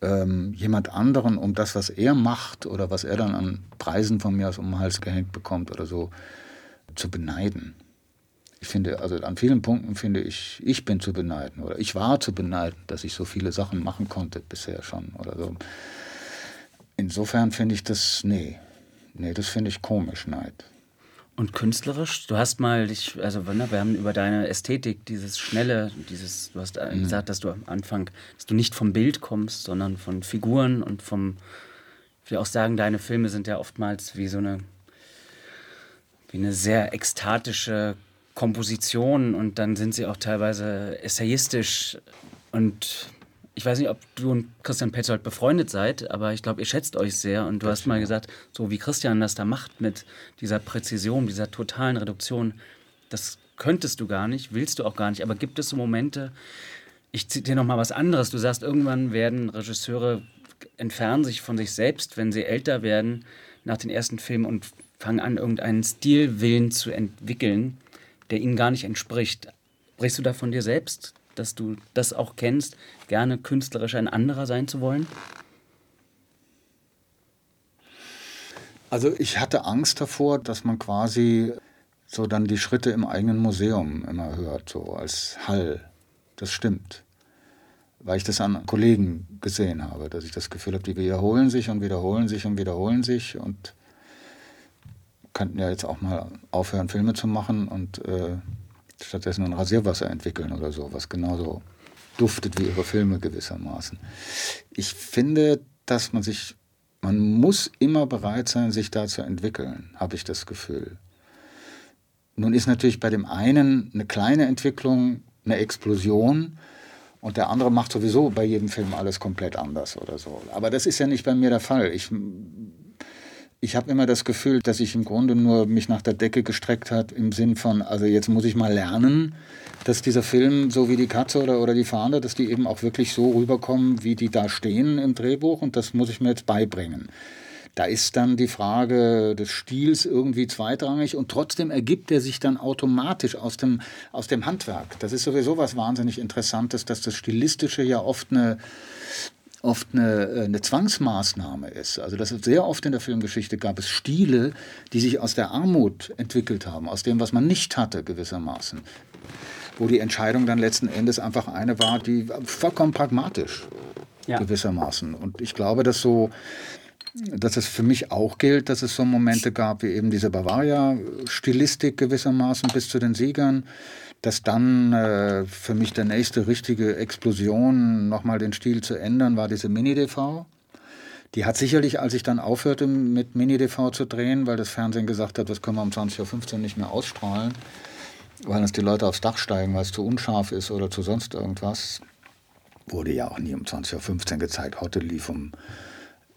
ähm, jemand anderen um das, was er macht oder was er dann an Preisen von mir aus um den Hals gehängt bekommt oder so, zu beneiden ich finde, also an vielen Punkten finde ich, ich bin zu beneiden oder ich war zu beneiden, dass ich so viele Sachen machen konnte bisher schon oder so. Insofern finde ich das, nee, nee, das finde ich komisch, Neid. Und künstlerisch? Du hast mal dich, also ne, wir haben über deine Ästhetik, dieses Schnelle, dieses, du hast mhm. gesagt, dass du am Anfang, dass du nicht vom Bild kommst, sondern von Figuren und vom, ich will auch sagen, deine Filme sind ja oftmals wie so eine, wie eine sehr ekstatische Komposition und dann sind sie auch teilweise essayistisch. Und ich weiß nicht, ob du und Christian Petzold befreundet seid, aber ich glaube, ihr schätzt euch sehr. Und du das hast mal gesagt, so wie Christian das da macht mit dieser Präzision, dieser totalen Reduktion, das könntest du gar nicht, willst du auch gar nicht, aber gibt es so Momente, ich zitiere noch mal was anderes, du sagst, irgendwann werden Regisseure entfernen sich von sich selbst, wenn sie älter werden nach den ersten Filmen und fangen an, irgendeinen Stilwillen zu entwickeln, der ihnen gar nicht entspricht. Brichst du da von dir selbst, dass du das auch kennst, gerne künstlerisch ein anderer sein zu wollen? Also ich hatte Angst davor, dass man quasi so dann die Schritte im eigenen Museum immer hört, so als Hall. Das stimmt. Weil ich das an Kollegen gesehen habe, dass ich das Gefühl habe, die wiederholen sich und wiederholen sich und wiederholen sich und könnten ja jetzt auch mal aufhören, Filme zu machen und äh, stattdessen ein Rasierwasser entwickeln oder so, was genauso duftet wie ihre Filme gewissermaßen. Ich finde, dass man sich, man muss immer bereit sein, sich da zu entwickeln, habe ich das Gefühl. Nun ist natürlich bei dem einen eine kleine Entwicklung eine Explosion und der andere macht sowieso bei jedem Film alles komplett anders oder so. Aber das ist ja nicht bei mir der Fall. Ich ich habe immer das Gefühl, dass ich im Grunde nur mich nach der Decke gestreckt hat im Sinn von, also jetzt muss ich mal lernen, dass dieser Film, so wie die Katze oder, oder die Fahne, dass die eben auch wirklich so rüberkommen, wie die da stehen im Drehbuch und das muss ich mir jetzt beibringen. Da ist dann die Frage des Stils irgendwie zweitrangig und trotzdem ergibt er sich dann automatisch aus dem, aus dem Handwerk. Das ist sowieso was wahnsinnig Interessantes, dass das Stilistische ja oft eine oft eine, äh, eine Zwangsmaßnahme ist. Also das ist sehr oft in der Filmgeschichte gab es Stile, die sich aus der Armut entwickelt haben, aus dem, was man nicht hatte gewissermaßen. Wo die Entscheidung dann letzten Endes einfach eine war, die vollkommen pragmatisch. ja. gewissermaßen. Und ich glaube, dass so, dass es für mich auch gilt, dass es so Momente gab, wie eben diese Bavaria-Stilistik gewissermaßen bis zu den Siegern, dass dann äh, für mich der nächste richtige Explosion, nochmal den Stil zu ändern, war diese Mini-DV. Die hat sicherlich, als ich dann aufhörte mit Mini-DV zu drehen, weil das Fernsehen gesagt hat, das können wir um 20.15 Uhr nicht mehr ausstrahlen, weil uns die Leute aufs Dach steigen, weil es zu unscharf ist oder zu sonst irgendwas, wurde ja auch nie um 20.15 Uhr gezeigt. Heute lief um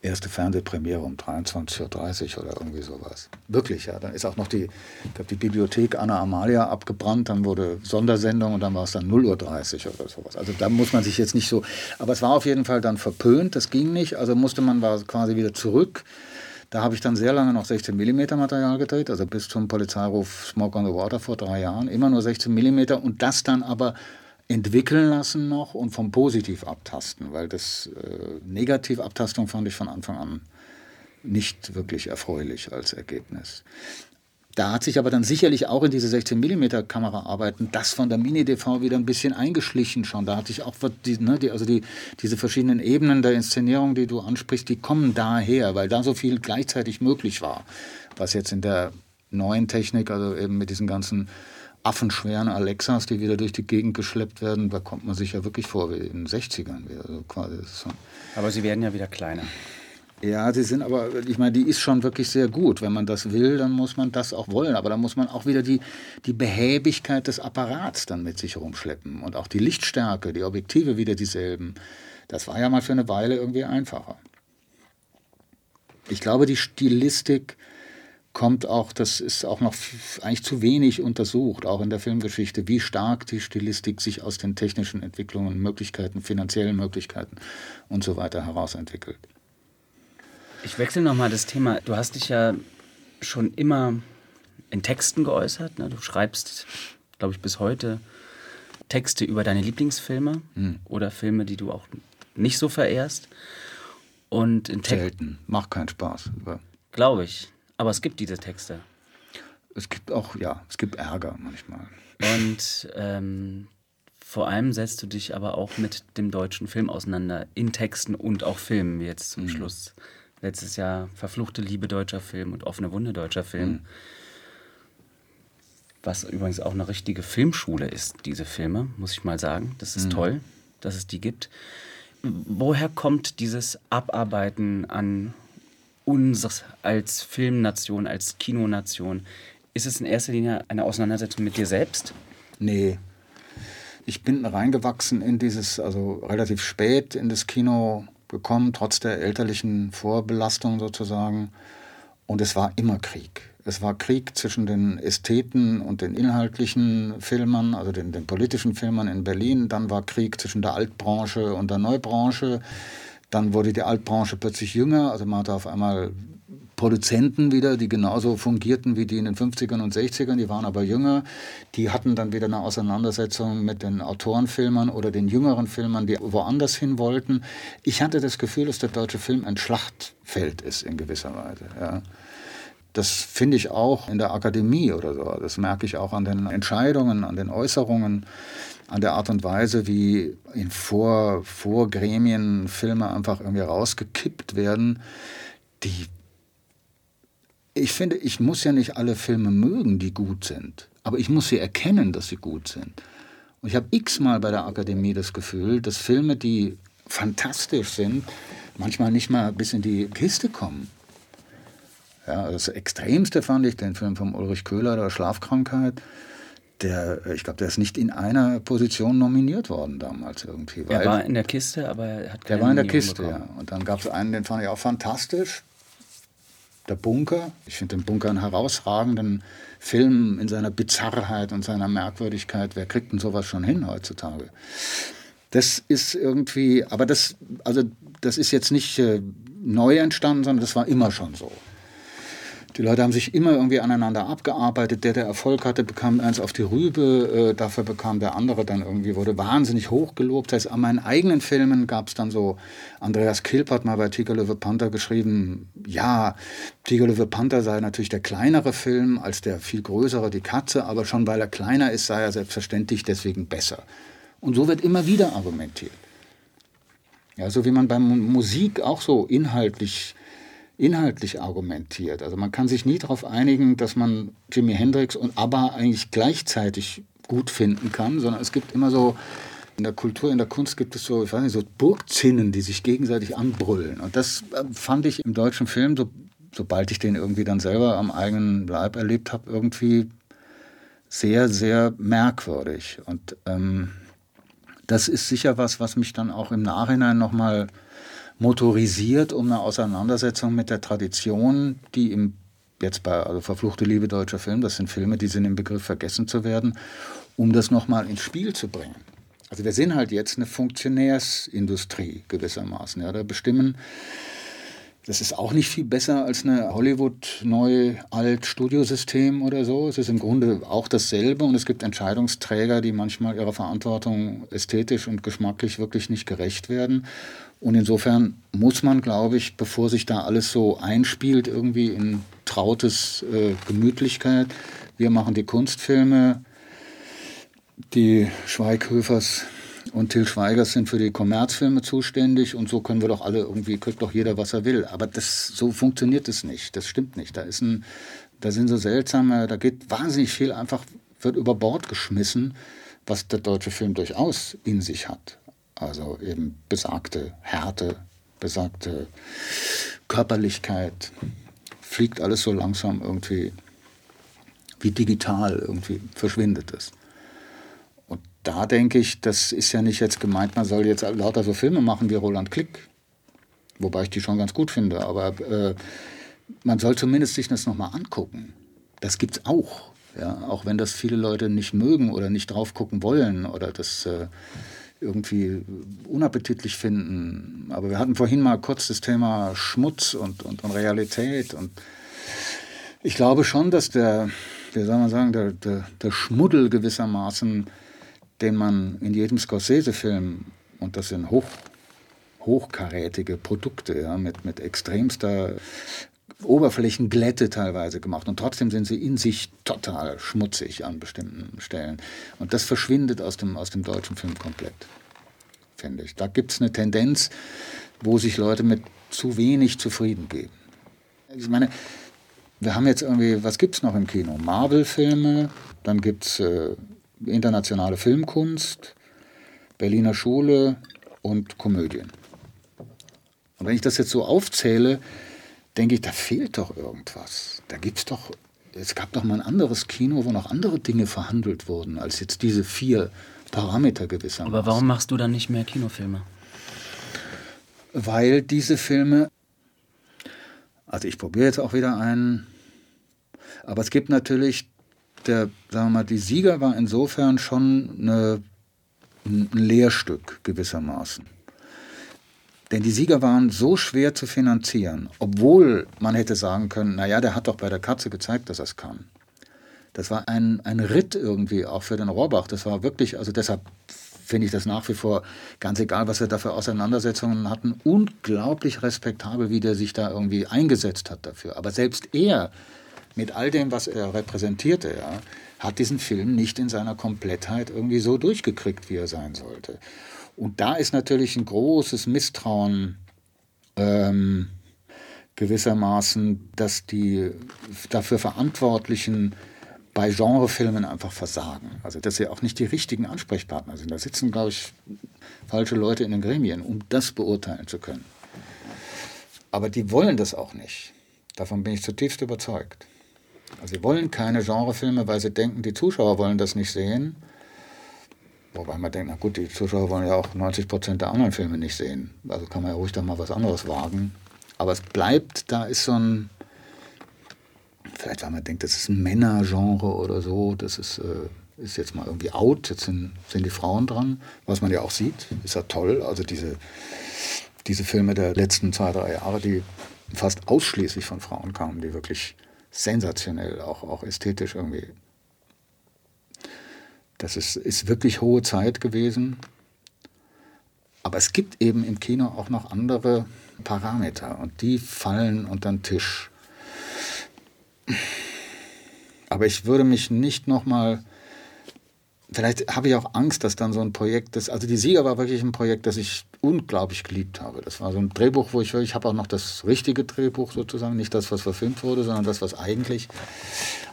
erste Fernsehpremiere um 23.30 Uhr oder irgendwie sowas. Wirklich, ja. Dann ist auch noch die, ich glaube, die Bibliothek Anna Amalia abgebrannt, dann wurde Sondersendung und dann war es dann 0.30 Uhr oder sowas. Also da muss man sich jetzt nicht so. Aber es war auf jeden Fall dann verpönt, das ging nicht. Also musste man quasi wieder zurück. Da habe ich dann sehr lange noch 16 mm Material gedreht, also bis zum Polizeiruf Smoke on the Water vor drei Jahren. Immer nur 16 mm und das dann aber entwickeln lassen noch und vom Positiv abtasten, weil das äh, Negativabtastung fand ich von Anfang an nicht wirklich erfreulich als Ergebnis. Da hat sich aber dann sicherlich auch in diese 16 mm Kamera arbeiten, das von der Mini-DV wieder ein bisschen eingeschlichen schon. Da hatte ich auch die, ne, die, also die, diese verschiedenen Ebenen der Inszenierung, die du ansprichst, die kommen daher, weil da so viel gleichzeitig möglich war. Was jetzt in der neuen Technik, also eben mit diesen ganzen affenschweren Alexas, die wieder durch die Gegend geschleppt werden, da kommt man sich ja wirklich vor wie in den 60ern. Wieder, also quasi. Aber sie werden ja wieder kleiner. Ja, sie sind aber, ich meine, die ist schon wirklich sehr gut. Wenn man das will, dann muss man das auch wollen. Aber da muss man auch wieder die, die Behäbigkeit des Apparats dann mit sich rumschleppen. Und auch die Lichtstärke, die Objektive wieder dieselben. Das war ja mal für eine Weile irgendwie einfacher. Ich glaube, die Stilistik kommt auch, das ist auch noch eigentlich zu wenig untersucht, auch in der Filmgeschichte, wie stark die Stilistik sich aus den technischen Entwicklungen, Möglichkeiten, finanziellen Möglichkeiten und so weiter herausentwickelt. Ich wechsle nochmal das Thema. Du hast dich ja schon immer in Texten geäußert. Ne? Du schreibst, glaube ich, bis heute Texte über deine Lieblingsfilme hm. oder Filme, die du auch nicht so verehrst. Und in Selten. Macht keinen Spaß. Glaube ich. Aber es gibt diese Texte. Es gibt auch, ja, es gibt Ärger manchmal. Und ähm, vor allem setzt du dich aber auch mit dem deutschen Film auseinander, in Texten und auch Filmen, jetzt zum mhm. Schluss. Letztes Jahr Verfluchte Liebe deutscher Film und Offene Wunde deutscher Film. Mhm. Was übrigens auch eine richtige Filmschule ist, diese Filme, muss ich mal sagen. Das ist mhm. toll, dass es die gibt. Woher kommt dieses Abarbeiten an uns als Filmnation, als Kinonation, ist es in erster Linie eine Auseinandersetzung mit dir selbst? Nee. Ich bin reingewachsen in dieses, also relativ spät in das Kino gekommen, trotz der elterlichen Vorbelastung sozusagen. Und es war immer Krieg. Es war Krieg zwischen den Ästheten und den inhaltlichen Filmern, also den, den politischen Filmern in Berlin. Dann war Krieg zwischen der Altbranche und der Neubranche. Dann wurde die Altbranche plötzlich jünger, also man hatte auf einmal Produzenten wieder, die genauso fungierten wie die in den 50ern und 60ern, die waren aber jünger. Die hatten dann wieder eine Auseinandersetzung mit den Autorenfilmern oder den jüngeren Filmern, die woanders hin wollten. Ich hatte das Gefühl, dass der deutsche Film ein Schlachtfeld ist in gewisser Weise. Ja. Das finde ich auch in der Akademie oder so. Das merke ich auch an den Entscheidungen, an den Äußerungen an der Art und Weise, wie in Vor Vorgremien Filme einfach irgendwie rausgekippt werden, die ich finde, ich muss ja nicht alle Filme mögen, die gut sind, aber ich muss sie erkennen, dass sie gut sind. Und ich habe x-mal bei der Akademie das Gefühl, dass Filme, die fantastisch sind, manchmal nicht mal bis in die Kiste kommen. Ja, das Extremste fand ich den Film von Ulrich Köhler, der Schlafkrankheit der, ich glaube, der ist nicht in einer Position nominiert worden damals irgendwie. er war in der Kiste, aber er hat keine Er war in der Kiste, bekommen. ja. Und dann gab es einen, den fand ich auch fantastisch. Der Bunker. Ich finde den Bunker einen herausragenden Film in seiner Bizarrheit und seiner Merkwürdigkeit. Wer kriegt denn sowas schon hin heutzutage? Das ist irgendwie, aber das, also das ist jetzt nicht äh, neu entstanden, sondern das war immer schon so. Die Leute haben sich immer irgendwie aneinander abgearbeitet. Der, der Erfolg hatte, bekam eins auf die Rübe. Äh, dafür bekam der andere dann irgendwie, wurde wahnsinnig hochgelobt. Das heißt, an meinen eigenen Filmen gab es dann so, Andreas Kilp hat mal bei Tiger Löwe Panther geschrieben, ja, Tiger Löwe Panther sei natürlich der kleinere Film als der viel größere, die Katze, aber schon weil er kleiner ist, sei er selbstverständlich deswegen besser. Und so wird immer wieder argumentiert. Ja, so wie man bei Musik auch so inhaltlich, inhaltlich argumentiert. Also man kann sich nie darauf einigen, dass man Jimi Hendrix und ABBA eigentlich gleichzeitig gut finden kann, sondern es gibt immer so, in der Kultur, in der Kunst gibt es so, ich weiß nicht, so Burgzinnen, die sich gegenseitig anbrüllen. Und das äh, fand ich im deutschen Film, so, sobald ich den irgendwie dann selber am eigenen Leib erlebt habe, irgendwie sehr, sehr merkwürdig. Und ähm, das ist sicher was, was mich dann auch im Nachhinein nochmal motorisiert, um eine Auseinandersetzung mit der Tradition, die im jetzt bei also Verfluchte Liebe deutscher Film, das sind Filme, die sind im Begriff vergessen zu werden, um das nochmal ins Spiel zu bringen. Also wir sind halt jetzt eine Funktionärsindustrie gewissermaßen. Ja, da bestimmen das ist auch nicht viel besser als eine Hollywood-Neu-Alt-Studiosystem oder so. Es ist im Grunde auch dasselbe und es gibt Entscheidungsträger, die manchmal ihrer Verantwortung ästhetisch und geschmacklich wirklich nicht gerecht werden. Und insofern muss man, glaube ich, bevor sich da alles so einspielt, irgendwie in trautes äh, Gemütlichkeit, wir machen die Kunstfilme, die Schweighöfers und Till Schweiger sind für die Kommerzfilme zuständig und so können wir doch alle irgendwie, kriegt doch jeder, was er will. Aber das, so funktioniert es nicht. Das stimmt nicht. Da ist ein, da sind so seltsame, da geht wahnsinnig viel einfach, wird über Bord geschmissen, was der deutsche Film durchaus in sich hat. Also eben besagte Härte, besagte Körperlichkeit, fliegt alles so langsam irgendwie wie digital irgendwie verschwindet es da denke ich, das ist ja nicht jetzt gemeint, man soll jetzt lauter so Filme machen wie Roland Klick. Wobei ich die schon ganz gut finde. Aber äh, man soll zumindest sich das nochmal angucken. Das gibt es auch. Ja? Auch wenn das viele Leute nicht mögen oder nicht drauf gucken wollen oder das äh, irgendwie unappetitlich finden. Aber wir hatten vorhin mal kurz das Thema Schmutz und, und, und Realität. Und ich glaube schon, dass der, wie soll man sagen, der, der, der Schmuddel gewissermaßen den man in jedem Scorsese-Film, und das sind hoch, hochkarätige Produkte, ja, mit, mit extremster Oberflächenglätte teilweise gemacht. Und trotzdem sind sie in sich total schmutzig an bestimmten Stellen. Und das verschwindet aus dem, aus dem deutschen Film komplett, finde ich. Da gibt es eine Tendenz, wo sich Leute mit zu wenig zufrieden geben. Ich meine, wir haben jetzt irgendwie, was gibt es noch im Kino? Marvel-Filme, dann gibt es äh, internationale Filmkunst, Berliner Schule und Komödien. Und wenn ich das jetzt so aufzähle, denke ich, da fehlt doch irgendwas. Da gibt es doch, es gab doch mal ein anderes Kino, wo noch andere Dinge verhandelt wurden, als jetzt diese vier Parameter gewissermaßen. Aber warum machst du dann nicht mehr Kinofilme? Weil diese Filme, also ich probiere jetzt auch wieder einen, aber es gibt natürlich der, sagen wir mal, die Sieger war insofern schon eine, ein Lehrstück gewissermaßen. Denn die Sieger waren so schwer zu finanzieren, obwohl man hätte sagen können, naja, der hat doch bei der Katze gezeigt, dass er es kann. Das war ein, ein Ritt irgendwie auch für den Rohrbach. Das war wirklich, also deshalb finde ich das nach wie vor, ganz egal, was wir da für Auseinandersetzungen hatten, unglaublich respektabel, wie der sich da irgendwie eingesetzt hat dafür. Aber selbst er mit all dem, was er repräsentierte, ja, hat diesen Film nicht in seiner Komplettheit irgendwie so durchgekriegt, wie er sein sollte. Und da ist natürlich ein großes Misstrauen ähm, gewissermaßen, dass die dafür Verantwortlichen bei Genrefilmen einfach versagen. Also dass sie auch nicht die richtigen Ansprechpartner sind. Da sitzen, glaube ich, falsche Leute in den Gremien, um das beurteilen zu können. Aber die wollen das auch nicht. Davon bin ich zutiefst überzeugt. Also sie wollen keine Genrefilme, weil sie denken, die Zuschauer wollen das nicht sehen. Wobei man denkt, na gut, die Zuschauer wollen ja auch 90 Prozent der anderen Filme nicht sehen. Also kann man ja ruhig dann mal was anderes wagen. Aber es bleibt, da ist so ein, vielleicht weil man denkt, das ist ein Männergenre oder so, das ist, äh, ist jetzt mal irgendwie out, jetzt sind, sind die Frauen dran, was man ja auch sieht, ist ja toll. Also diese, diese Filme der letzten zwei, drei Jahre, die fast ausschließlich von Frauen kamen, die wirklich sensationell, auch, auch ästhetisch irgendwie. Das ist, ist wirklich hohe Zeit gewesen. Aber es gibt eben im Kino auch noch andere Parameter und die fallen unter den Tisch. Aber ich würde mich nicht nochmal vielleicht habe ich auch Angst, dass dann so ein Projekt, das, also die Sieger war wirklich ein Projekt, das ich unglaublich geliebt habe. Das war so ein Drehbuch, wo ich, ich habe auch noch das richtige Drehbuch sozusagen, nicht das, was verfilmt wurde, sondern das, was eigentlich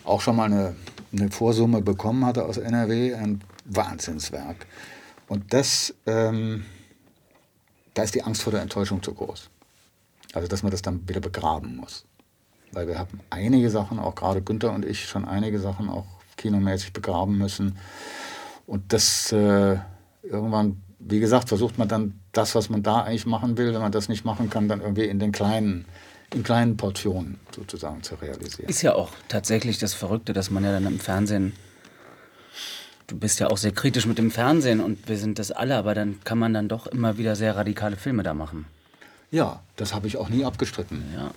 auch schon mal eine, eine Vorsumme bekommen hatte aus NRW, ein Wahnsinnswerk. Und das, ähm, da ist die Angst vor der Enttäuschung zu groß. Also, dass man das dann wieder begraben muss. Weil wir haben einige Sachen, auch gerade Günther und ich, schon einige Sachen auch kinomäßig begraben müssen. Und das äh, irgendwann, wie gesagt, versucht man dann das, was man da eigentlich machen will, wenn man das nicht machen kann, dann irgendwie in den kleinen, in kleinen Portionen sozusagen zu realisieren. Ist ja auch tatsächlich das Verrückte, dass man ja dann im Fernsehen du bist ja auch sehr kritisch mit dem Fernsehen und wir sind das alle, aber dann kann man dann doch immer wieder sehr radikale Filme da machen. Ja, das habe ich auch nie abgestritten. Ja.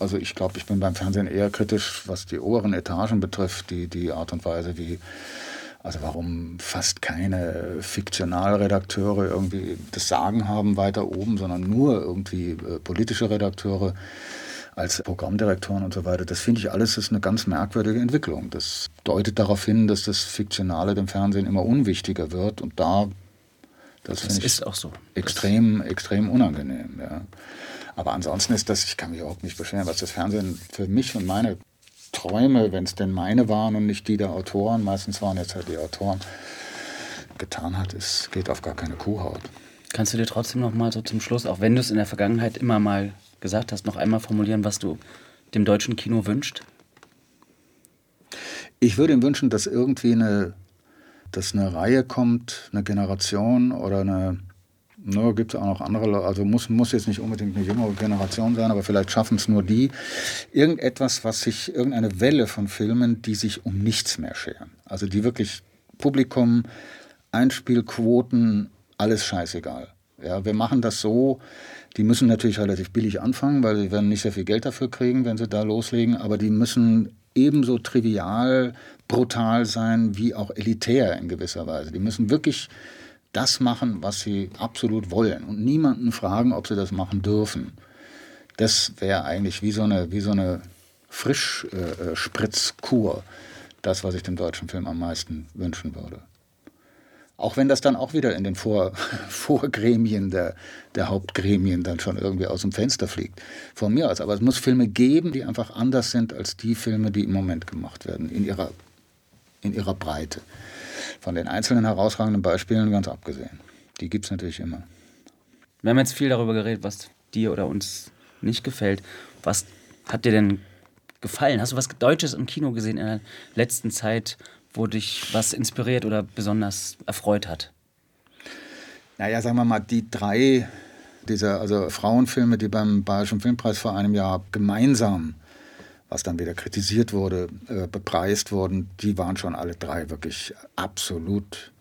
Also ich glaube, ich bin beim Fernsehen eher kritisch, was die oberen Etagen betrifft, die, die Art und Weise, wie, also warum fast keine Fiktionalredakteure irgendwie das Sagen haben weiter oben, sondern nur irgendwie äh, politische Redakteure als Programmdirektoren und so weiter. Das finde ich alles ist eine ganz merkwürdige Entwicklung. Das deutet darauf hin, dass das Fiktionale dem Fernsehen immer unwichtiger wird und da das, das ist auch so. Extrem, extrem unangenehm. Ja. Aber ansonsten ist das, ich kann mich überhaupt nicht beschweren, was das Fernsehen für mich und meine Träume, wenn es denn meine waren und nicht die der Autoren, meistens waren jetzt halt die Autoren, getan hat, es geht auf gar keine Kuhhaut. Kannst du dir trotzdem noch mal so zum Schluss, auch wenn du es in der Vergangenheit immer mal gesagt hast, noch einmal formulieren, was du dem deutschen Kino wünscht? Ich würde ihm wünschen, dass irgendwie eine, dass eine Reihe kommt, eine Generation oder eine, Ne, Gibt es auch noch andere, also muss, muss jetzt nicht unbedingt eine jüngere Generation sein, aber vielleicht schaffen es nur die. Irgendetwas, was sich, irgendeine Welle von Filmen, die sich um nichts mehr scheren. Also die wirklich Publikum, Einspielquoten, alles scheißegal. Ja, wir machen das so, die müssen natürlich relativ billig anfangen, weil sie werden nicht sehr viel Geld dafür kriegen, wenn sie da loslegen, aber die müssen ebenso trivial, brutal sein wie auch elitär in gewisser Weise. Die müssen wirklich das machen, was sie absolut wollen und niemanden fragen, ob sie das machen dürfen. Das wäre eigentlich wie so eine, wie so eine Frischspritzkur, äh, das, was ich dem deutschen Film am meisten wünschen würde. Auch wenn das dann auch wieder in den Vor [LAUGHS] Vorgremien der, der Hauptgremien dann schon irgendwie aus dem Fenster fliegt. Von mir aus. Aber es muss Filme geben, die einfach anders sind als die Filme, die im Moment gemacht werden, in ihrer, in ihrer Breite. Von den einzelnen herausragenden Beispielen ganz abgesehen. Die gibt es natürlich immer. Wir haben jetzt viel darüber geredet, was dir oder uns nicht gefällt. Was hat dir denn gefallen? Hast du was Deutsches im Kino gesehen in der letzten Zeit, wo dich was inspiriert oder besonders erfreut hat? Naja, sagen wir mal, die drei dieser also Frauenfilme, die beim Bayerischen Filmpreis vor einem Jahr gemeinsam was dann wieder kritisiert wurde, äh, bepreist wurden, die waren schon alle drei wirklich absolut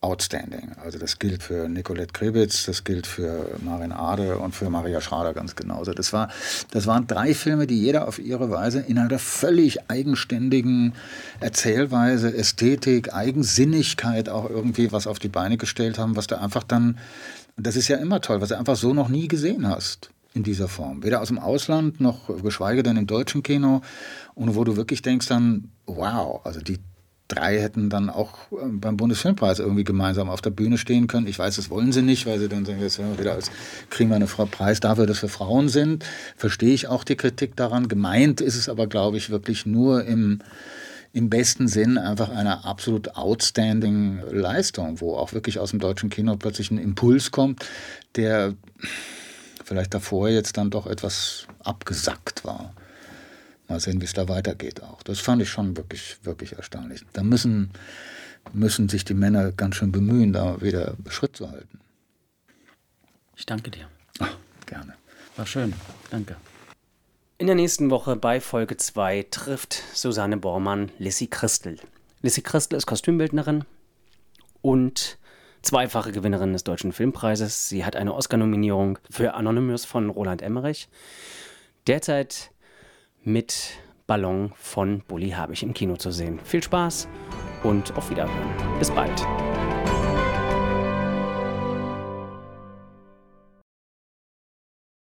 outstanding. Also das gilt für Nicolette Krebitz, das gilt für Marin Ade und für Maria Schrader ganz genauso. Das, war, das waren drei Filme, die jeder auf ihre Weise in einer völlig eigenständigen Erzählweise, Ästhetik, Eigensinnigkeit auch irgendwie was auf die Beine gestellt haben, was du einfach dann, das ist ja immer toll, was du einfach so noch nie gesehen hast in dieser Form. Weder aus dem Ausland noch geschweige denn im deutschen Kino. Und wo du wirklich denkst dann, wow, also die drei hätten dann auch ähm, beim Bundesfilmpreis irgendwie gemeinsam auf der Bühne stehen können. Ich weiß, das wollen sie nicht, weil sie dann sagen, jetzt wieder als kriegen wir einen Preis dafür, dass wir Frauen sind. Verstehe ich auch die Kritik daran. Gemeint ist es aber, glaube ich, wirklich nur im, im besten Sinn einfach eine absolut outstanding Leistung, wo auch wirklich aus dem deutschen Kino plötzlich ein Impuls kommt, der vielleicht davor jetzt dann doch etwas abgesackt war. Mal sehen, wie es da weitergeht auch. Das fand ich schon wirklich, wirklich erstaunlich. Da müssen, müssen sich die Männer ganz schön bemühen, da wieder Schritt zu halten. Ich danke dir. Ach, gerne. War schön. Danke. In der nächsten Woche bei Folge 2 trifft Susanne Bormann Lissy Christel. Lissy Christel ist Kostümbildnerin und zweifache Gewinnerin des Deutschen Filmpreises. Sie hat eine Oscar-Nominierung für Anonymous von Roland Emmerich. Derzeit mit Ballon von Bully Habich im Kino zu sehen. Viel Spaß und auf Wiederhören. Bis bald.